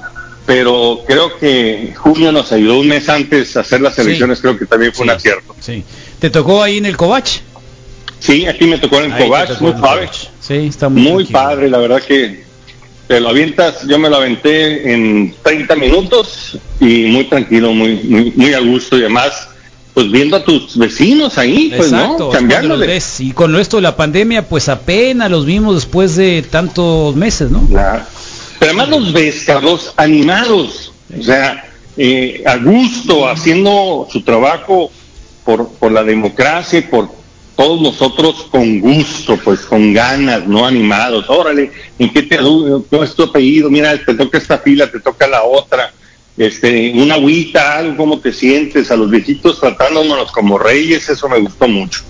Pero creo que junio nos ayudó un mes antes a hacer las elecciones, creo que también fue un acierto. Sí. ¿Te tocó ahí en el Covach? Sí, aquí me tocó en el Covach, muy padre. Sí, está muy, padre, la verdad que te lo avientas, yo me lo aventé en 30 minutos y muy tranquilo, muy, muy, muy a gusto y además, pues viendo a tus vecinos ahí, pues Exacto, no, cambiándole. Y con esto de la pandemia, pues apenas los vimos después de tantos meses, ¿no? Claro. Pero además los ves, Carlos, animados, o sea, eh, a gusto, haciendo su trabajo por, por la democracia y por todos nosotros con gusto, pues con ganas, no animados. Órale, ¿en qué te ¿Cómo es tu apellido? Mira, te toca esta fila, te toca la otra. Este, una agüita, algo, ¿cómo te sientes? A los viejitos tratándonos como reyes, eso me gustó mucho.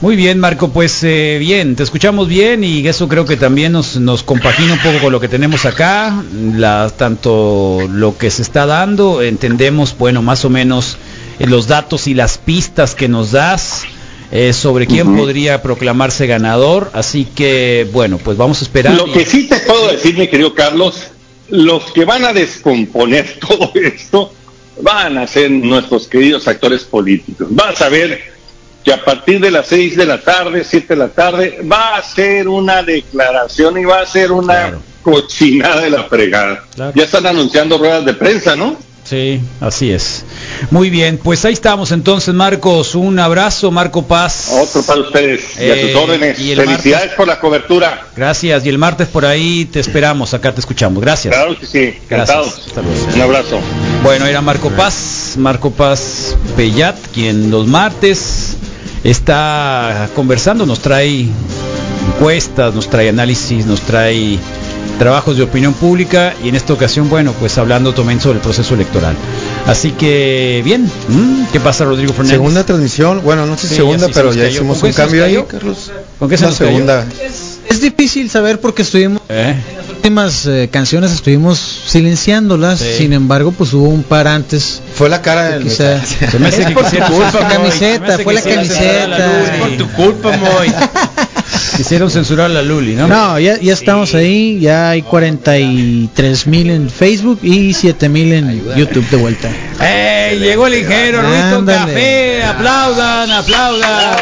Muy bien, Marco, pues eh, bien, te escuchamos bien y eso creo que también nos, nos compagina un poco con lo que tenemos acá, la, tanto lo que se está dando, entendemos, bueno, más o menos eh, los datos y las pistas que nos das eh, sobre quién podría proclamarse ganador, así que, bueno, pues vamos a esperar. Lo que sí te puedo decir, mi querido Carlos, los que van a descomponer todo esto van a ser nuestros queridos actores políticos. Vas a ver que a partir de las 6 de la tarde, 7 de la tarde, va a ser una declaración y va a ser una cochinada de la fregada. Ya están anunciando ruedas de prensa, ¿no? Sí, así es. Muy bien, pues ahí estamos entonces, Marcos. Un abrazo, Marco Paz. Otro para ustedes y a sus Eh, órdenes. y el Felicidades martes- por la cobertura. Gracias. Y el martes por ahí te esperamos, acá te escuchamos. Gracias. Claro que sí, Gracias. Un abrazo. Bueno, era Marco Paz, Marco Paz Pellat, quien los martes está conversando, nos trae encuestas, nos trae análisis, nos trae trabajos de opinión pública y en esta ocasión, bueno, pues hablando también sobre el proceso electoral. Así que, bien. ¿qué pasa Rodrigo Fernández? Segunda transmisión, bueno, no sé si Sí, segunda, pero ya cayó. hicimos ¿Con un cambio ahí? Carlos. ¿Con qué se Una nos cayó? segunda. Es difícil saber porque estuvimos ¿Eh? en las últimas eh, canciones estuvimos silenciándolas, Sí. sin embargo, pues hubo un par antes. Fue la cara del Quizá- mensaje. Se me hace Es que por tu culpa, camiseta, fue la quisieron censurar a la camiseta. Luli. Por tu culpa, Moy. Quisieron censurar a la Luli, ¿no? No, ya, ya estamos ahí, ya hay 43 mil en Facebook y 7 mil en YouTube de vuelta. ¡Ey! Llegó el ingeniero Ruito Ándale. Café. Aplaudan, aplaudan.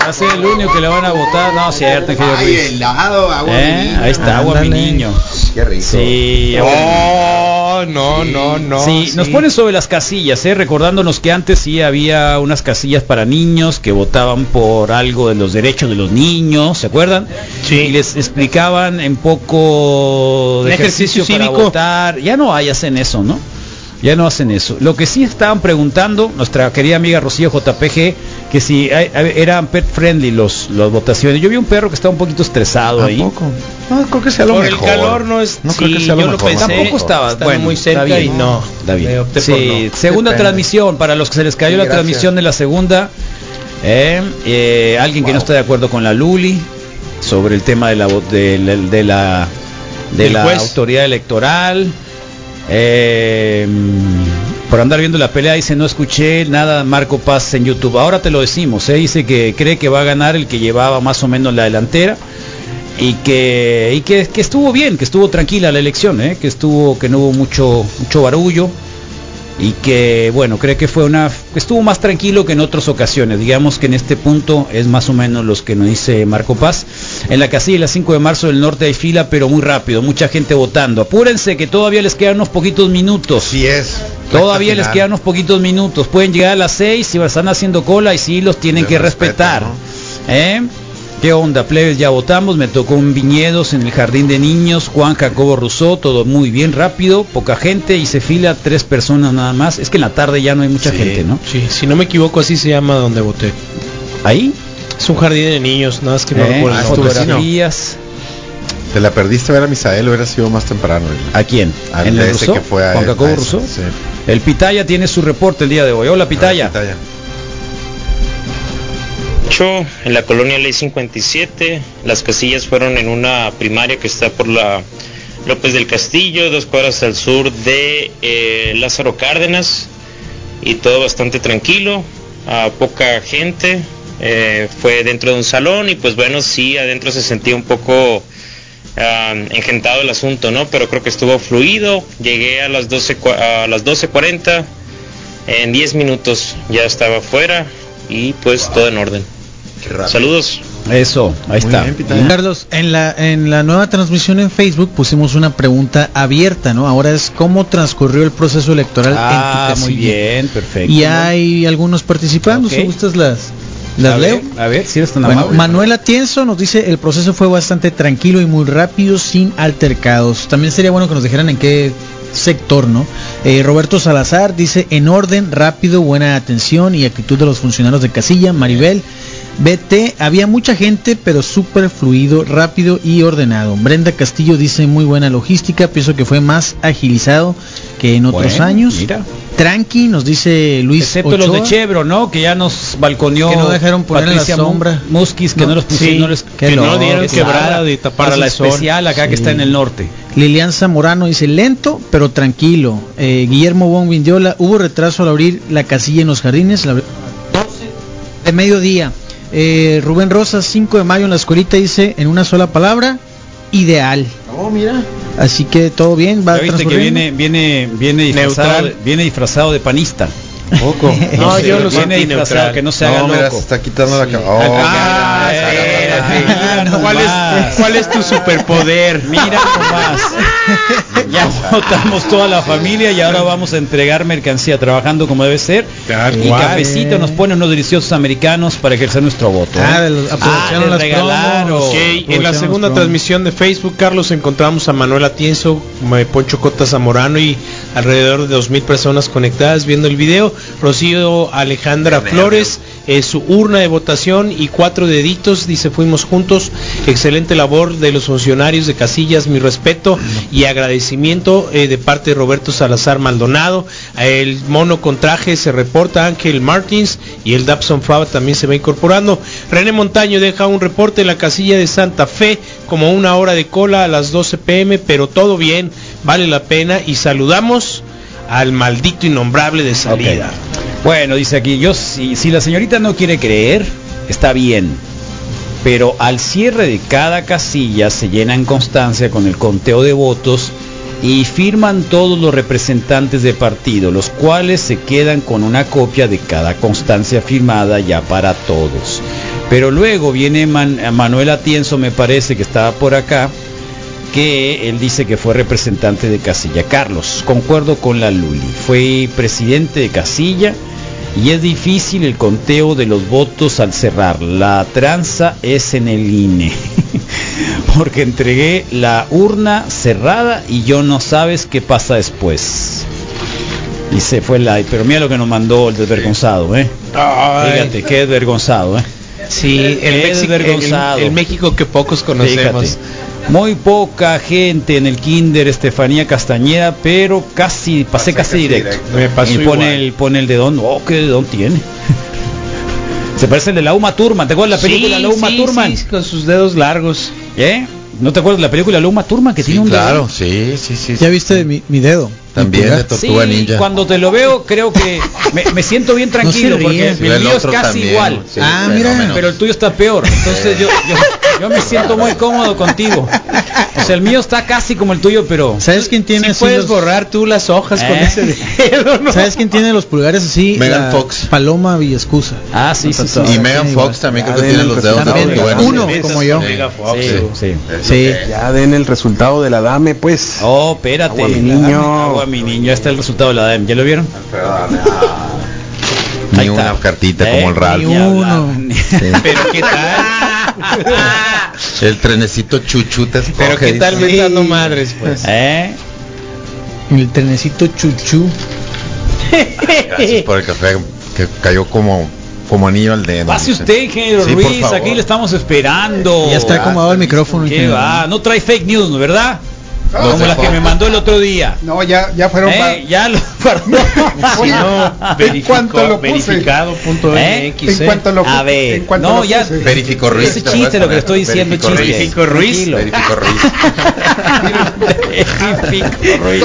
Va a ser el único que le van a votar. No, cierto, ingeniero Ruiz. ¿Eh? mi niño. Ahí está, agua mi niño. Qué rico. Sí, niño. No, no, no, no. Sí, nos ponen sobre las casillas, ¿eh? recordándonos que antes sí había unas casillas para niños que votaban por algo de los derechos de los niños, ¿se acuerdan? Sí. Y les explicaban en poco de ejercicio, ejercicio para cívico. votar. Ya no hay, hacen eso, ¿no? Ya no hacen eso. Lo que sí estaban preguntando, nuestra querida amiga Rocío JPG, que si hay- hay- eran pet friendly los las votaciones. Yo vi un perro que estaba un poquito estresado ahí. No, creo que sea lo Por mejor. el calor no es. No creo que sea lo yo lo pensé. Tampoco estaba, Estaba bueno, muy cerca y no. Está bien. Opté Sí, por no. segunda Depende. transmisión para los que se les cayó Sí, la gracias. transmisión de la segunda. Eh, eh, alguien que no está de acuerdo con la Luli sobre el tema de la de, la- de la de la autoridad electoral. Eh, por andar viendo la pelea dice no escuché nada Marco Paz en YouTube. Ahora te lo decimos, eh, dice que cree que va a ganar el que llevaba más o menos la delantera y que y que, estuvo bien, que estuvo tranquila la elección, ¿eh? que estuvo que no hubo mucho mucho barullo y que bueno, cree que fue una estuvo más tranquilo que en otras ocasiones. Digamos que en este punto es más o menos los que nos dice Marco Paz. En la casilla de las 5 de marzo del norte hay fila, pero muy rápido, mucha gente votando. Apúrense que todavía les quedan unos poquitos minutos. Sí es. Todavía les quedan unos poquitos minutos. Pueden llegar a las 6 si están haciendo cola y sí los tienen que respeta, respetar. ¿no? ¿Eh? ¿Qué onda, plebes? Ya votamos, me tocó un viñedos en el jardín de niños, Juan Jacobo Rousseau, todo muy bien, rápido, poca gente y se fila tres personas nada más. Es que en la tarde ya no hay mucha Sí, gente, ¿no? Sí, si no me equivoco, así se llama donde voté. Ahí, Es un jardín de niños, nada más que no ¿eh? recuerdo Ah, fotografías. Te la perdiste ver a Misael, hubiera sido más temprano. ¿A quién? Al ¿En el Rousseau? que fue a- Juan Jacobo a ese, Rousseau. sí. El Pitaya tiene su reporte el día de hoy. Hola, Pitaya. Pitaya. 8 en la colonia Ley 57. Las casillas fueron en una primaria que está por la López del Castillo, dos cuadras al sur de eh, Lázaro Cárdenas. Y todo bastante tranquilo, a poca gente. eh, fue dentro de un salón y pues bueno, sí, adentro se sentía un poco ah, engentado el asunto, ¿no? Pero creo que estuvo fluido. Llegué a las 12, cua- a las 12.40. En 10 minutos ya estaba afuera y pues todo en orden. Saludos. Eso, ahí está. Carlos, en la, en la nueva transmisión en Facebook pusimos una pregunta abierta, ¿no? Ahora es cómo transcurrió el proceso electoral Ah, en tu muy casilla? bien, perfecto. Y hay algunos participando, Ok. si gustas las, las A leo. ver, a ver, si eres tan Bueno, amable. Manuel Atienzo nos dice el proceso fue bastante tranquilo y muy rápido sin altercados. También sería bueno que nos dijeran en qué sector, ¿no? Eh, Roberto Salazar dice en orden, rápido, buena atención y actitud de los funcionarios de casilla. Maribel BT, había mucha gente, pero súper fluido, rápido y ordenado. Brenda Castillo dice muy buena logística, pienso que fue más agilizado que en otros Bueno, años. mira. Tranqui, nos dice Luis Excepto los de. Chevro, ¿no? Que ya nos balconeó. Que no dejaron poner en la sombra. Muskis, que no, No, los pusieron. sí, no les, que que no, dieron que quebrada de taparse para la especial acá que está en el norte. Lilian Zamorano dice lento pero tranquilo. Eh, Guillermo Bon Vindiola, hubo retraso al abrir la casilla en los jardines. La abrieron a las 12 de mediodía. Eh, Rubén Rosas, 5 de mayo en la escuelita dice en una sola palabra, ideal. Oh, mira. Así que todo bien, va Ya viste que viene, viene, viene disfrazado, Neutral. de, viene disfrazado de panista. Poco. No, sé, yo lo viene disfrazado, que no se haga No, mira, loco. se está quitando la cabeza. Ah, espérate. ¿Cuál es, ¿Cuál es tu superpoder? Mira nomás. Ya votamos toda la familia y ahora vamos a entregar mercancía trabajando como debe ser. y cafecito nos pone unos deliciosos americanos para ejercer nuestro voto. ¿eh? Ah, de los- aprovecharon les las regalaron. promos. Ok, en la segunda transmisión de Facebook, Carlos, encontramos a Manuel Atienzo, Poncho Cota Zamorano y alrededor de 2.000 personas conectadas viendo el video. Rocío Alejandra Flores, eh, su urna de votación y cuatro deditos, dice fuimos juntos. Excelente labor de los funcionarios de Casillas, mi respeto y agradecimiento eh, de parte de Roberto Salazar Maldonado. El mono con traje se reporta Ángel Martins y el Dabson Fava también se va incorporando. René Montaño deja un reporte en la casilla de Santa Fe como una hora de cola a las 12 pm, pero todo bien, vale la pena y saludamos al maldito innombrable de salida. Bueno, dice aquí, yo si, si la señorita no quiere creer, está bien. Pero al cierre de cada casilla se llena en constancia con el conteo de votos y firman todos los representantes de partido, los cuales se quedan con una copia de cada constancia firmada ya para todos. Pero luego viene Man- Manuel Atienzo, me parece que estaba por acá, que él dice que fue representante de Casilla. Carlos, concuerdo con la Luli, fue presidente de Casilla y es difícil el conteo de los votos al cerrar. La tranza es en el INE. Porque entregué la urna cerrada y yo no sabes qué pasa después. Y se fue la... Pero mira lo que nos mandó el desvergonzado, ¿eh? Ay. Fíjate, qué desvergonzado, ¿eh? Sí, el, el- el México que pocos conocemos. Fíjate. Muy poca gente en el kinder Estefanía Castañeda, pero casi pasé, casi, directo. Me pasó y pone igual. el pone el dedón, oh, qué dedón tiene. Se parece el de la Uma Thurman, ¿te acuerdas de la película Sí, La Uma sí, Thurman? sí, con sus dedos largos. ¿Eh? ¿No te acuerdas de la película La Uma Thurman que tiene un Claro, dedón? sí, sí, sí. Ya viste mi, mi dedo. También de. Tortuga Sí, Ninja. cuando te lo veo creo que me, me siento bien No tranquilo porque el El mío es casi también, igual. sí, Ah, mira. Pero el tuyo está peor. Entonces yo, yo, yo me siento muy cómodo contigo. O sea, el mío está casi como el tuyo, pero... ¿Sabes quién tiene así puedes los- borrar tú las hojas con ¿Eh? ese dedo, ¿no? ¿Sabes quién tiene los pulgares así? Megan La Fox. Paloma Villescusa. Ah, sí, sí, sí. Y Megan Fox también creo que tiene los dedos de uno como yo. Sí, sí. Sí. Ya den el resultado de la dame, pues. Oh, espérate. Agua, mi niño. Mi niño. Ya está el resultado de la DEM. ¿Ya lo vieron? Ni Ahí una está. cartita Eh, como el Ralph. ni hablar. Uno. Sí. Pero qué tal, El trenecito chuchu te escoge, pero qué tal dice. mentando madres, pues. ¿Eh? El trenecito chuchú. Gracias por el café que cayó como, como anillo al dedo. Pase usted, ingeniero Sí, Ruiz. Aquí le estamos esperando. Ya está acomodado el micrófono. ¿Qué va? No trae fake news, ¿no, ¿verdad? Como las que me mandó el otro día. No, ya, ya fueron. ¿Eh? Ya lo Oye, no, en cuanto lo puse, verificado.mx. ¿Eh? en cuanto lo A ver, en cuanto no, lo ya. puse. Verifico Ruiz. Ese te chiste, lo que estoy diciendo chiste. Verifico Ruiz. Verifico Ruiz.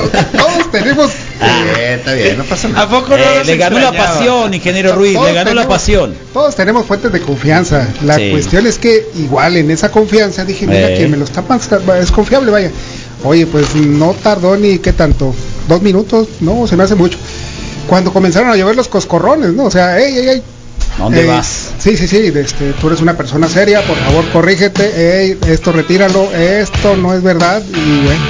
Todos tenemos. Ah. Eh, está bien, no pasa nada. ¿A poco no Eh, le ganó la pasión, ingeniero Ruiz, Todos le ganó la pasión. Todos tenemos fuentes de confianza. La Sí. cuestión es que igual en esa confianza dije, mira, Eh. quien me lo está pasando es confiable, vaya. Oye, pues no tardó ni qué tanto, dos minutos, no, se me hace mucho. Cuando comenzaron a llover los coscorrones, ¿no? O sea, ey, ey, ey. ¿Dónde Eh, vas? Sí, sí, sí, este, tú eres una persona seria, por favor corrígete, ey, esto retíralo, esto no es verdad y bueno,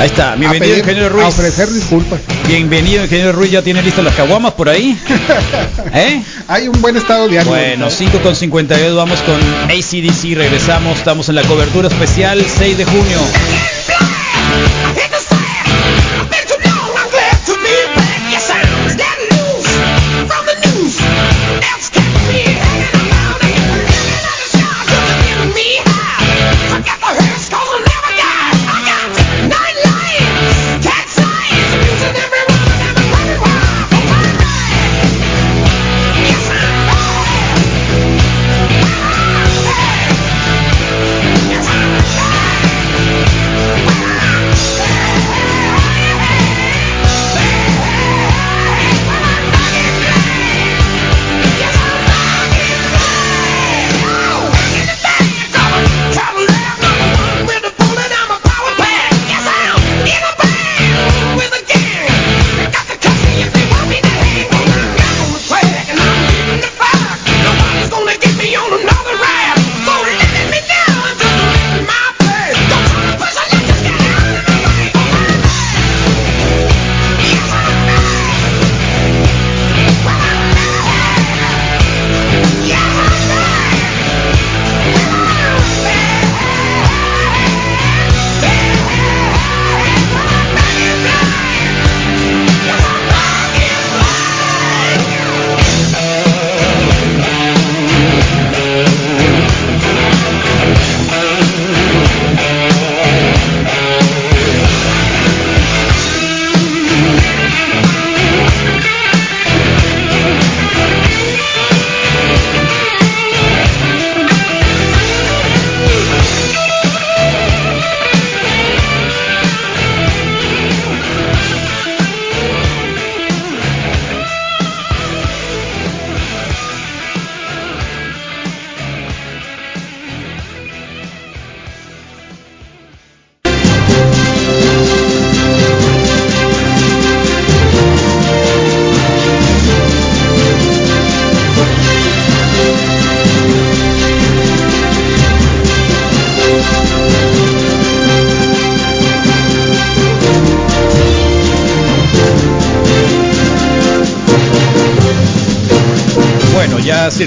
Ahí está, a bienvenido pedir- ingeniero a Ruiz. ofrecer disculpas. Bienvenido ingeniero Ruiz, ya tiene listas las caguamas por ahí. ¿Eh? Hay un buen estado de ánimo. Bueno, 5 con 52, vamos con ACDC, regresamos, estamos en la cobertura especial 6 de junio.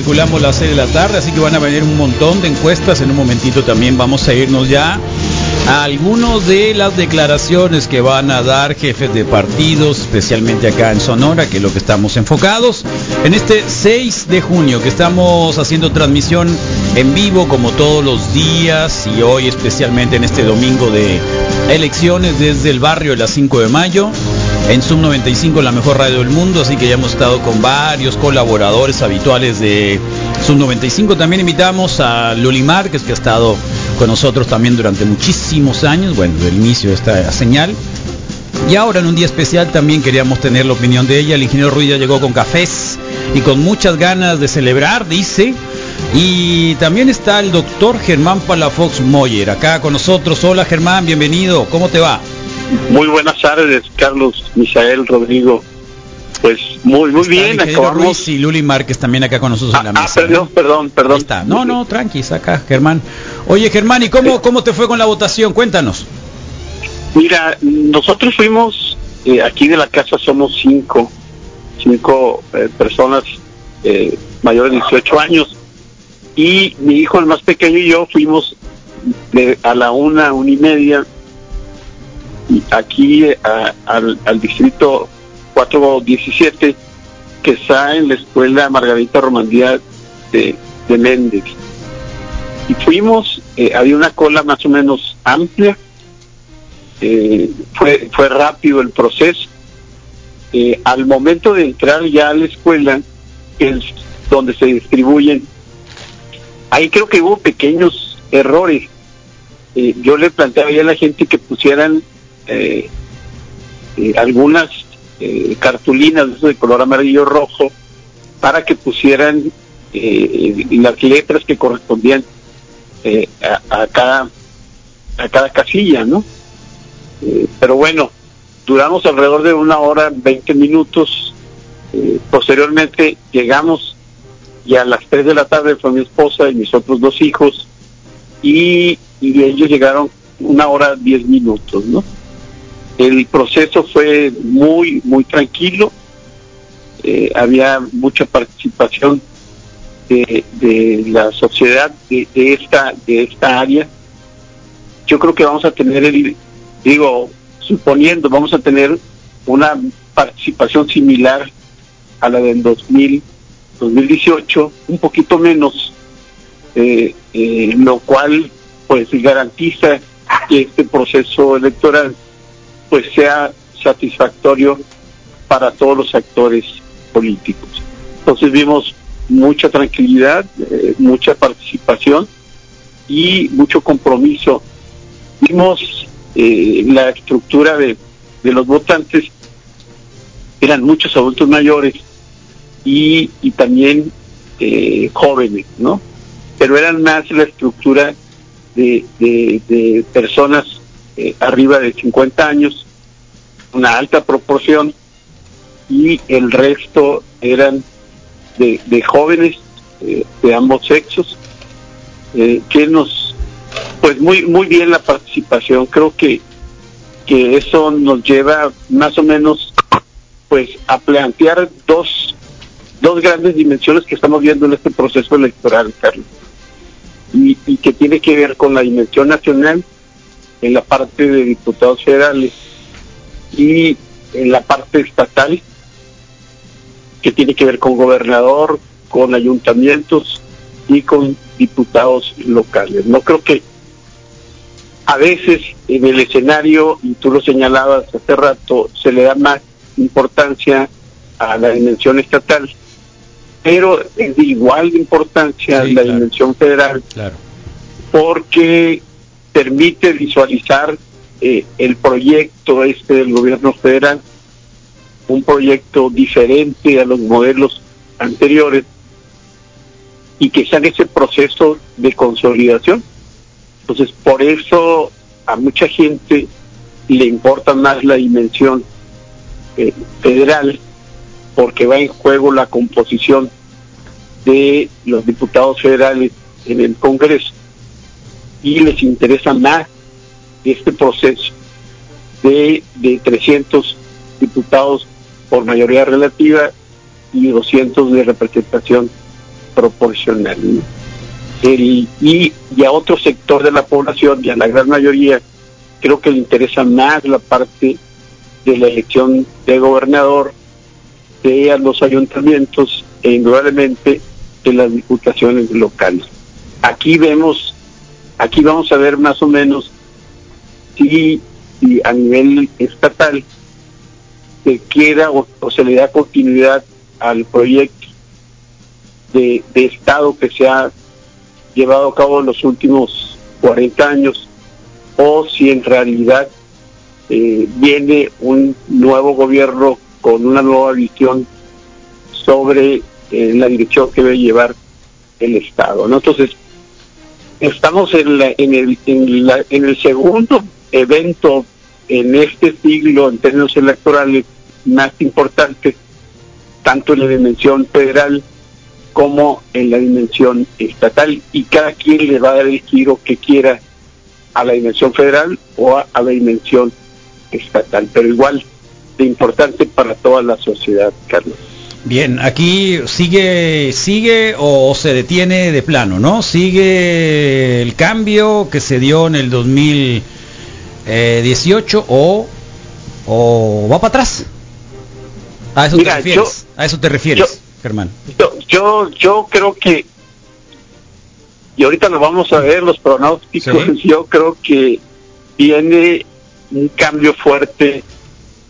Circulamos las 6 de la tarde, así que van a venir un montón de encuestas. En un momentito también vamos a irnos ya a algunos de las declaraciones que van a dar jefes de partidos, especialmente acá en Sonora, que es lo que estamos enfocados. En este 6 de junio, que estamos haciendo transmisión en vivo como todos los días y hoy especialmente en este domingo de elecciones desde el barrio de las 5 de mayo en Sub 95, la mejor radio del mundo, así que ya hemos estado con varios colaboradores habituales de Sub 95. También invitamos a Luli Márquez, que ha estado con nosotros también durante muchísimos años, bueno, del inicio de esta señal. Y ahora en un día especial también queríamos tener la opinión de ella. El ingeniero Ruiz llegó con cafés y con muchas ganas de celebrar, dice. Y también está el doctor Germán Palafox Moyer acá con nosotros. Hola Germán, bienvenido. ¿Cómo te va? Muy buenas tardes, Carlos, Misael, Rodrigo. Pues muy, muy bien, acabamos. Ruiz y Luli Márquez también acá con nosotros en la Ah, perdón, perdón, perdón. Está. No, no, tranqui, acá, Germán. Oye, Germán, ¿y cómo, cómo te fue con la votación? Cuéntanos. Mira, nosotros fuimos, eh, aquí de la casa somos cinco, cinco eh, personas eh, mayores de 18 años. Y mi hijo, el más pequeño, y yo fuimos de, a la una, una y media, aquí a- al, al distrito 417, que está en la escuela Margarita Romandía de, de Méndez. Y fuimos, eh, había una cola más o menos amplia, eh, fue, fue rápido el proceso. Eh, al momento de entrar ya a la escuela, es donde se distribuyen, ahí creo que hubo pequeños errores. Yo le planteaba ya a la gente que pusieran eh, eh, algunas eh, cartulinas de color amarillo rojo para que pusieran las letras que correspondían a, cada a cada casilla, ¿no? Pero bueno, duramos alrededor de una hora, 20 minutos. Posteriormente llegamos y a las 3 de la tarde fue mi esposa y mis otros dos hijos y, y ellos llegaron una hora, 10 minutos, ¿no? El proceso fue muy, muy tranquilo. Eh, había mucha participación de, la sociedad de, de esta de esta área. Yo creo que vamos a tener el, digo, suponiendo, vamos a tener una participación similar a la del 2000, 2018, un poquito menos, eh, eh, lo cual pues garantiza que este proceso electoral pues sea satisfactorio para todos los actores políticos. Entonces vimos mucha tranquilidad, eh, mucha participación y mucho compromiso. Vimos eh, la estructura de, de los votantes, eran muchos adultos mayores y, y también eh, jóvenes, ¿no? Pero eran más la estructura de, de, de personas eh, arriba de 50 años, una alta proporción, y el resto eran de, jóvenes eh, de ambos sexos, eh, que nos, pues muy, muy bien la participación, creo que, que eso nos lleva más o menos pues a plantear dos, dos grandes dimensiones que estamos viendo en este proceso electoral, Carlos, y que tiene que ver con la dimensión nacional en la parte de diputados federales y en la parte estatal que tiene que ver con gobernador, con ayuntamientos y con diputados locales. No creo que a veces en el escenario, y tú lo señalabas hace rato, se le da más importancia a la dimensión estatal, pero es de igual importancia la dimensión federal, porque permite visualizar eh, el proyecto este del gobierno federal, un proyecto diferente a los modelos anteriores y que sea en ese proceso de consolidación. Entonces, por eso a mucha gente le importa más la dimensión eh, federal, porque va en juego la composición de los diputados federales en el Congreso y les interesa más este proceso de, de 300 diputados por mayoría relativa y 200 de representación proporcional. Y, y a otro sector de la población y a la gran mayoría creo que le interesa más la parte de la elección de gobernador, de los ayuntamientos e indudablemente de las diputaciones locales. Aquí vemos, aquí vamos a ver más o menos si, a nivel estatal se queda o, se le da continuidad al proyecto de, Estado que se ha llevado a cabo en los últimos 40 años o si en realidad eh, viene un nuevo gobierno con una nueva visión sobre eh, la dirección que debe llevar el Estado. Entonces, estamos en, el, segundo evento en este siglo en términos electorales más importante, tanto en la dimensión federal como en la dimensión estatal, y cada quien le va a dar el giro que quiera a la dimensión federal o a la dimensión estatal, pero igual de importante para toda la sociedad, Carlos. Bien, aquí sigue, sigue o se detiene de plano, ¿no? Sigue el cambio que se dio en el 2018 o, o va para atrás. A eso Mira, te refieres. yo- a eso te refieres, Germán. Yo, yo, yo creo que, y ahorita lo vamos a ver, los pronósticos, yo creo que viene un cambio fuerte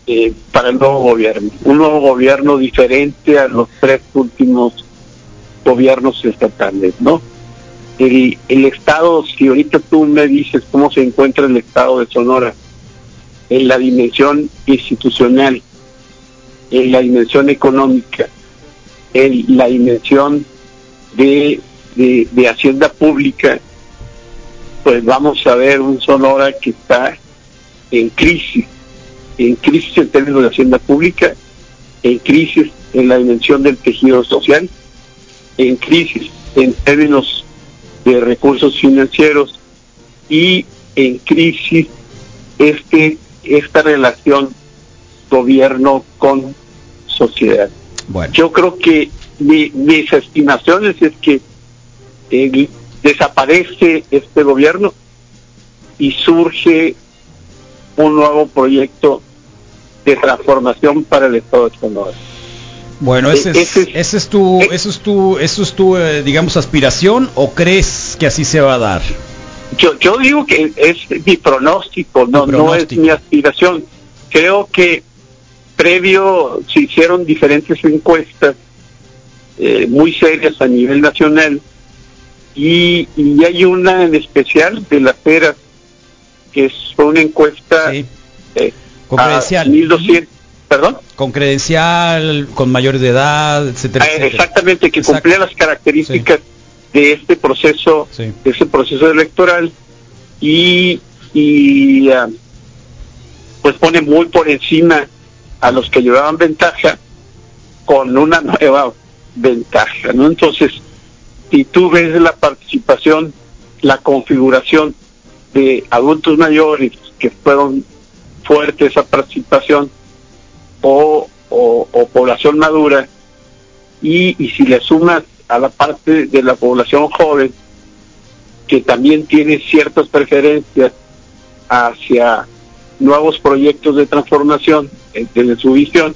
eh, para el nuevo gobierno, un nuevo gobierno diferente a los tres últimos gobiernos estatales, ¿no? El, Estado, si ahorita tú me dices cómo se encuentra el Estado de Sonora, en la dimensión institucional, en la dimensión económica, en la dimensión de, de, de hacienda pública, pues vamos a ver un Sonora que está en crisis, en crisis en términos de hacienda pública, en crisis en la dimensión del tejido social, en crisis en términos de recursos financieros y en crisis este esta relación gobierno con sociedad. Yo creo que mi- mis estimaciones es que eh, desaparece este gobierno y surge un nuevo proyecto de transformación para el Estado de Sonora. Bueno, ese es, ese es tu, eso es tu, eso es tu, eh, digamos, aspiración o crees que así se va a dar? Yo, yo digo que es mi pronóstico, no, no es mi aspiración. Creo que previo se hicieron diferentes encuestas eh, muy serias a nivel nacional y, y hay una en especial de la Pera que es fue una encuesta eh, Con credencial. 1200, perdón. Con credencial, con mayores de edad, etcétera, Ah, etcétera. exactamente que cumplía las características de este proceso de este proceso electoral y y ah, pues pone muy por encima a los que llevaban ventaja con una nueva ventaja no entonces si tú ves la participación la configuración de adultos mayores que fueron fuerte esa participación o, o, población madura y, y si le sumas a la parte de la población joven que también tiene ciertas preferencias hacia nuevos proyectos de transformación eh, desde su visión,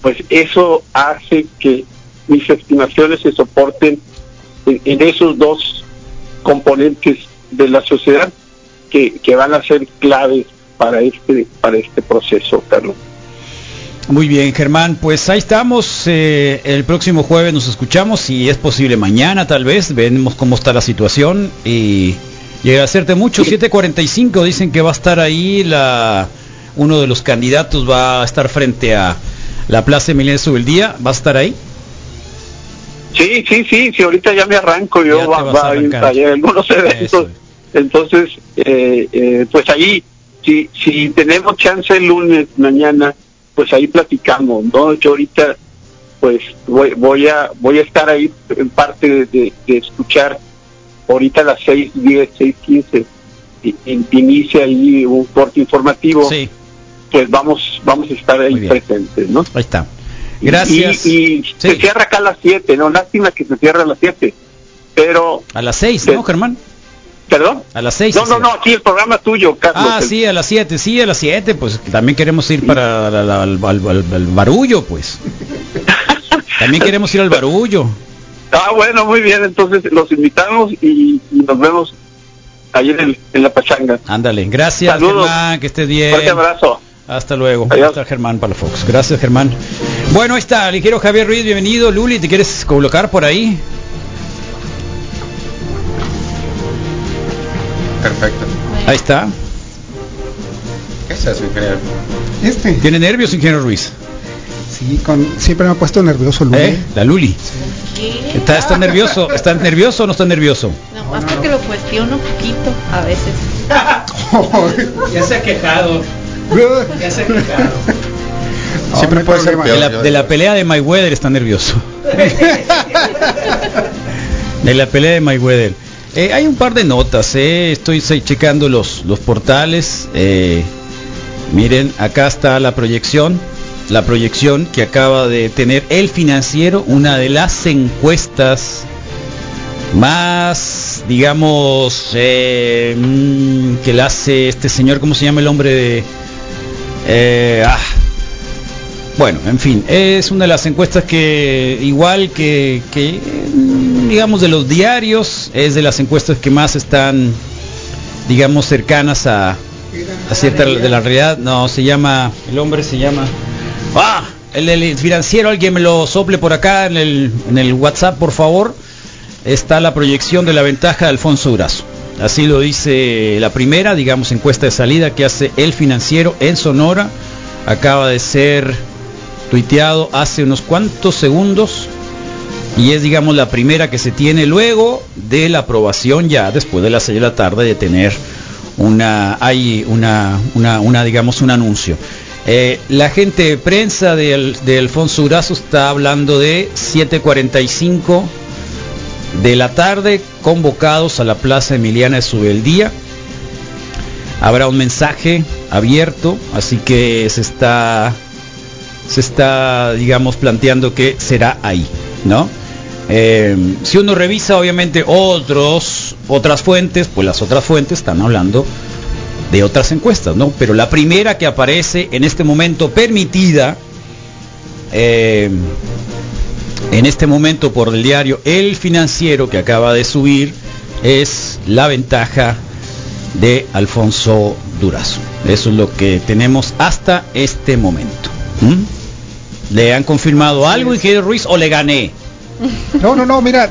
pues eso hace que mis estimaciones se soporten en, en esos dos componentes de la sociedad que, que van a ser claves para este para este proceso, Carlos. Muy bien, Germán, pues ahí estamos. eh, el próximo jueves nos escuchamos, si es posible mañana tal vez, vemos cómo está la situación y, y agradecerte mucho. 7.45 dicen que va a estar ahí la uno de los candidatos va a estar frente a la Plaza Emiliano del Día, va a estar ahí. Sí, sí, sí, sí, ahorita ya me arranco, yo va, vas a va a ir en algunos eventos. Entonces, eh, eh, pues ahí, si, si tenemos chance el lunes, mañana, pues ahí platicamos, ¿no? Yo ahorita, pues voy, voy a voy a estar ahí en parte de, de- de escuchar ahorita a las 6, 10, 6, 15, y- y- inicia ahí un corte informativo. Sí. Pues vamos, vamos a estar ahí presentes, ¿no? Ahí está. Gracias. Y, y se cierra acá a las 7, ¿no? Lástima que se cierra a las 7. Pero. A las 6, ¿no, Germán? ¿Perdón? A las 6. No, no, no, aquí el programa tuyo, Carlos. Ah, sí, a las 7, sí, a las 7, pues también queremos ir para al, al- al- al barullo, pues. También queremos ir al barullo. Ah, bueno, muy bien. Entonces los invitamos y, y nos vemos ahí en, el- en la pachanga. Ándale, gracias Saludos. Germán, que estés bien. Fuerte abrazo. Hasta luego. Ahí está Germán Palafox. Gracias Germán. Bueno, ahí está, ligero Javier Ruiz, bienvenido. Luli, ¿te quieres colocar por ahí? Perfecto. Ahí está. ¿Qué es eso, ingeniero? Este. ¿Tiene nervios, ingeniero Ruiz? Sí, con, siempre me ha puesto nervioso Luli. ¿Eh? La Luli. ¿Está, está nervioso? ¿Está nervioso o no está nervioso? Nomás porque lo cuestiono un poquito a veces. Ya se ha quejado. Ya se ha quejado. Siempre puede ser De la, de la pelea de Mayweather está nervioso. De la pelea de Mayweather. Eh, hay un par de notas, eh. estoy checando los, los portales. eh, miren, acá está la proyección. La proyección que acaba de tener el financiero, una de las encuestas más, digamos, mm, que la hace este señor, ¿cómo se llama el hombre de... ah, bueno, en fin, es una de las encuestas que, igual que, que, digamos, de los diarios, es de las encuestas que más están, digamos, cercanas a, acierta de la realidad. No, se llama, el hombre se llama... ¡Ah! El del financiero, alguien me lo sople por acá en el, en el WhatsApp, por favor. Está la proyección de la ventaja de Alfonso Durazo. Así lo dice la primera, digamos, encuesta de salida que hace el financiero en Sonora. Acaba de ser tuiteado hace unos cuantos segundos y es digamos la primera que se tiene luego de la aprobación ya después de las 6 de la tarde de tener una hay una, una, una digamos un anuncio. Eh, la gente de prensa de, Al- de Alfonso Durazo está hablando de 7.45 de la tarde convocados a la Plaza Emiliana de Subeldía. Habrá un mensaje abierto así que se está se está digamos planteando que será ahí no Eh, si uno revisa obviamente otros otras fuentes pues las otras fuentes están hablando de otras encuestas no pero la primera que aparece en este momento permitida eh, en este momento por el diario El Financiero que acaba de subir es la ventaja de Alfonso Durazo. Eso es lo que tenemos hasta este momento. ¿Le han confirmado algo, ingeniero Ruiz, o le gané? No, no, no, mira,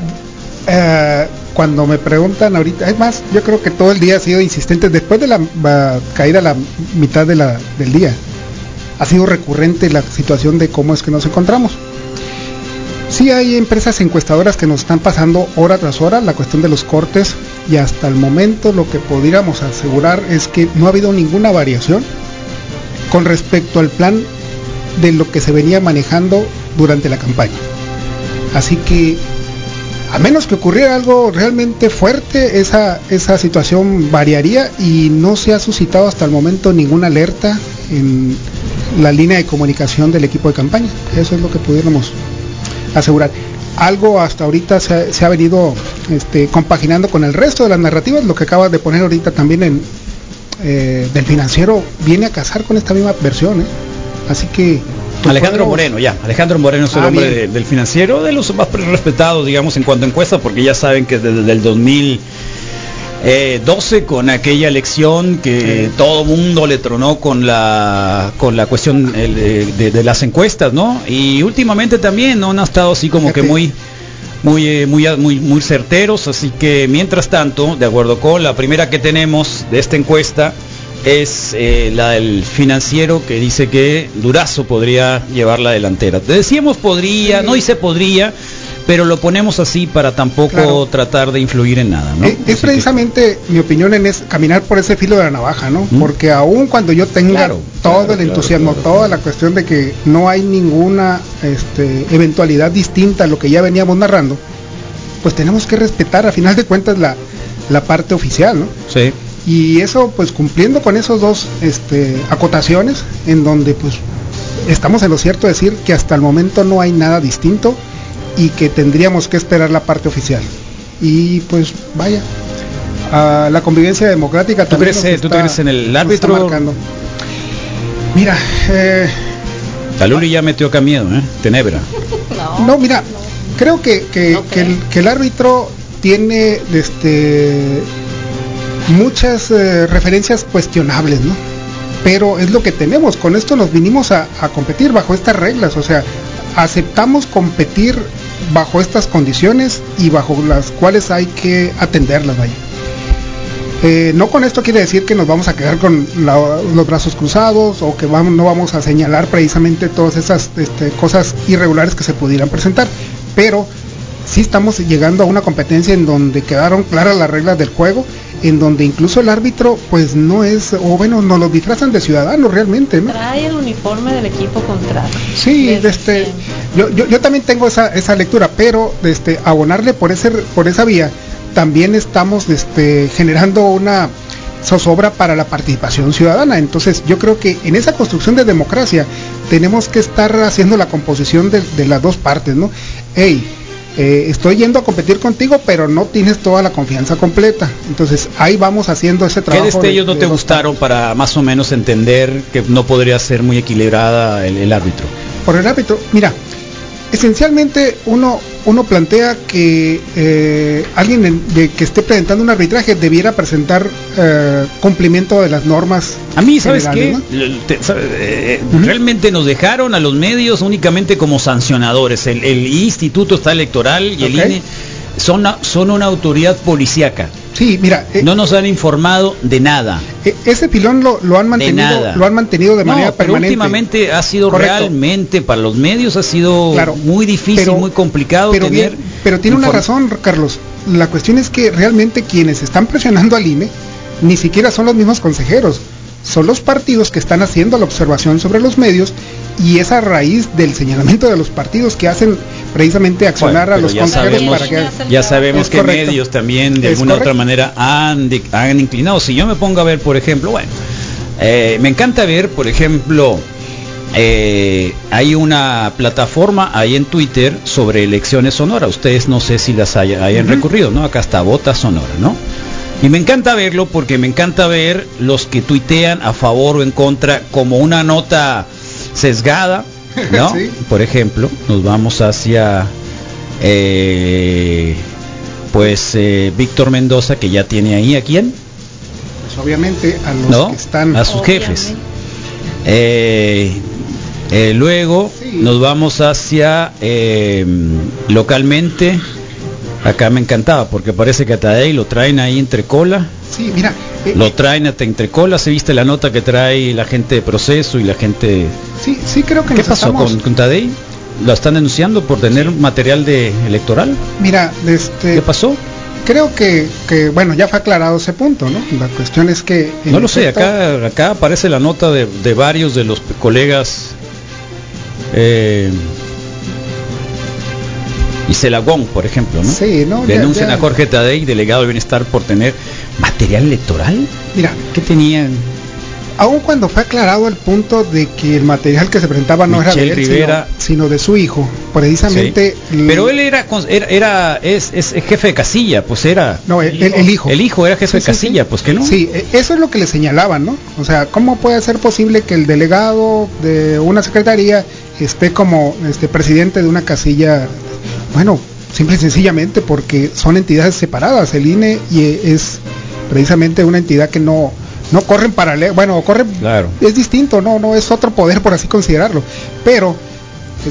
eh, cuando me preguntan ahorita, es más, yo creo que todo el día ha sido insistente, después de la, caída a la mitad de la, del día, ha sido recurrente la situación de cómo es que nos encontramos. Sí hay empresas encuestadoras que nos están pasando hora tras hora la cuestión de los cortes y hasta el momento lo que pudiéramos asegurar es que no ha habido ninguna variación con respecto al plan de lo que se venía manejando durante la campaña. Así que a menos que ocurriera algo realmente fuerte, esa, esa situación variaría y no se ha suscitado hasta el momento ninguna alerta en la línea de comunicación del equipo de campaña. Eso es lo que pudiéramos asegurar. Algo hasta ahorita se ha, se ha venido este, compaginando con el resto de las narrativas, lo que acabas de poner ahorita también en eh, del financiero viene a casar con esta misma versión. ¿eh? Así que Alejandro Moreno, ya. Alejandro Moreno es el Ah, hombre de- del financiero, de los más respetados, digamos, en cuanto a encuestas, porque ya saben que desde el 2012 con aquella elección que todo mundo le tronó con la con la cuestión de las encuestas, ¿no? Y últimamente también no han estado así como que muy muy, eh, muy, muy, muy certeros, así que mientras tanto, de acuerdo con la primera que tenemos de esta encuesta, es eh, la del financiero que dice que Durazo podría llevar la delantera. Te decíamos podría, no dice podría, pero lo ponemos así para tampoco Claro. tratar de influir en nada, ¿no? Es precisamente mi opinión en es caminar por ese filo de la navaja, ¿no? Porque aún cuando yo tenga Claro, todo claro, el entusiasmo, toda la cuestión de que no hay ninguna este, eventualidad distinta a lo que ya veníamos narrando, pues tenemos que respetar a final de cuentas la, la parte oficial, ¿no? Sí. Y eso, pues cumpliendo con esos dos este, acotaciones, en donde pues estamos en lo cierto de decir que hasta el momento no hay nada distinto y que tendríamos que esperar la parte oficial. Y pues vaya, a la convivencia democrática ¿Tú también crees, eh, ¿tú crees en el árbitro? marcando. Mira, eh, La Luli ya metió acá miedo, ¿eh? Tenebra. no, mira, creo que, que, que el, que el árbitro tiene este muchas eh, referencias cuestionables, ¿no? Pero es lo que tenemos, con esto nos vinimos a, competir bajo estas reglas, o sea, aceptamos competir bajo estas condiciones y bajo las cuales hay que atenderlas, vaya. Eh, no con esto quiere decir que nos vamos a quedar con los brazos cruzados o que vamos, no vamos a señalar precisamente todas esas este, cosas irregulares que se pudieran presentar, pero sí estamos llegando a una competencia en donde quedaron claras las reglas del juego, en donde incluso el árbitro pues no es, o bueno, nos lo disfrazan de ciudadanos realmente, ¿no? Trae el uniforme del equipo contrario. Sí, este, yo, yo, yo también tengo esa, esa lectura, pero este, abonarle por ese por esa vía, también estamos este, generando una zozobra para la participación ciudadana. Entonces yo creo que en esa construcción de democracia tenemos que estar haciendo la composición de, de las dos partes, ¿no? Hey, eh, estoy yendo a competir contigo, pero no tienes toda la confianza completa. Entonces ahí vamos haciendo ese ¿Qué trabajo. destellos de- no te gustaron para más o menos entender que no podría ser muy equilibrada el, el árbitro? por el árbitro. Mira, esencialmente uno uno plantea que eh, alguien en- de, que esté presentando un arbitraje debiera presentar eh, cumplimiento de las normas. A mí, ¿sabes qué? generales, ¿no? L- te- sabe- eh, Realmente nos dejaron a los medios únicamente como sancionadores. El, el Instituto está electoral y el. INE son, son una autoridad policíaca. Sí, mira, eh, no nos han informado de nada. E- ese pilón lo, lo han mantenido, lo han mantenido de No, manera pero permanente. últimamente ha sido Correcto. realmente para los medios ha sido Claro, muy difícil, pero- muy complicado pero tener. bien, pero tiene una razón, Carlos. La cuestión es que realmente quienes están presionando al INE ni siquiera son los mismos consejeros, son los partidos que están haciendo la observación sobre los medios y es a raíz del señalamiento de los partidos que hacen precisamente accionar Bueno, a los consejeros sabemos, para que ya sabemos que correcto. medios también de Es alguna otra manera han, de- han inclinado. Si yo me pongo a ver, por ejemplo, bueno, eh, me encanta ver, por ejemplo, eh, hay una plataforma ahí en Twitter sobre elecciones Sonora. Ustedes no sé si las haya- hayan Ujú. recurrido, ¿no? Acá está Vota Sonora, ¿no? Y me encanta verlo porque me encanta ver los que tuitean a favor o en contra como una nota sesgada, ¿no? Sí. Por ejemplo, nos vamos hacia eh, pues eh, Víctor Mendoza que ya tiene ahí a quién, pues, obviamente a los ¿no? que están a sus jefes. Eh, luego nos vamos hacia eh, localmente. Acá me encantaba porque parece que a Tadei lo traen ahí entre cola. Sí, mira, Lo traen hasta entre cola. ¿Se viste la nota que trae la gente de proceso y la gente... sí, sí creo que ¿Qué pasó estamos- con, con Tadei? ¿Lo están denunciando por tener material de electoral? Mira, este ¿Qué pasó? Creo que, que, bueno, ya fue aclarado ese punto, ¿no? La cuestión es que No lo sé, acá, acá aparece la nota de, de varios de los colegas. Eh, Isela Wong, por ejemplo, ¿no? Sí, no, ya- Denuncian ya. a Jorge Tadei, delegado de bienestar, por tener material electoral. Mira, ¿qué tenían? Aun cuando fue aclarado el punto de que el material que se presentaba no era de él, Rivera. sino, sino de su hijo, precisamente. Sí. Pero él era, era, era- es, es jefe de casilla, pues era. No, el, el- el hijo. El hijo era jefe Sí, de sí, casilla, pues que no. Sí, e- eso es lo que le señalaban, ¿no? O sea, ¿cómo puede ser posible que el delegado de una secretaría esté como este presidente de una casilla? Bueno, simple y sencillamente porque son entidades separadas. El INE y es precisamente una entidad que no no corre en paralelo, bueno, corre Claro. es distinto, no, no es otro poder por así considerarlo, pero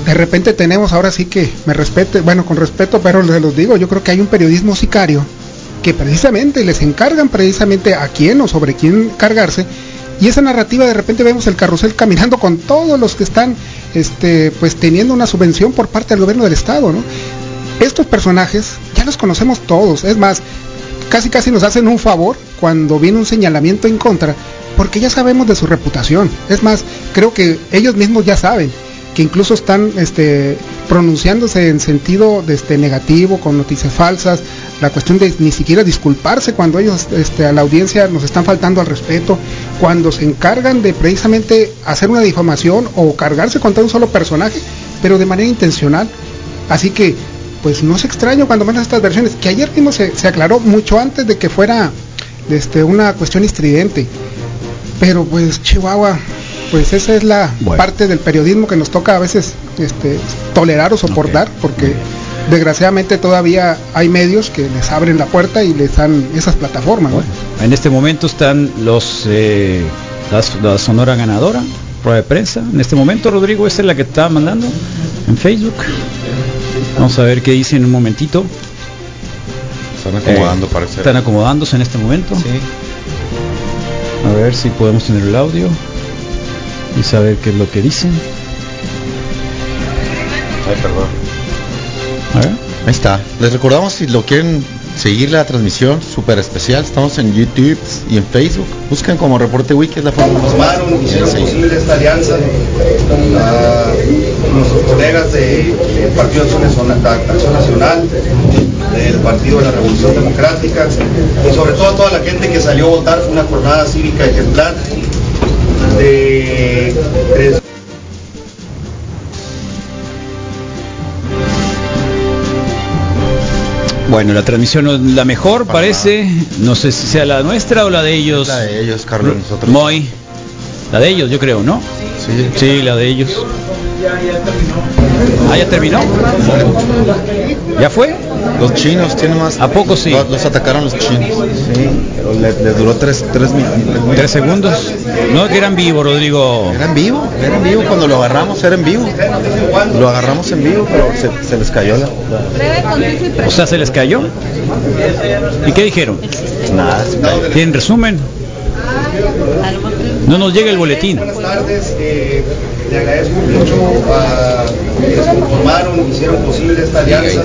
de repente tenemos ahora sí que me respete, bueno, con respeto, pero se los digo, yo creo que hay un periodismo sicario que precisamente les encargan precisamente a quién o sobre quién cargarse y esa narrativa de repente vemos el carrusel caminando con todos los que están este pues teniendo una subvención por parte del gobierno del estado, ¿no? Estos personajes ya los conocemos todos, es más, casi casi nos hacen un favor cuando viene un señalamiento en contra, porque ya sabemos de su reputación. Es más, creo que ellos mismos ya saben que incluso están este, pronunciándose en sentido este, negativo, con noticias falsas, la cuestión de ni siquiera disculparse cuando ellos este, a la audiencia nos están faltando al respeto, cuando se encargan de precisamente hacer una difamación o cargarse contra un solo personaje, pero de manera intencional. Así que, pues no es extraño cuando menos estas versiones, que ayer mismo se, se aclaró mucho antes de que fuera este, una cuestión estridente. Pero pues Chihuahua, pues esa es la parte del periodismo que nos toca a veces este, tolerar o soportar, porque desgraciadamente todavía hay medios que les abren la puerta y les dan esas plataformas. ¿no? En este momento están los eh, las- la, Sonora ganadora, prueba de prensa. En este momento, Rodrigo, esta es la que estaba mandando en Facebook. Vamos a ver qué dice en un momentito. Están acomodando, parece. Están acomodándose en este momento. A ver si podemos tener el audio y saber qué es lo que dicen. Ay, perdón. A ver. Ahí está. Les recordamos si lo quieren seguir la transmisión súper especial, estamos en YouTube y en Facebook. Buscan como Reporte Wiki, es la forma más Formaron, fácil. hicieron Sí. posible esta alianza a nuestros colegas del Partido Acción Nacional, Acción Nacional, del Partido de la Revolución Democrática y sobre todo a toda la gente que salió a votar. Fue una jornada cívica ejemplar de, de Bueno, la transmisión no es la mejor, parece. No sé si sea la nuestra o la de ellos. La de ellos, Carlos, nosotros. Moy. La de ellos, yo creo, ¿no? Sí. Sí, la de ellos. Ah, ya terminó. ¿Ya fue? Los chinos tienen más. ¿A poco sí? Los, los atacaron los chinos. Sí, pero le, le duró tres, tres minutos. Tres segundos. No, que eran vivo, Rodrigo. Era en vivo, era en vivo. Cuando lo agarramos era en vivo. Lo agarramos en vivo, pero se, se les cayó la. O sea, se les cayó. ¿Y qué dijeron? Nada, cayó. ¿Tienen resumen? No nos llega el boletín. Buenas tardes, eh, le agradezco mucho a quienes conformaron, hicieron posible esta alianza, a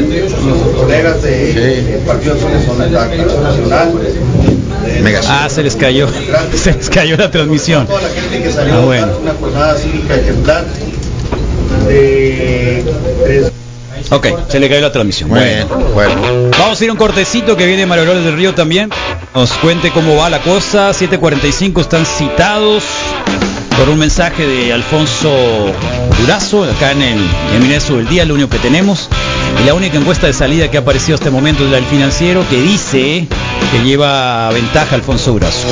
nuestros colegas de- del Partido Acción Nacional, Acción Nacional, de- Ah, se les cayó. Se les cayó la transmisión. toda la gente que salió Ah, bueno. una jornada cívica ejemplar de tres Ok, se le cayó la transmisión. Bueno, bueno. Vamos a ir a un cortecito que viene Mario del Río también. Nos cuente cómo va la cosa. 7.45 están citados por un mensaje de Alfonso Durazo, acá en el en Mineso del Día, lo único que tenemos. Y la única encuesta de salida que ha aparecido hasta el momento es la del financiero, que dice que lleva ventaja Alfonso Durazo.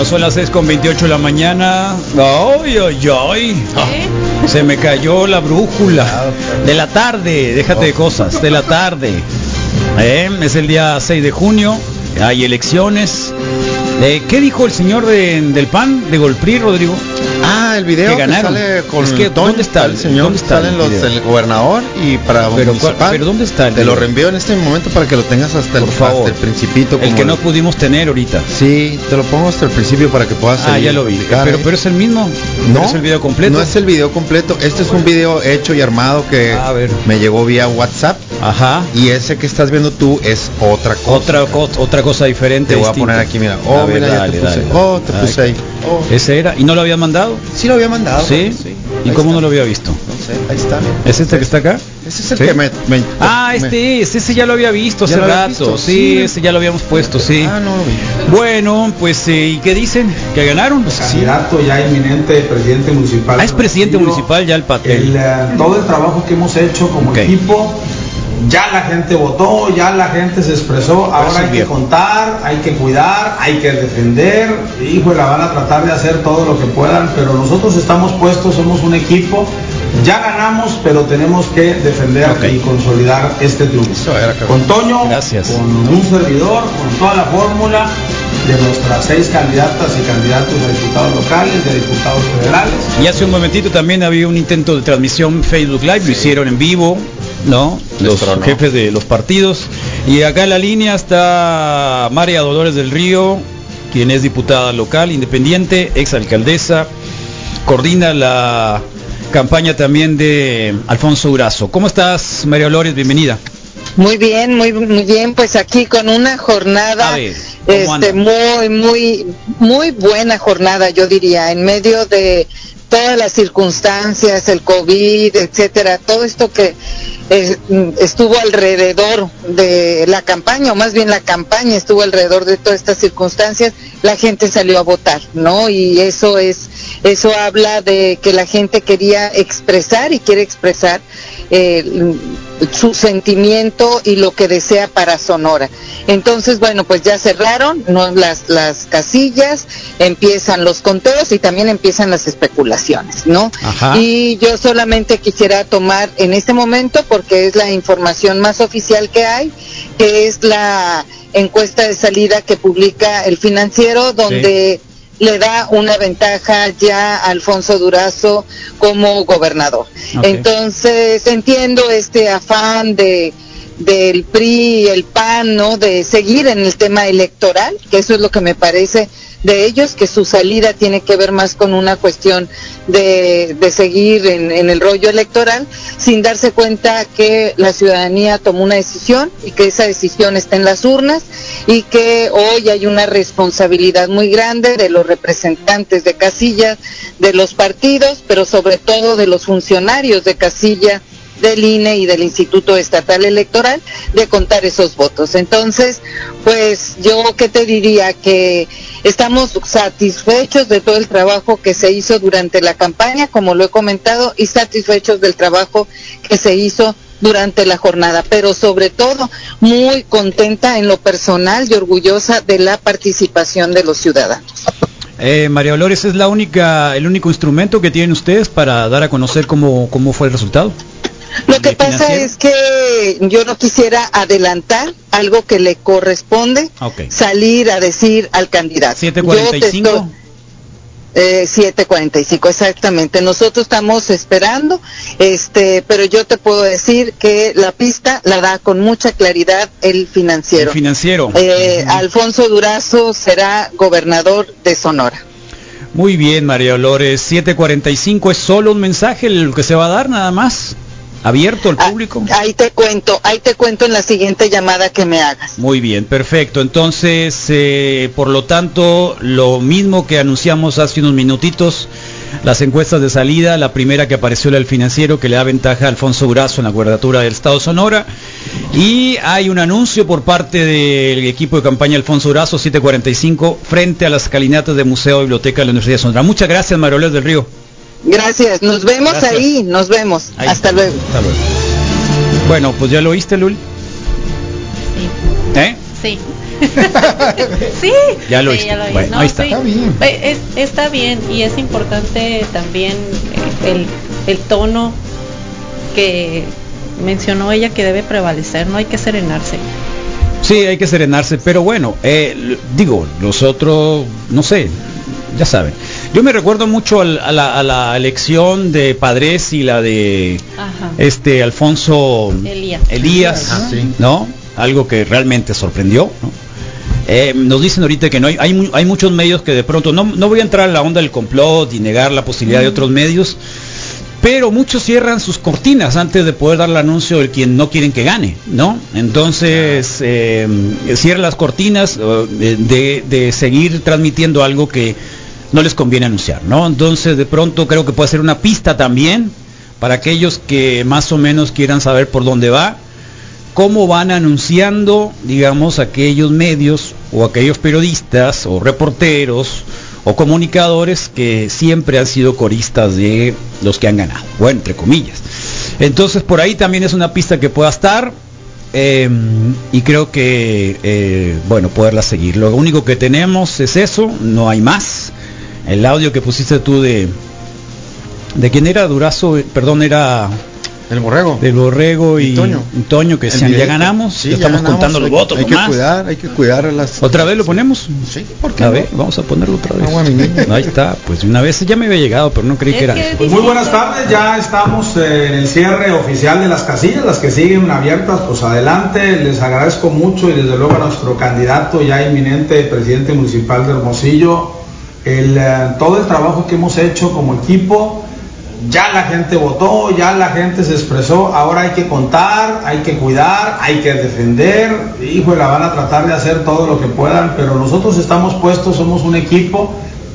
Bueno, son las 6 con 28 de la mañana. ¡Ay, ay, ay! Se me cayó la brújula. De la tarde, déjate de cosas, de la tarde. Eh, Es el día 6 de junio, hay elecciones. Eh, ¿Qué dijo el señor de- del PAN, de Golpri, Rodrigo? Ah, el video que que ganaron. sale con Es que, Toño, ¿dónde está el señor? ¿Dónde está Salen el los video? del gobernador y para Pero, municipal. ¿cuál- pero ¿dónde está el Te lo reenvío en este momento para que lo tengas hasta el, favor. hasta el principito. El que no pudimos tener ahorita. Sí, te lo pongo hasta el principio para que puedas Ah, ya lo vi. Pero, ¿eh? pero es el mismo. no es el video completo. No es el video completo. Este es un video hecho y armado que A ver. me llegó vía WhatsApp. Ajá. Y ese que estás viendo tú es otra cosa. Otra, co- otra cosa diferente. Te voy a poner aquí, mira. Oh, ver, mira, ya dale, te puse. dale. Oh, te puse ahí. Oh. Ese era. ¿Y no lo habían mandado? Sí lo había mandado. ¿Sí? sí. ¿Y Ahí cómo está. no lo había visto? No sé, ahí está. ¿Es este que está acá? Ese es el ¿Sí? que me, me- Ah, me- este es, ese ya lo había visto ¿Ya hace rato. visto? Sí, Sí. ese ya lo habíamos puesto, sí. Ah, no lo vi. Bueno, pues, eh, ¿y qué dicen? ¿Que ganaron? candidato ya inminente presidente municipal. Ah, es presidente municipal ya el El, papel. eh, todo el trabajo que hemos hecho como equipo, ya la gente votó, ya la gente se expresó, ahora eso hay que viejo. contar, hay que cuidar, hay que defender, hijo, la van a tratar de hacer todo lo que puedan, pero nosotros estamos puestos, somos un equipo, ya ganamos, pero tenemos que defender y consolidar este triunfo. Con Toño, Gracias. con un servidor, con toda la fórmula de nuestras seis candidatas y candidatos a diputados locales, de diputados federales. Y hace un momentito también había un intento de transmisión Facebook Live, lo hicieron en vivo, ¿no? Los jefes de los partidos. Y acá en la línea está María Dolores del Río, quien es diputada local, independiente, exalcaldesa, coordina la campaña también de Alfonso Durazo. ¿Cómo estás, María Dolores? Bienvenida. Muy bien, muy, muy bien, pues aquí con una jornada A ver, ¿cómo este, muy, muy, muy buena jornada, yo diría, en medio de todas las circunstancias, el COVID, etcétera, todo esto que, eh, estuvo alrededor de la campaña, o más bien la campaña estuvo alrededor de todas estas circunstancias, la gente salió a votar, ¿no? Y eso es, eso habla de que la gente quería expresar y quiere expresar eh, su sentimiento y lo que desea para Sonora. Entonces, bueno, pues ya cerraron ¿no? las, las casillas, empiezan los conteos y también empiezan las especulaciones, ¿no? Ajá. Y yo solamente quisiera tomar en este momento, porque es la información más oficial que hay, que es la encuesta de salida que publica el financiero, donde le da una ventaja ya a Alfonso Durazo como gobernador. Entonces entiendo este afán de del PRI y el PAN, ¿no? De seguir en el tema electoral, que eso es lo que me parece de ellos, que su salida tiene que ver más con una cuestión de, de seguir en, el rollo electoral, sin darse cuenta que la ciudadanía tomó una decisión y que esa decisión está en las urnas y que hoy hay una responsabilidad muy grande de los representantes de casilla, de los partidos, pero sobre todo de los funcionarios de casilla del INE y del Instituto Estatal Electoral de contar esos votos. Entonces, pues yo qué te diría que estamos satisfechos de todo el trabajo que se hizo durante la campaña, como lo he comentado, y satisfechos del trabajo que se hizo durante la jornada, pero sobre todo muy contenta en lo personal y orgullosa de la participación de los ciudadanos. Eh, María Dolores, ¿es el único instrumento que tienen ustedes para dar a conocer cómo, cómo fue el resultado? Lo que pasa es que yo no quisiera adelantar algo que le corresponde salir a decir al candidato. 7:45. Yo te estoy- Eh, 7.45, exactamente. Nosotros estamos esperando, este, pero yo te puedo decir que la pista la da con mucha claridad el financiero. El financiero. Eh, Alfonso Durazo será gobernador de Sonora. Muy bien, María Dolores. 745 es solo un mensaje el que se va a dar nada más. Abierto al público. Ahí te cuento, ahí te cuento en la siguiente llamada que me hagas. Muy bien, perfecto. Entonces, eh, por lo tanto, lo mismo que anunciamos hace unos minutitos, las encuestas de salida, la primera que apareció el financiero que le da ventaja a Alfonso Durazo en la guardatura del Estado Sonora. Y hay un anuncio por parte del equipo de campaña Alfonso Durazo 745 frente a las escalinatas de Museo y Biblioteca de la Universidad de Sonora. Muchas gracias, Maroles del Río. Gracias, nos vemos Gracias. ahí, nos vemos. Ahí. Hasta luego. Hasta luego. Bueno, pues ya lo oíste, Lul. ¿Eh? Sí. sí. Ya lo Sí, oíste. ya lo oí. Bueno, No, ahí está. sí. Eh, es- está bien y es importante también eh, el, el tono que mencionó ella que debe prevalecer, no hay que serenarse. Sí, hay que serenarse, pero bueno, eh, digo, los otros, no sé, ya saben. Yo me recuerdo mucho al- a, la, a la elección de Padres y la de Ajá. este Alfonso Elías. Elías, sí. ¿no? Algo que realmente sorprendió, ¿no? Eh, nos dicen ahorita que no hay, hay, hay muchos medios que de pronto, no, no voy a entrar en la onda del complot y negar la posibilidad de otros medios, pero muchos cierran sus cortinas antes de poder dar el anuncio del quien no quieren que gane, ¿no? Entonces, eh, cierran las cortinas eh, de, de seguir transmitiendo algo que no les conviene anunciar, ¿no? Entonces, de pronto creo que puede ser una pista también para aquellos que más o menos quieran saber por dónde va, cómo van anunciando, digamos, aquellos medios o aquellos periodistas o reporteros o comunicadores que siempre han sido coristas de los que han ganado, bueno, entre comillas. Entonces por ahí también es una pista que pueda estar eh, y creo que, eh, bueno, poderla seguir. Lo único que tenemos es eso, no hay más. El audio que pusiste tú de... ¿De quién era Durazo? Eh, Perdón, era... El borrego. Del borrego y Toño. Toño, que decían, ya ganamos, Sí, ya estamos ganamos, contando los hay- votos Hay que nomás. cuidar, hay que cuidar a las. ¿Otra vez lo ponemos? Sí, ¿por qué A no? ver, vamos a ponerlo otra vez. Agua, mi niña. Ahí está, pues de una vez ya me había llegado, pero no creí que era eso. Pues muy buenas tardes, ya estamos eh, en el cierre oficial de las casillas, las que siguen abiertas, pues adelante, les agradezco mucho y desde luego a nuestro candidato ya inminente, presidente municipal de Hermosillo, el, eh, todo el trabajo que hemos hecho como equipo, ya la gente votó, ya la gente se expresó, ahora hay que contar, hay que cuidar, hay que defender, hijo, la van a tratar de hacer todo lo que puedan, pero nosotros estamos puestos, somos un equipo,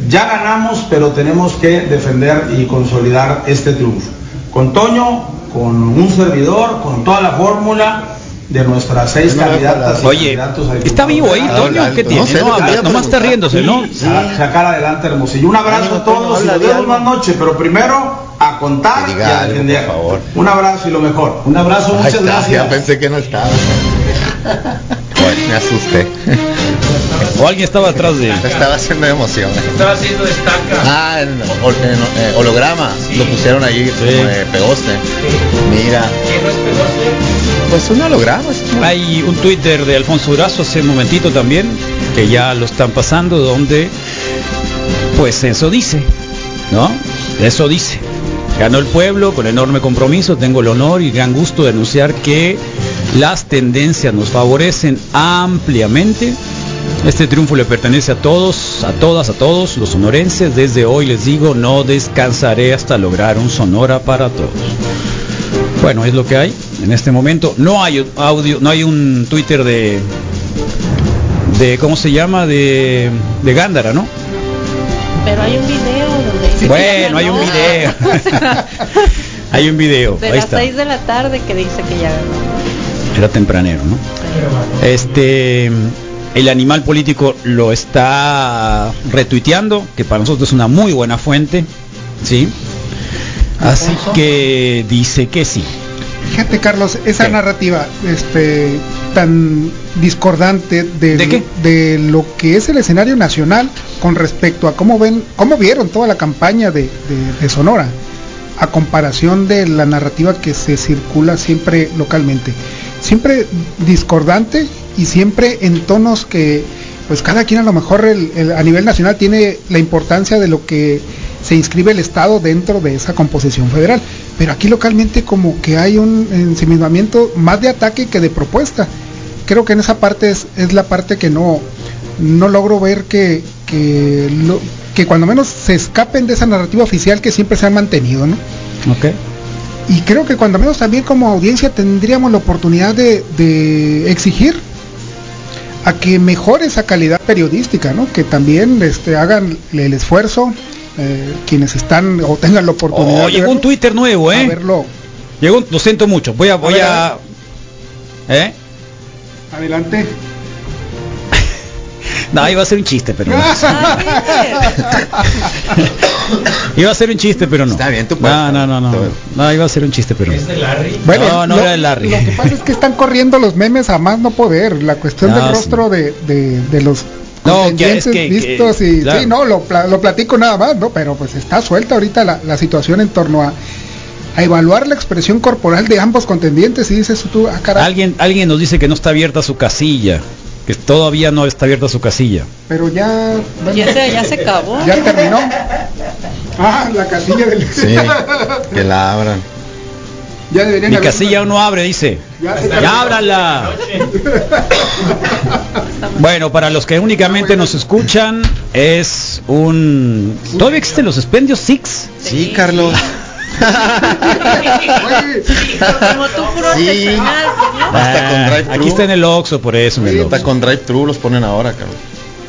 ya ganamos, pero tenemos que defender y consolidar este triunfo. Con Toño, con un servidor, con toda la fórmula de nuestras seis candidatas y Oye, candidatos a ¿está vivo ahí. Toño? ¿Qué tiene? No, habla, nomás está riéndose, ¿no? Sa- Sacar adelante Hermosillo. Un abrazo a todos y nos vemos más noche, pero primero a contar y a defender. Un abrazo y lo mejor. Un abrazo, muchas está, gracias. Ya pensé que no estaba. Bueno, me asusté. O alguien estaba atrás de él. Estaba haciendo emoción. Estaba haciendo destaca. Ah, en, hol- en, eh, holograma. Lo pusieron ahí como de pegoste. Mira. Pues un holograma. Hay un Twitter de Alfonso Durazo hace un momentito también, que ya lo están pasando, donde pues eso dice, ¿no? Eso dice. Ganó el pueblo con enorme compromiso, tengo el honor y gran gusto de anunciar que las tendencias nos favorecen ampliamente. Este triunfo le pertenece a todos, a todas, a todos los sonorenses. Desde hoy les digo, no descansaré hasta lograr un Sonora para todos. Bueno, es lo que hay en este momento. No hay audio, no hay un Twitter de de cómo se llama de de Gándara, ¿no? Pero hay un video donde Bueno, hay un video. hay un video. De Ahí las está. 6 de la tarde que dice que ya ganó. Era tempranero, ¿no? Este el animal político lo está retuiteando, que para nosotros es una muy buena fuente, ¿sí? Así que dice que sí. Fíjate, Carlos, esa narrativa este, tan discordante de, de lo que es el escenario nacional con respecto a cómo ven, cómo vieron toda la campaña de, de- de Sonora, a comparación de la narrativa que se circula siempre localmente. Siempre discordante y siempre en tonos que, pues cada quien a lo mejor el- el- a nivel nacional tiene la importancia de lo que se inscribe el Estado dentro de esa composición federal. Pero aquí localmente como que hay un ensimismamiento más de ataque que de propuesta. Creo que en esa parte es, es la parte que no, no logro ver que, que, lo- que cuando menos se escapen de esa narrativa oficial que siempre se han mantenido, ¿no? Ok. Y creo que cuando menos también como audiencia tendríamos la oportunidad de, de exigir a que mejore esa calidad periodística, ¿no? Que también este, hagan el esfuerzo eh, quienes están o tengan la oportunidad Oh, de llegó un Twitter nuevo, a ¿eh? verlo. Llegó, un- lo siento mucho. Voy a, voy ver, a, a ¿eh? Adelante. No, iba a ser un chiste, pero no. iba a ser un chiste, pero no. Está bien, tú No, no, no, no. No, iba a ser un chiste, pero no. ¿Es de Larry? Bueno, no, no lo, era de Larry. lo que pasa es que están corriendo los memes a más no poder. La cuestión Ah, del sí. rostro de, de, de los No, que es que- vistos que- y claro. sí, no, lo, lo platico nada más, ¿no? Pero pues está suelta ahorita la, la situación en torno a, a evaluar la expresión corporal de ambos contendientes y dices tú, ah, caray, Alguien, alguien nos dice que no está abierta su casilla, que todavía no está abierta su casilla. pero ya... bueno, Ya se, ya se acabó. ¿Ya terminó? Ah, la casilla del... Sí, que la abran. Ya deberían Mi casilla aún no abre, dice. Ya Ya ábrala. Bueno, para los que únicamente nos escuchan, es un... ¿Todavía existen los expendios Six? Sí, Carlos. Como tú puro Sí. Ah. Aquí está en el Oxxo, por eso. Hasta Oxxo. con drive-thru los ponen ahora, Carlos.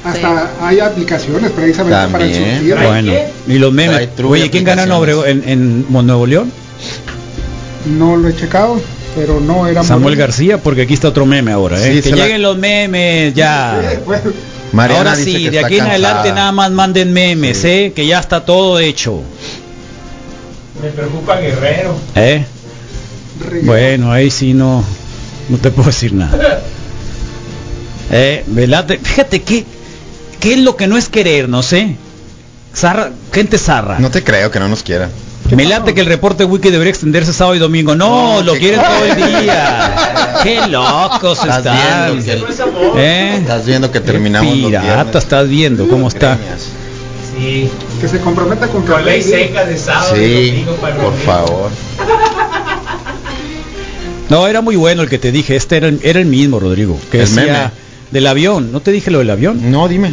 Hasta hay aplicaciones precisamente para el También. Bueno, y los memes. Oye, ¿quién gana en, en, en Nuevo León? No lo he checado, pero no era Samuel Moreno. García, porque aquí está otro meme ahora, ¿eh? Sí, que la- lleguen los memes, ya. Mariana ahora sí, que de aquí en adelante nada más manden memes, ¿eh? Que ya está todo hecho. Me preocupa Guerrero. ¿Eh? Bueno, ahí sí no, no te puedo decir nada. Eh, velate- fíjate que, qué es lo que no es querer, no sé. Zarra, gente zarra. No te creo que no nos quiera. Me late que el reporte wiki debería extenderse sábado y domingo. No, lo qué quieren todo el día. Qué locos Estás están. viendo que- ¿Eh? Estás viendo que Qué terminamos los pirata estás viendo cómo está. Sí. Que se comprometa con Con ley seca de sábado y Sí, domingo para el por favor. No, era muy bueno el que te dije. Este era, el- era el mismo, Rodrigo. Que El decía meme. del avión. ¿No te dije lo del avión? No, dime.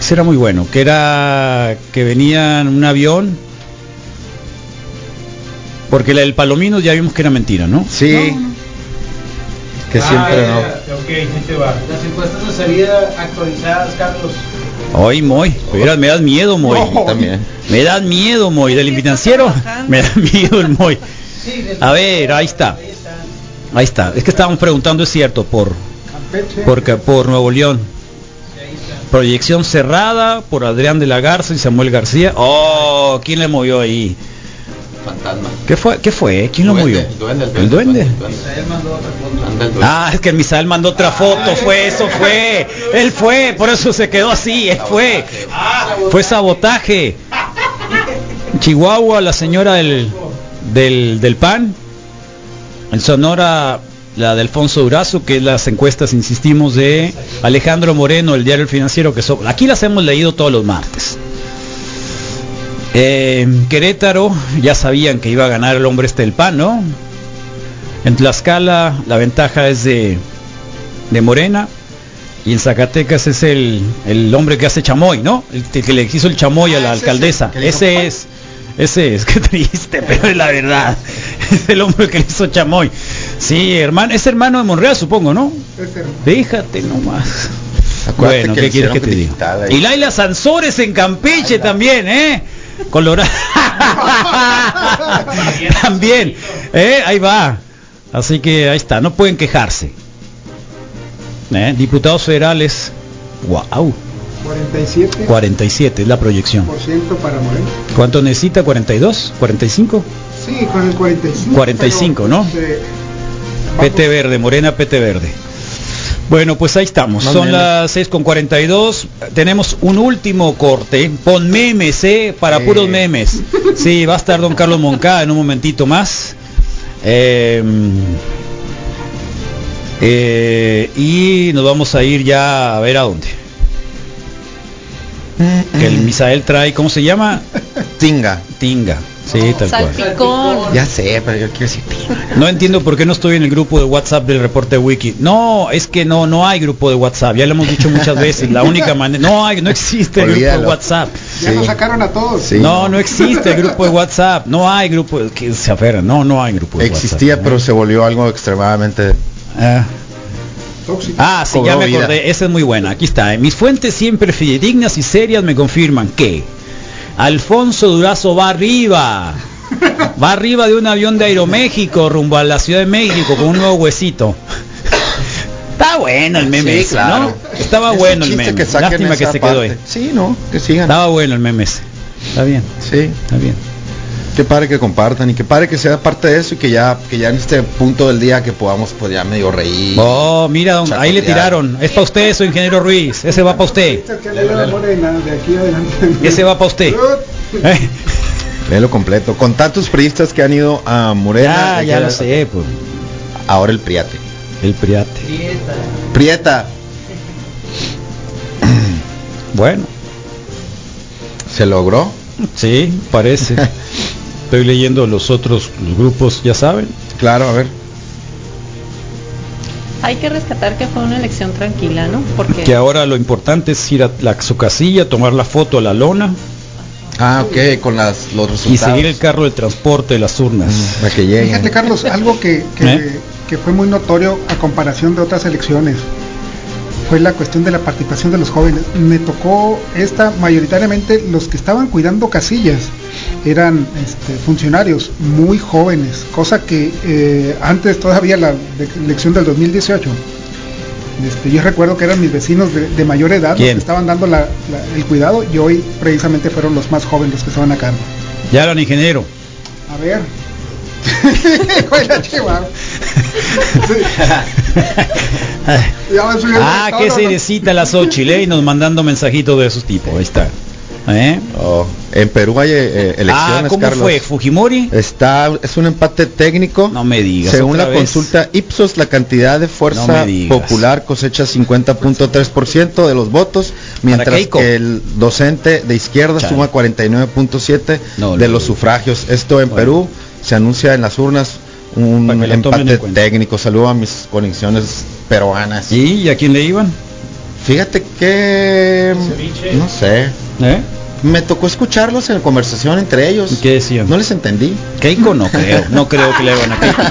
Ese era muy bueno. Que era que venía en un avión. Porque la del Palomino ya vimos que era mentira, ¿no? Sí. Que siempre no. Ah, ya, ok, ahí te va. Las encuestas de salida actualizadas, Carlos. Ay, Moy, mira, me das miedo, Moy. No. También. Me das miedo, Moy. Del financiero, me da miedo el Moy. A ver, ahí está. Ahí está. Es que estábamos preguntando, es cierto, por porque por Nuevo León. Proyección cerrada por Adrián de la Garza y Samuel García. Oh, ¿quién le movió ahí? Fantasma. ¿Qué fue? ¿Qué fue? ¿Quién lo movió? El duende, el ¿El duende? Duende. Ah, es que el Misael mandó otra foto, fue eso, fue. Él fue, por eso se quedó así, él fue. Fue sabotaje. Chihuahua, la señora del, del, del PAN. En Sonora, la de Alfonso Durazo, que es las encuestas, insistimos, de Alejandro Moreno, el diario El Financiero, que son, aquí las hemos leído todos los martes. Eh, Querétaro, ya sabían que iba a ganar el hombre este del PAN, ¿no? En Tlaxcala la ventaja es de, de Morena. Y en Zacatecas es el, el hombre que hace chamoy, ¿no? El, que- que le hizo el chamoy a la alcaldesa. Ese es, ese es, qué triste, pero es la verdad. Es el hombre que le hizo chamoy. Sí, hermano, es hermano de Monreal, supongo, ¿no? Déjate nomás. Acuérdate Bueno, que ¿qué quieres que te diga? Y Laila Sansores en Campeche también, ¿eh? Colorado. también, ¿eh? Ahí va. Así que ahí está, no pueden quejarse. ¿Eh? Diputados federales, wow, 47% 47 es la proyección. para Moreno. ¿Cuánto necesita? ¿42? ¿45? Sí, con el 45. 45, ¿no? eh, PT verde, Morena PT verde. Bueno, pues ahí estamos. Más Son memes. las 6 con 42. Tenemos un último corte. Pon memes, ¿eh? Para puros memes. Sí, va a estar don Carlos Moncada en un momentito más. Eh, eh, y nos vamos a ir ya a ver a dónde. Que el Misael trae, ¿cómo se llama? Tinga. Tinga. Sí, tal cual. Salpicón. Ya sé, pero yo quiero decir. No entiendo por qué no estoy en el grupo de WhatsApp del reporte wiki. No, es que no, no hay grupo de WhatsApp. Ya lo hemos dicho muchas veces. La única manera, no hay, no existe el grupo de. WhatsApp. Ya nos sacaron a todos. Sí. No, no existe el grupo de WhatsApp. No hay grupo de- que se aferran. No, no hay grupo de Existía, WhatsApp. pero se volvió algo extremadamente. Tóxico. Ah, sí, Cobró ya me vida. acordé. Esa es muy buena. Aquí está. Mis fuentes siempre fidedignas y serias me confirman que Alfonso Durazo va arriba. Va arriba de un avión de Aeroméxico rumbo a la Ciudad de México con un nuevo huesito. Está bueno el meme, Sí, ese, claro. ¿no? Estaba Es bueno el meme. que Lástima que se quedó ahí. Sí, no, que sigan. Estaba bueno el meme ese. Está bien, Sí. está bien. Qué padre que compartan y qué padre que sea parte de eso y que ya que ya en este punto del día que podamos pues ya medio reír. Oh, mira, don- ahí le tiraron. Es para usted eso, ingeniero Ruiz. Ese va para usted. Que. Ese va para usted. Eh, Léelo completo. Con tantos priistas que han ido a Morena. Ya, ya lo sé, pues. Ahora el Priate. El Priate. Prieta. Bueno, ¿Se logró? sí, parece. Estoy leyendo los otros los grupos, ya saben. Claro, a ver. Hay que rescatar que fue una elección tranquila, ¿no? Porque Que ahora lo importante es ir a la, su casilla, tomar la foto a la lona Ah, ok, con las, los y resultados. seguir el carro de transporte de las urnas. Para que lleguen. Fíjate, Carlos, algo que, que, ¿Eh? que fue muy notorio a comparación de otras elecciones fue la cuestión de la participación de los jóvenes. Me tocó esta, mayoritariamente los que estaban cuidando casillas eran este, funcionarios muy jóvenes, cosa que eh, antes todavía la elección del 2018. Este, yo recuerdo que eran mis vecinos de, de mayor edad los que estaban dando la- la- el cuidado y hoy precisamente fueron los más jóvenes los que estaban acá. Ya eran ingeniero. A ver. Ah, qué ¿no? seriecita la Xochitl, ¿eh? y nos mandando mensajitos de esos tipos. Ahí está. ¿Eh? Oh, en Perú hay eh, elecciones, ah, ¿cómo Carlos. fue? ¿Fujimori? Está, es un empate técnico. No me digas. Según la vez. consulta Ipsos, la cantidad de fuerza popular cosecha 50.3% de los votos, mientras que el docente de izquierda Chale. suma 49.7 No, de los sufragios. Esto en Bueno. Perú se anuncia en las urnas un en empate técnico. Saludo a mis conexiones peruanas. ¿Y a quién le iban? Fíjate que no sé. ¿Eh? Me tocó escucharlos en conversación entre ellos. ¿Y ¿Qué decían? No les entendí. Keiko no creo, no creo que le van a Keiko.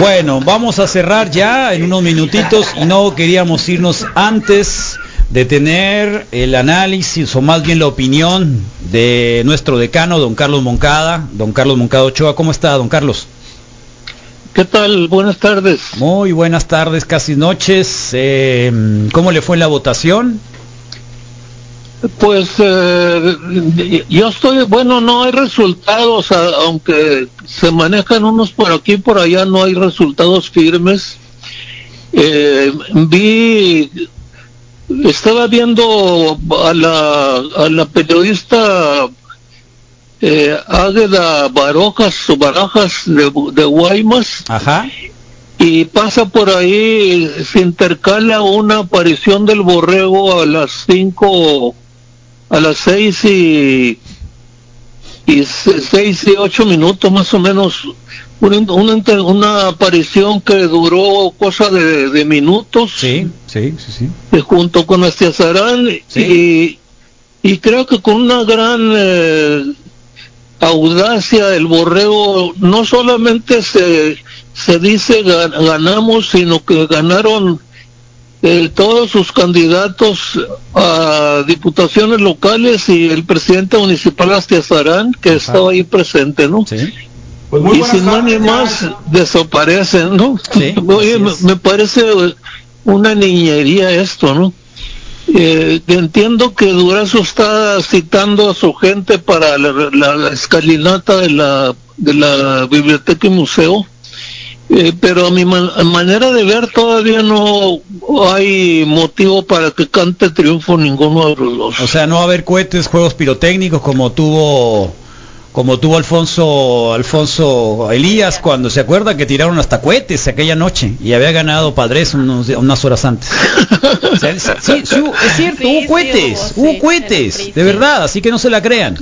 Bueno, vamos a cerrar ya en unos minutitos y no queríamos irnos antes de tener el análisis o más bien la opinión de nuestro decano, don Carlos Moncada, don Carlos Moncada Ochoa. ¿Cómo está, don Carlos? ¿Qué tal? Buenas tardes. Muy buenas tardes, casi noches. Eh, ¿Cómo le fue la votación? Pues eh, yo estoy, bueno, no hay resultados, aunque se manejan unos por aquí y por allá, no hay resultados firmes. Eh, vi, estaba viendo a la, a la periodista eh, Águeda Barojas o Barajas de, de Guaymas. Ajá. Y pasa por ahí, se intercala una aparición del borrego a las cinco, a las seis y, y se- seis y ocho minutos más o menos. Una, una, aparición que duró cosa de, de minutos. Sí, sí, sí, sí. eh, junto con Astiazarán y, y creo que con una gran eh, audacia el borrego no solamente se, se dice ga- ganamos, sino que ganaron eh, todos sus candidatos a diputaciones locales y el presidente municipal Astiazarán, que estaba ahí presente, ¿no? Pues muy y sin más ni más desaparecen, ¿no? Oye, me, me parece una niñería esto, ¿no? Eh, entiendo que Durazo está citando a su gente para la, la- escalinata de la, de la biblioteca y museo, eh, pero a mi ma- a manera de ver todavía no hay motivo para que cante triunfo ninguno de los dos. O sea, no va a haber cohetes, juegos pirotécnicos como tuvo como tuvo Alfonso Alfonso Elías cuando se acuerda que tiraron hasta cohetes aquella noche y había ganado Padres unos- unas horas antes. O sea, sí, sí, sí, hubo- es cierto, hubo cohetes, hubo cohetes, de verdad, así que no se la crean.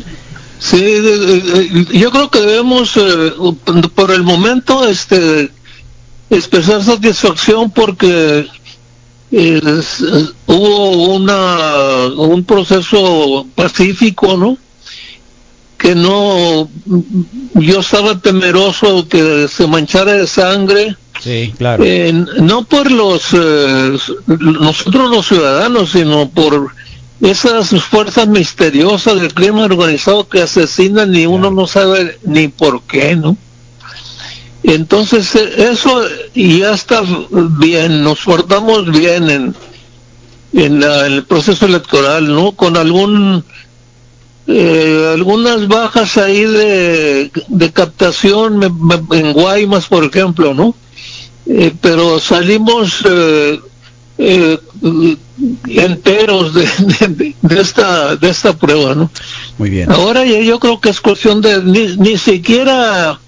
Sí, de- de- de- yo creo que debemos, eh, por el momento, este, expresar satisfacción porque eh, es- eh, hubo una, un proceso pacífico, ¿no? Que no, yo estaba temeroso que se manchara de sangre. Sí, claro. Eh, no por los eh, nosotros los ciudadanos, sino por esas fuerzas misteriosas del crimen organizado que asesinan y uno no sabe ni por qué, ¿no? Entonces eh, eso ya está bien, nos guardamos bien en, en, la- en el proceso electoral, ¿no? Con algún eh, algunas bajas ahí de, de captación me- me- en Guaymas, por ejemplo, ¿no? Eh, pero salimos eh, eh, enteros de, de- de esta de esta prueba, ¿no? Muy bien. Ahora ya yo creo que es cuestión de ni, ni siquiera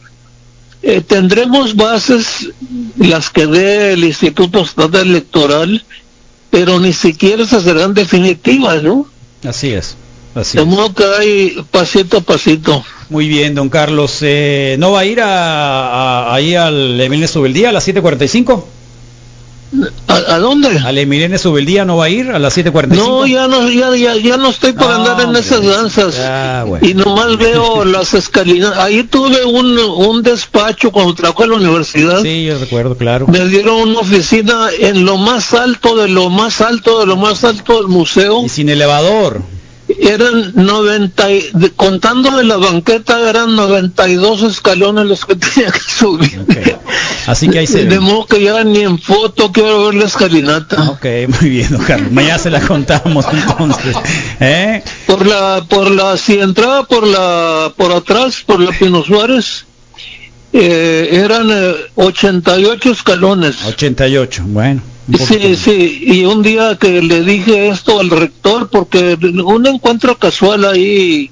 eh, tendremos bases las que dé el Instituto Estatal Electoral, pero ni siquiera se serán definitivas, ¿no? Así es. Así de es. modo que hay pasito a pasito. Muy bien, don Carlos. Eh, ¿No va a ir a, a- ahí al Emilio Subeldía a las 7.45? ¿A, a dónde? ¿Al Emilio Subeldía no va a ir a las 7.45? No, ya no, ya, ya, ya no estoy por andar en esas danzas. Y nomás veo las escalinas. Ahí tuve un, un despacho cuando trabajé en la universidad. Sí, yo recuerdo, claro. Me dieron una oficina en lo más alto de lo más alto de lo más alto del museo. Y sin elevador. Eran 90, y- de- contando de la banqueta, eran 92 escalones los que tenía que subir. Así que ahí se... De modo que ya ni en foto quiero ver la escalinata. Ok, muy bien, don Carlos. Mañana se la contamos entonces. ¿Eh? Por la, por la, si entraba por la, por atrás, por la Pino Suárez, eh, eran eh, 88 escalones. 88, bueno. Sí, sí, y un día que le dije esto al rector, porque un encuentro casual ahí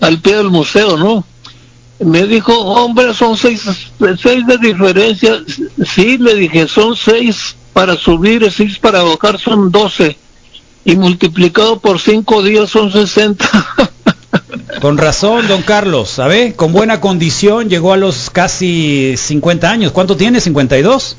al pie del museo, ¿no? Me dijo, hombre, son seis, seis de diferencia. Sí, le dije, son seis para subir y seis para bajar, son doce. Y multiplicado por cinco días son sesenta. Con razón, don Carlos, ¿sabe? Con buena condición llegó a los casi 50 años. ¿Cuánto tiene? ¿52?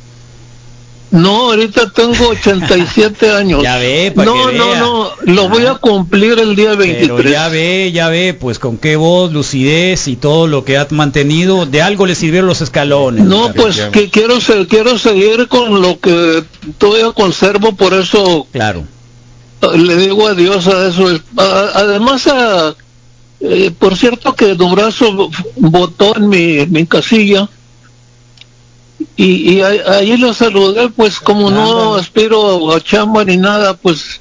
No, ahorita tengo 87 años. Ya ve, para no, que no, vea. no, lo voy a cumplir el día 23. Pero ya ve, ya ve, pues con qué voz, lucidez y todo lo que ha mantenido, de algo le sirvieron los escalones. No, pues que quiero se- quiero seguir con lo que todavía conservo, por eso Claro. le digo adiós a eso. Además, a- eh, por cierto que Dubrazo votó en mi, mi casilla y, y ahí, ahí lo saludé, pues como no aspiro a chamba ni nada, pues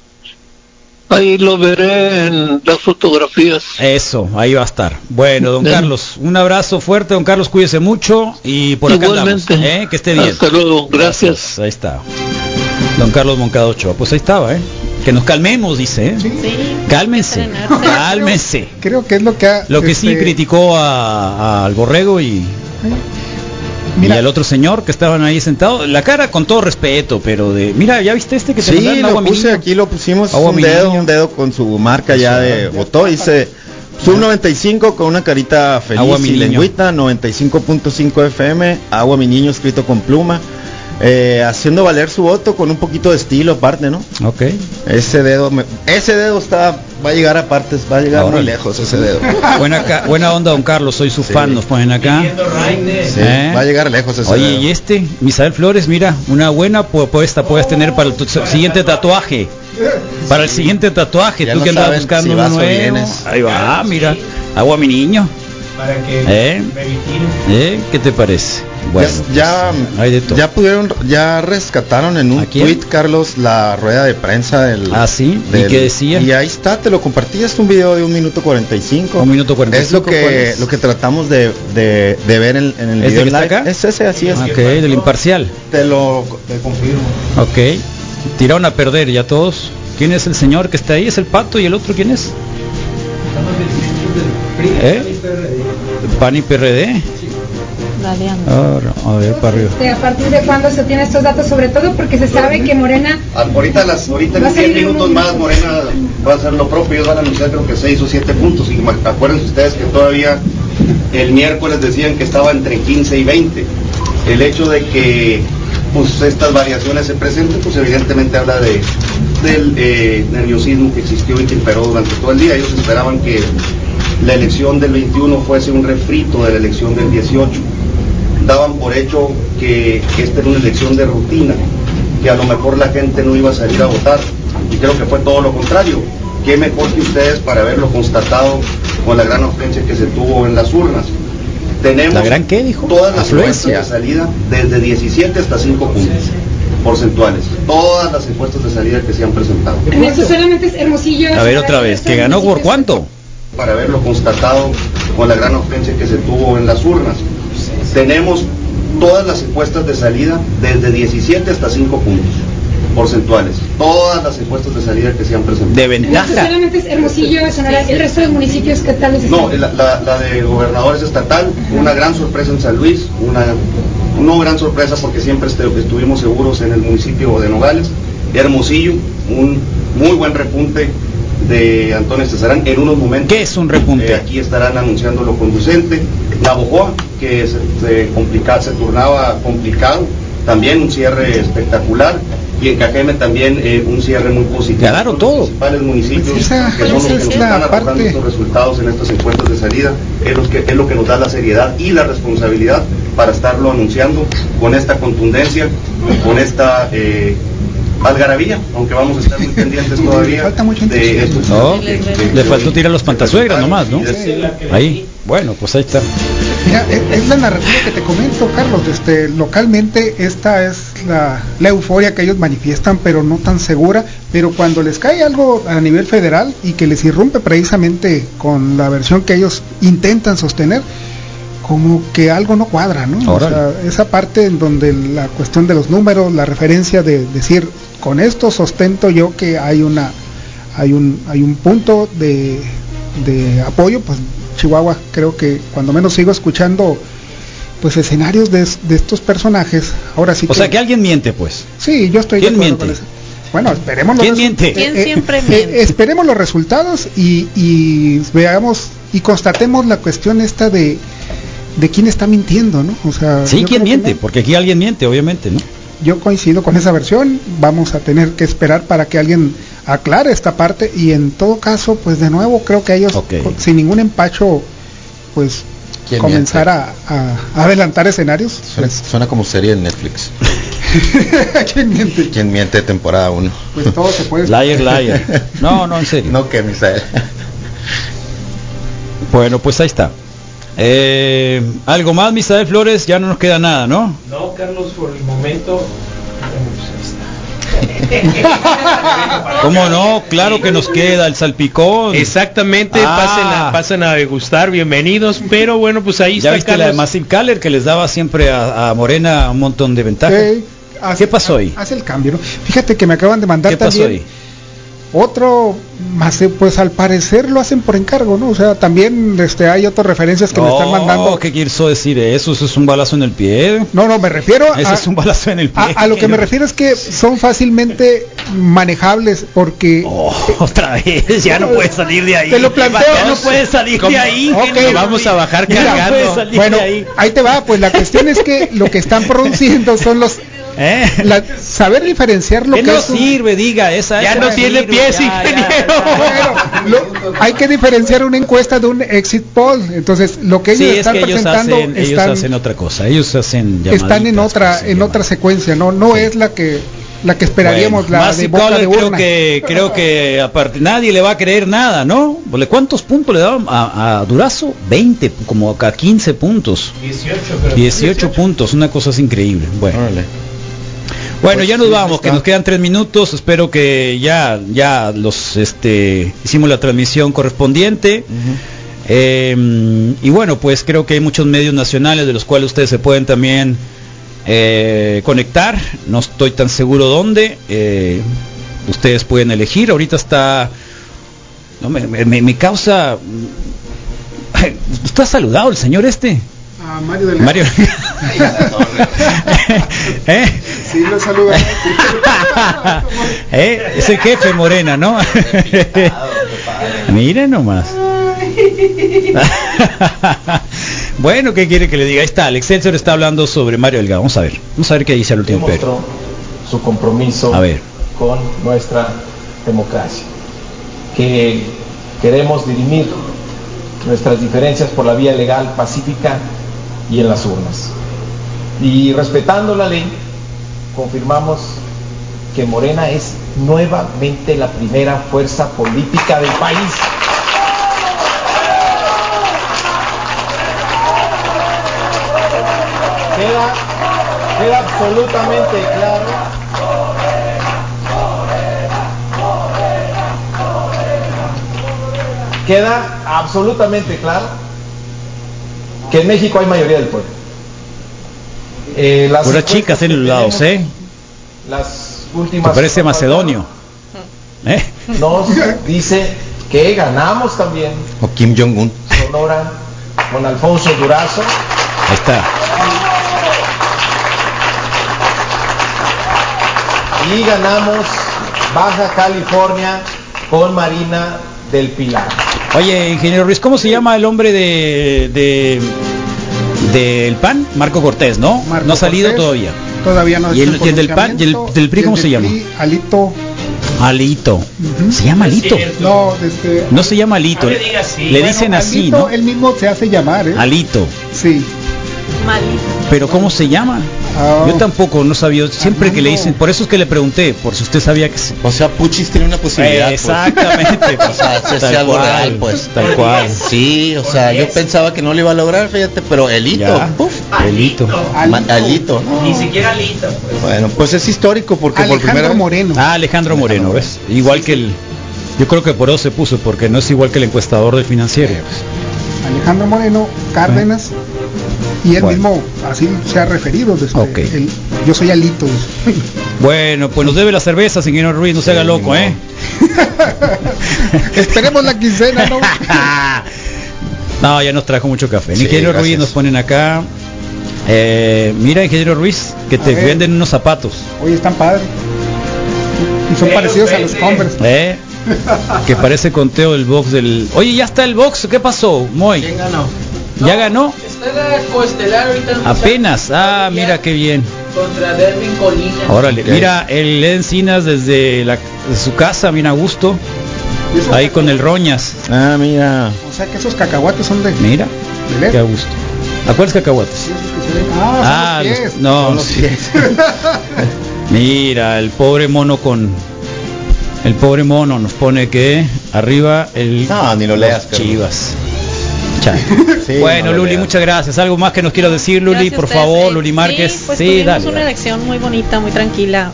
ahí lo veré en las fotografías. Eso, ahí va a estar. Bueno, don Bien. Carlos, un abrazo fuerte, don Carlos, cuídese mucho y por acá andamos, Igualmente. ¿eh? que esté bien. Hasta luego, gracias. Ahí está. Don Carlos Moncada Ochoa, pues ahí estaba, ¿eh? Que nos calmemos, dice, ¿eh? Cálmense, cálmense. Creo que es lo que ha, Lo que sí este, criticó a- a- al borrego y, y al otro señor que estaban ahí sentados, la cara con todo respeto, pero de, mira, ya viste este que te Sí, lo agua puse aquí, lo pusimos Agua un dedo, un dedo con su marca ya de votó, dice Sub 95 con una carita feliz Agua y lengüita, 95.5 FM, Agua mi niño escrito con pluma, eh, haciendo valer su voto con un poquito de estilo aparte, ¿no? Ok. Ese dedo, me- ese dedo está, va a llegar a partes, va a llegar muy lejos ese dedo. Buena, ca- buena onda, don Carlos, soy su fan, nos ponen acá. Sí, ¿Eh? va a llegar lejos ese Oye, dedo. y este, Misael Flores, mira, una buena pu- puesta puedes tener para el tu- siguiente tatuaje. Para el siguiente tatuaje, Ya tú no que andas buscando si uno nuevo. vienes. Ahí va, mira. Agua mi niño. Para que ¿Eh? ¿Eh? ¿Qué te parece? Bueno, ya, hay de todo. ya pudieron, ya rescataron en un tweet, Carlos, la rueda de prensa del. Ah, sí. ¿Y del- qué decía? Y ahí está, te lo compartí, es un video de un minuto 45. Un minuto 45, Es lo ¿cuál que, es? lo que tratamos de, de, de ver en, en el ¿Este video live. acá? Es ese, así es. Ok, del imparcial. Te lo te confirmo. Ok. Tiraron a perder ya todos. ¿Quién es el señor que está ahí? ¿Es el pato y el otro quién es? ¿Eh? PAN y PRD. Ahora, a ver, para arriba. Este, ¿A partir de cuándo se tienen estos datos? Sobre todo porque se sabe que Morena Ah, Ahorita, las, ahorita en 10 salir minutos un- más Morena va a hacer lo propio, ellos van a anunciar creo que 6 o 7 puntos. Y acuérdense ustedes que todavía el miércoles decían que estaba entre 15 y 20. El hecho de que pues estas variaciones se presenten, pues evidentemente habla de del eh, nerviosismo que existió y que imperó durante todo el día. Ellos esperaban que la elección del 21 fuese un refrito de la elección del 18 daban por hecho que, que esta era una elección de rutina, que a lo mejor la gente no iba a salir a votar. Y creo que fue todo lo contrario. Qué mejor que ustedes para haberlo constatado con la gran afluencia que se tuvo en las urnas. Tenemos ¿La gran qué dijo? todas las encuestas de salida desde 17 hasta 5 puntos porcentuales. Todas las encuestas de salida que se han presentado. solamente es Hermosillo. A ver otra vez, ¿que ganó por cuánto? para haberlo constatado con la gran afluencia que se tuvo en las urnas. Tenemos todas las encuestas de salida desde 17 hasta 5 puntos porcentuales. Todas las encuestas de salida que se han presentado. De En esto solamente es Hermosillo, Sonora. El resto de municipios, ¿qué tal les No, la, la- la de gobernadores estatal, una gran sorpresa en San Luis, una no gran sorpresa porque siempre este- estuvimos seguros en el municipio de Nogales, Hermosillo, un muy buen repunte de Antonio Cesarán en unos momentos. ¿Qué es un repunte? Eh, aquí estarán anunciando lo conducente. Navojoa, que se, se, complica- se turnaba complicado, también un cierre espectacular. Y en Cajeme también eh, un cierre muy positivo. Ganaron Son los principales municipios Pues esa- que son los que nos están arrojando parte- estos resultados en estas encuestas de salida. Es lo, que, es lo que nos da la seriedad y la responsabilidad para estarlo anunciando con esta contundencia, con esta eh, algarabía, aunque vamos a estar muy pendientes todavía de estos No, que- que- le faltó tirar los pantasuegras nomás, ¿no? Ahí, bueno, pues ahí está. Mira, es, es la narrativa que te comento, Carlos. Este, localmente esta es la, la euforia que ellos manifiestan, pero no tan segura. Pero cuando les cae algo a nivel federal y que les irrumpe precisamente con la versión que ellos intentan sostener, como que algo no cuadra, ¿no? O sea, esa parte en donde la cuestión de los números, la referencia de decir, con esto sostento yo que hay una hay un hay un punto de, de apoyo, pues Chihuahua creo que cuando menos sigo escuchando pues escenarios de, de estos personajes, ahora sí O sea que alguien miente, pues. Sí, yo estoy de ¿Quién acuerdo miente? con eso. Bueno, esperemos los ¿Quién miente? ¿Quién eh, siempre eh, miente? esperemos los resultados y, y veamos y constatemos la cuestión esta de de quién está mintiendo, ¿no? O sea, Sí, ¿quién miente? Porque aquí alguien miente, obviamente, ¿no? yo coincido con esa versión, vamos a tener que esperar para que alguien aclare esta parte y en todo caso, pues de nuevo creo que ellos con- sin ningún empacho, pues ¿Quién comenzar a, a- a adelantar escenarios. Suena, suena como serie en Netflix. ¿Quién miente? ¿Quién miente temporada 1? Pues todo se puede. Liar, liar. No, no, en serio. No, que Misael. Bueno, pues ahí está. Eh, algo más, Misael Flores, ya no nos queda nada, ¿no? No, Carlos, por el momento. ¿Cómo no? Claro que nos queda el salpicón. Exactamente, Ah. pasen, a, pasen a degustar, bienvenidos. Pero bueno, pues ahí Ya está viste la de Carlos. Massive Caller que les daba siempre a, a Morena un montón de ventajas. ¿Qué pasó ahí? Hace el cambio, ¿no? Fíjate que me acaban de mandar ¿Qué pasó ahí? Otro, más eh, pues al parecer lo hacen por encargo, ¿no? O sea, también este hay otras referencias que me están mandando. ¿Qué quiso decir eso? Eso es un balazo en el pie. No, no, me refiero Eso a, es un balazo en el pie. a, a lo que me refiero es que son fácilmente manejables porque otra vez ya no puedes salir de ahí. Te lo planteo. Ya no puedes salir de ahí. Vamos a bajar Mira, No Bueno, de ahí. ahí te va, pues la cuestión es que lo que están produciendo son los ¿Eh? la- saber diferenciar lo ¿Qué que no es un- sirve? Diga, esa Ya esa no tiene sirve, pies, ya, lo- hay que diferenciar una encuesta de un exit poll. Entonces, lo que ellos Sí, es están que ellos presentando hacen, ellos hacen otra cosa. Ellos hacen están en otra en otra secuencia, no no es la que la que esperaríamos Bueno, la Massive de boca de creo que creo que aparte nadie le va a creer nada, ¿no? Porque ¿Cuántos puntos le daban a, a Durazo? 20, como acá 15 puntos. 18, creo. 18 puntos, una cosa es increíble. Bueno. Bueno, Pues ya nos vamos, que nos quedan tres minutos. Espero que ya, ya los, este, hicimos la transmisión correspondiente. Eh, y bueno, pues creo que hay muchos medios nacionales de los cuales ustedes se pueden también eh, conectar. No estoy tan seguro dónde. Eh, ustedes pueden elegir. Ahorita está, no me, me- me- me causa. ¿Está saludado el señor este? A Mario de Mario. ¿Eh? Sí, lo saluda. ¿Eh? Es el jefe Morena, ¿no? Miren nomás. bueno, ¿qué quiere que le diga? Ahí está, el Excelsior está hablando sobre Mario Delgado. Vamos a ver. Vamos a ver qué dice el último pero. demostró su compromiso A ver. con nuestra democracia, que queremos dirimir nuestras diferencias por la vía legal, pacífica y en las urnas. Y respetando la ley, confirmamos que Morena es nuevamente la primera fuerza política del país. Queda, queda absolutamente claro queda absolutamente claro que en México hay mayoría del pueblo. Eh, las Puras chicas en los lados, ¿eh? Las Te últimas parece macedonio. ¿Eh? nos dice que ganamos también O Kim Jong-un. Sonora con Alfonso Durazo. Ahí está. Y ganamos Baja California con Marina del Pilar. Oye, ingeniero Ruiz, ¿cómo se llama el hombre de, de del PAN? Marco Cortés, ¿no? Marco no ha salido Cortés. todavía. Todavía no ¿Y el- y el del PAN? ¿Y el del PRI cómo del se llama? PRI, Alito. Alito. Se llama Alito. No, este No se llama Alito. Le dicen así, Alito, ¿no? Él mismo se hace llamar, ¿eh? Alito. Sí. Pero ¿cómo se llama? Ah. Yo tampoco no sabía. Siempre que le dicen, por eso es que le pregunté, por si usted sabía que se... O sea, Puchis tiene una posibilidad. pues. Exactamente. o sea, se Tal cual, real, pues. tal cual. Sí, o sea, yo pensaba que no lo iba a lograr, fíjate, pero el hito, Ya. puf, Alito. ma- al hito, ¿no? Ni siquiera Lito. Pues. Bueno, pues es histórico porque por primera vez. Moreno. Ah, Alejandro Moreno, ¿ves? Igual que el... Yo creo que por eso se puso, porque no es igual que el encuestador del financiero. Alejandro Moreno Cárdenas y él Bueno. mismo así se ha referido desde Ok. el- yo soy Alito. Bueno, pues nos debe la cerveza, señor Ruiz, no se haga loco, ¿eh? esperemos la quincena no No, ya nos trajo mucho café. Sí, ingeniero gracias. Ruiz nos ponen acá. Eh, mira, ingeniero Ruiz, que A te ver. venden unos zapatos. oye están padres y son parecidos a los. Converse ¿Eh? Que parece conteo del box del. Oye, ya está el box. ¿Qué pasó, Moy? ¿Quién ganó? ¿Ya ganó? Está la coestelar ahorita. Apenas. Ah, mira qué bien. Contra Derwin Colina. Órale, mira, el Encinas desde la, de su casa, bien a gusto. Ahí con el Roñas. Ah, mira. o sea que esos cacahuates son de, de Mira, led. qué a gusto. ¿A cuáles cacahuates? Ah, son Ah, los los- pies. no, Son los sí. pies. Mira, el pobre mono con el pobre mono nos pone que arriba el No, ni lo leas. Chivas. Sí, bueno, no Luli, muchas gracias. ¿Algo más que nos quieras decir, Luli? Gracias por favor, Luli Márquez. Sí, pues Sí, dale. una elección muy bonita, muy tranquila,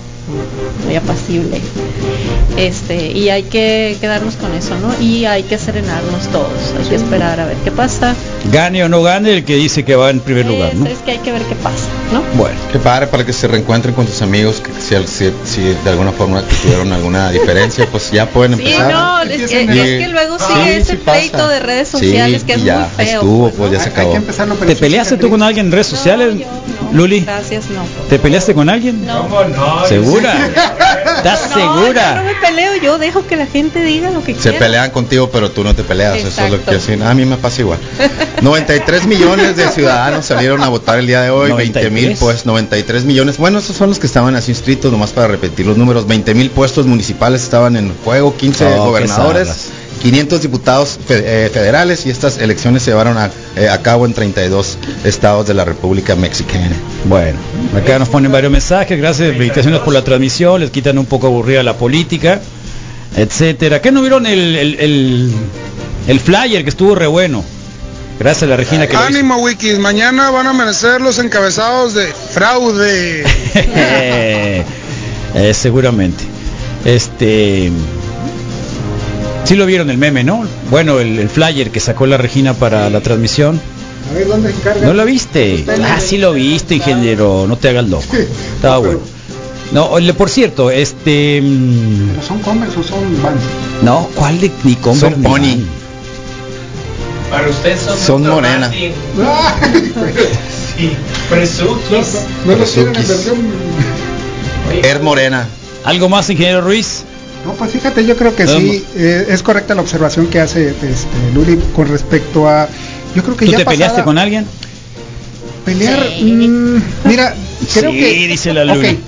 muy apacible. Este, y hay que quedarnos con eso, ¿no? Y hay que serenarnos todos, hay que esperar a ver qué pasa. Gane o no gane el que dice que va en primer lugar, ¿no? Es que hay que ver qué pasa, ¿no? Bueno. Qué padre para que se reencuentren con tus amigos, que si, si- si de alguna forma tuvieron alguna diferencia, pues ya pueden Sí, empezar. no, es que, Y- es que luego Sí, sigue ese sí pasa. pleito de redes Sí, sociales que es ya, muy feo. estuvo, pues ya se acabó. ¿Te peleaste tú con alguien en redes sociales, Luli? Gracias, no. ¿Te peleaste con alguien? No. ¿Segura? ¿Estás No, yo no segura? me peleo, yo dejo que la gente diga lo que Se quiera. pelean contigo, pero tú no te peleas. Eso es lo que Exacto. hacen. A mí me pasa igual. 93 millones de ciudadanos salieron a votar el día de hoy. 20 mil, 93. pues 93 millones. Bueno, esos son los que estaban así inscritos, nomás para repetir los números. 20 mil puestos municipales estaban en juego, 15 Oh, qué gobernadores. Zarras. 500 diputados fe- eh, federales y estas elecciones se llevaron a, eh, a cabo en 32 estados de la República Mexicana. Bueno, acá nos ponen varios mensajes, gracias, felicitaciones por la transmisión, les quitan un poco aburrida la política, etcétera. ¿Qué no vieron el, el, el- el flyer que estuvo re bueno? Gracias a la Regina que lo hizo. Ánimo Wikis, mañana van a amanecer los encabezados de fraude. Eh, seguramente. Este. Sí lo vieron el meme, ¿no? Bueno, el, el flyer que sacó la Regina para la transmisión. A ver, ¿dónde se carga? ¿No lo viste? Ah, sí lo viste, ingeniero. No te hagas loco. Estaba bueno. No, oye, por cierto, este. mm, ¿Pero son Converse o son Vans? No, ¿cuál de ni Converse Son Pony. Van? Para usted son, Son morena. Ah, Sí, Presukis. No en Presukis. versión. Er Morena. ¿Algo más, ingeniero Ruiz? No, pues fíjate, yo creo que sí, eh, es correcta la observación que hace este, Luli con respecto a. Yo creo que ¿Tú ya te peleaste con alguien? Pelear, mm, mira, creo sí, que. dice la Luli.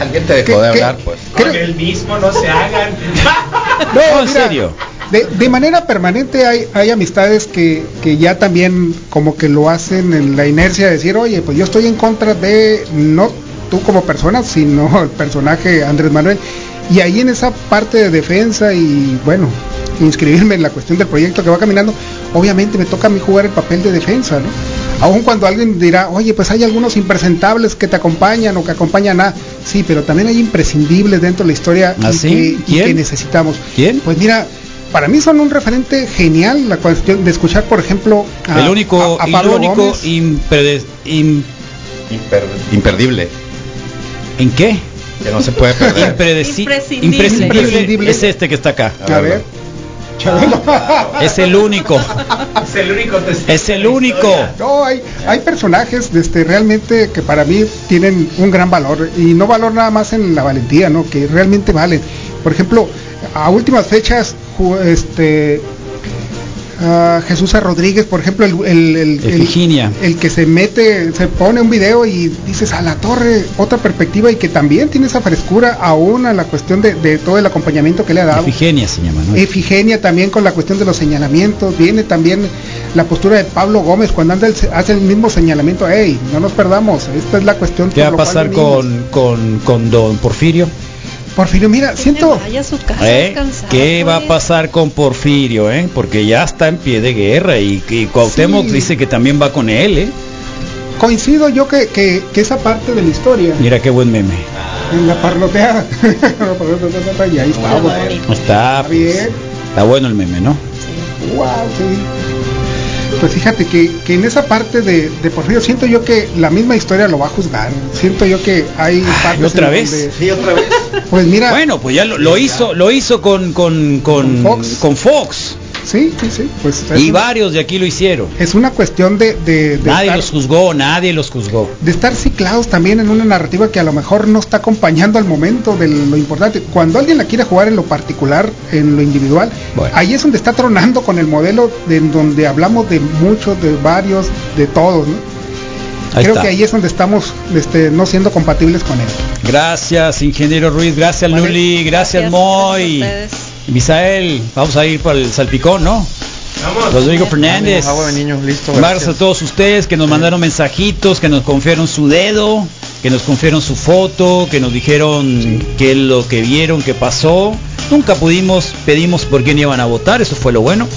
Alguien te ¿Qué- dejó de hablar, pues. Con el mismo no se hagan. No, en mira, serio. De, de manera permanente hay, hay amistades que, que ya también como que lo hacen en la inercia de decir, oye, pues yo estoy en contra de no tú como persona, sino el personaje Andrés Manuel. Y ahí en esa parte de defensa y bueno, inscribirme en la cuestión del proyecto que va caminando, obviamente me toca a mí jugar el papel de defensa, ¿no? Aún cuando alguien dirá, oye, pues hay algunos impresentables que te acompañan o que acompañan a, sí, pero también hay imprescindibles dentro de la historia ¿Ah, y, sí? que, y ¿Quién? que necesitamos. ¿Quién? Pues mira, para mí son un referente genial la cuestión de escuchar, por ejemplo, a, el único, a- a el Pablo único Gómez. imprede- im- Imper- imperdible. ¿En qué? Que no se puede perder. Impredeci- Imprescindible. imprescindible. Imprescindible. Es este que está acá. A ver. Es el único. Es el único. Es el único. No, hay, hay personajes este, realmente que para mí tienen un gran valor y no valor nada más en la valentía, ¿no? Que realmente valen. Por ejemplo, a últimas fechas, este, Jesús. Rodríguez, por ejemplo, el, el, el- el- que se mete, se pone un video y dices a la torre, otra perspectiva y que también tiene esa frescura aún a la cuestión de, de todo el acompañamiento que le ha dado. Efigenia se llama, ¿no? Efigenia también con la cuestión de los señalamientos, viene también la postura de Pablo Gómez cuando anda el- hace el mismo señalamiento, hey, no nos perdamos, esta es la cuestión. ¿Qué va a pasar venimos". con, con, con don Porfirio? Porfirio? Mira, siento, Vaya a su casa ¿Eh? descansar, ¿Qué va a pues. pasar con Porfirio? Eh? Porque ya está en pie de guerra y, y Cuauhtémoc Sí. dice que también va con él. ¿eh? coincido yo que, que, que esa parte de la historia, Mira qué buen meme. en la parloteada, y ahí estamos. Está, Está bien. está bueno el meme, ¿no? Wow, sí. Pues fíjate que, que en esa parte de, de Porfirio siento yo que la misma historia lo va a juzgar. Siento yo que hay partes ¿otra en vez? donde- Sí, otra vez. Pues mira, Bueno, pues ya lo, lo hizo, lo hizo con, con, con, Con Fox. con Fox. Sí, sí, sí. Pues es Y una- varios de aquí lo hicieron. es una cuestión de, de, de Nadie estar, los juzgó, nadie los juzgó. de estar ciclados también en una narrativa que a lo mejor no está acompañando al momento de lo importante. Cuando alguien la quiere jugar en lo particular, en lo individual, Bueno. ahí es donde está tronando con el modelo de en donde hablamos de muchos, de varios, de todos, ¿no? Ahí Creo está. que ahí es donde estamos este, no siendo compatibles con él. Gracias, ingeniero Ruiz. Gracias, Vale. Luli. Gracias, Gracias, Moy. gracias. Misael, vamos a ir para el salpicón, ¿no? Vamos. Rodrigo Fernández. Agua de niño, listo. Gracias a todos ustedes que nos mandaron mensajitos, que nos confiaron su dedo, que nos confiaron su foto, que nos dijeron qué es lo que vieron, qué pasó. Nunca pudimos, pedimos por quién iban a votar, eso fue lo bueno.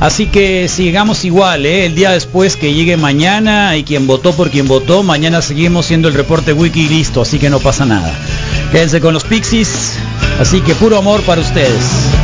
Así que sigamos igual, ¿eh? el día después que llegue mañana y quien votó por quien votó, mañana seguimos siendo el reporte wiki listo, así que no pasa nada. Quédense con los Pixies, así que puro amor para ustedes.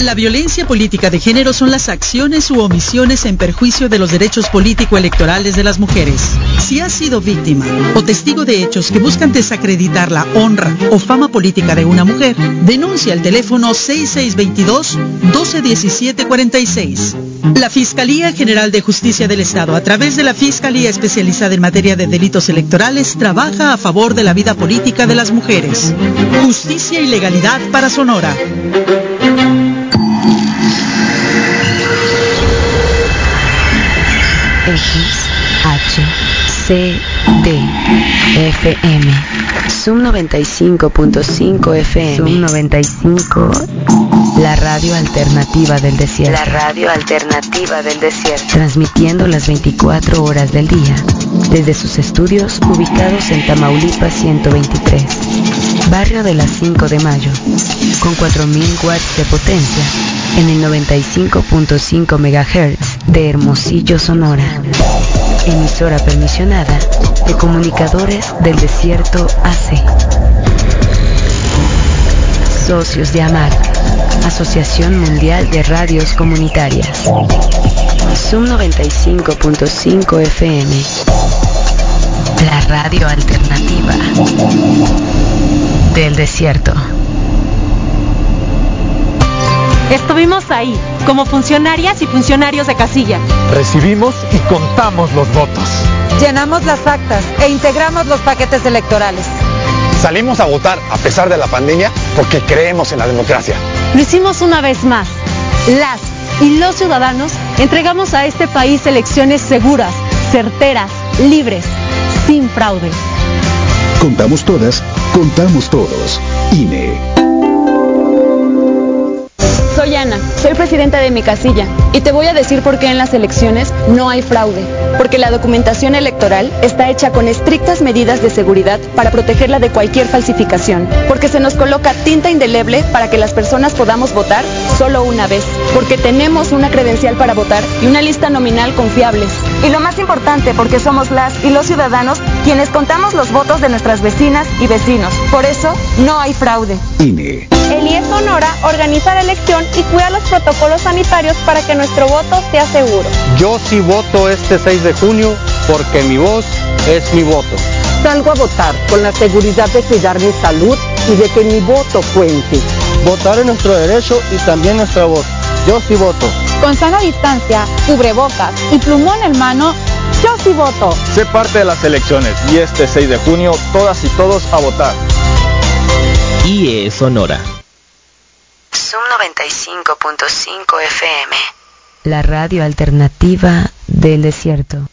La violencia política de género son las acciones u omisiones en perjuicio de los derechos político-electorales de las mujeres. Si has sido víctima o testigo de hechos que buscan desacreditar la honra o fama política de una mujer, denuncia al teléfono 6622-121746. La Fiscalía General de Justicia del Estado, a través de la Fiscalía Especializada en Materia de Delitos Electorales, trabaja a favor de la vida política de las mujeres. Justicia y legalidad para Sonora. X, H, C, D, FM. Zoom 95.5 FM. Zoom 95. La radio alternativa del desierto. La radio alternativa del desierto. Transmitiendo las 24 horas del día. Desde sus estudios ubicados en Tamaulipas 123. Barrio de las 5 de Mayo. Con 4000 watts de potencia. En el 95.5 MHz de Hermosillo, Sonora. Emisora permisionada de Comunicadores del Desierto AC. Socios de AMAR, Asociación Mundial de Radios Comunitarias. Zoom 95.5 FM. La radio alternativa del desierto. Estuvimos ahí, como funcionarias y funcionarios de casilla. Recibimos y contamos los votos. Llenamos las actas e integramos los paquetes electorales. Salimos a votar a pesar de la pandemia porque creemos en la democracia. Lo hicimos una vez más, Las y los ciudadanos entregamos a este país elecciones seguras, certeras, libres, sin fraude. Contamos todas, contamos todos. INE. Soy Ana, soy presidenta de mi casilla y te voy a decir por qué en las elecciones no hay fraude. Porque la documentación electoral está hecha con estrictas medidas de seguridad para protegerla de cualquier falsificación. Porque se nos coloca tinta indeleble para que las personas podamos votar solo una vez. Porque tenemos una credencial para votar y una lista nominal confiables. Y lo más importante, porque somos las y los ciudadanos quienes contamos los votos de nuestras vecinas y vecinos. Por eso no hay fraude. INE. El IES Sonora organiza la elección y cuida los protocolos sanitarios para que nuestro voto sea seguro. Yo sí voto este 6 de junio porque mi voz es mi voto. Salgo a votar con la seguridad de cuidar mi salud y de que mi voto cuente. Votar es nuestro derecho y también nuestra voz. Yo sí voto. Con sana distancia, cubrebocas y plumón en mano, yo sí voto. Sé parte de las elecciones y este 6 de junio todas y todos a votar. IE Sonora. Zoom 95.5 FM. La radio alternativa del desierto.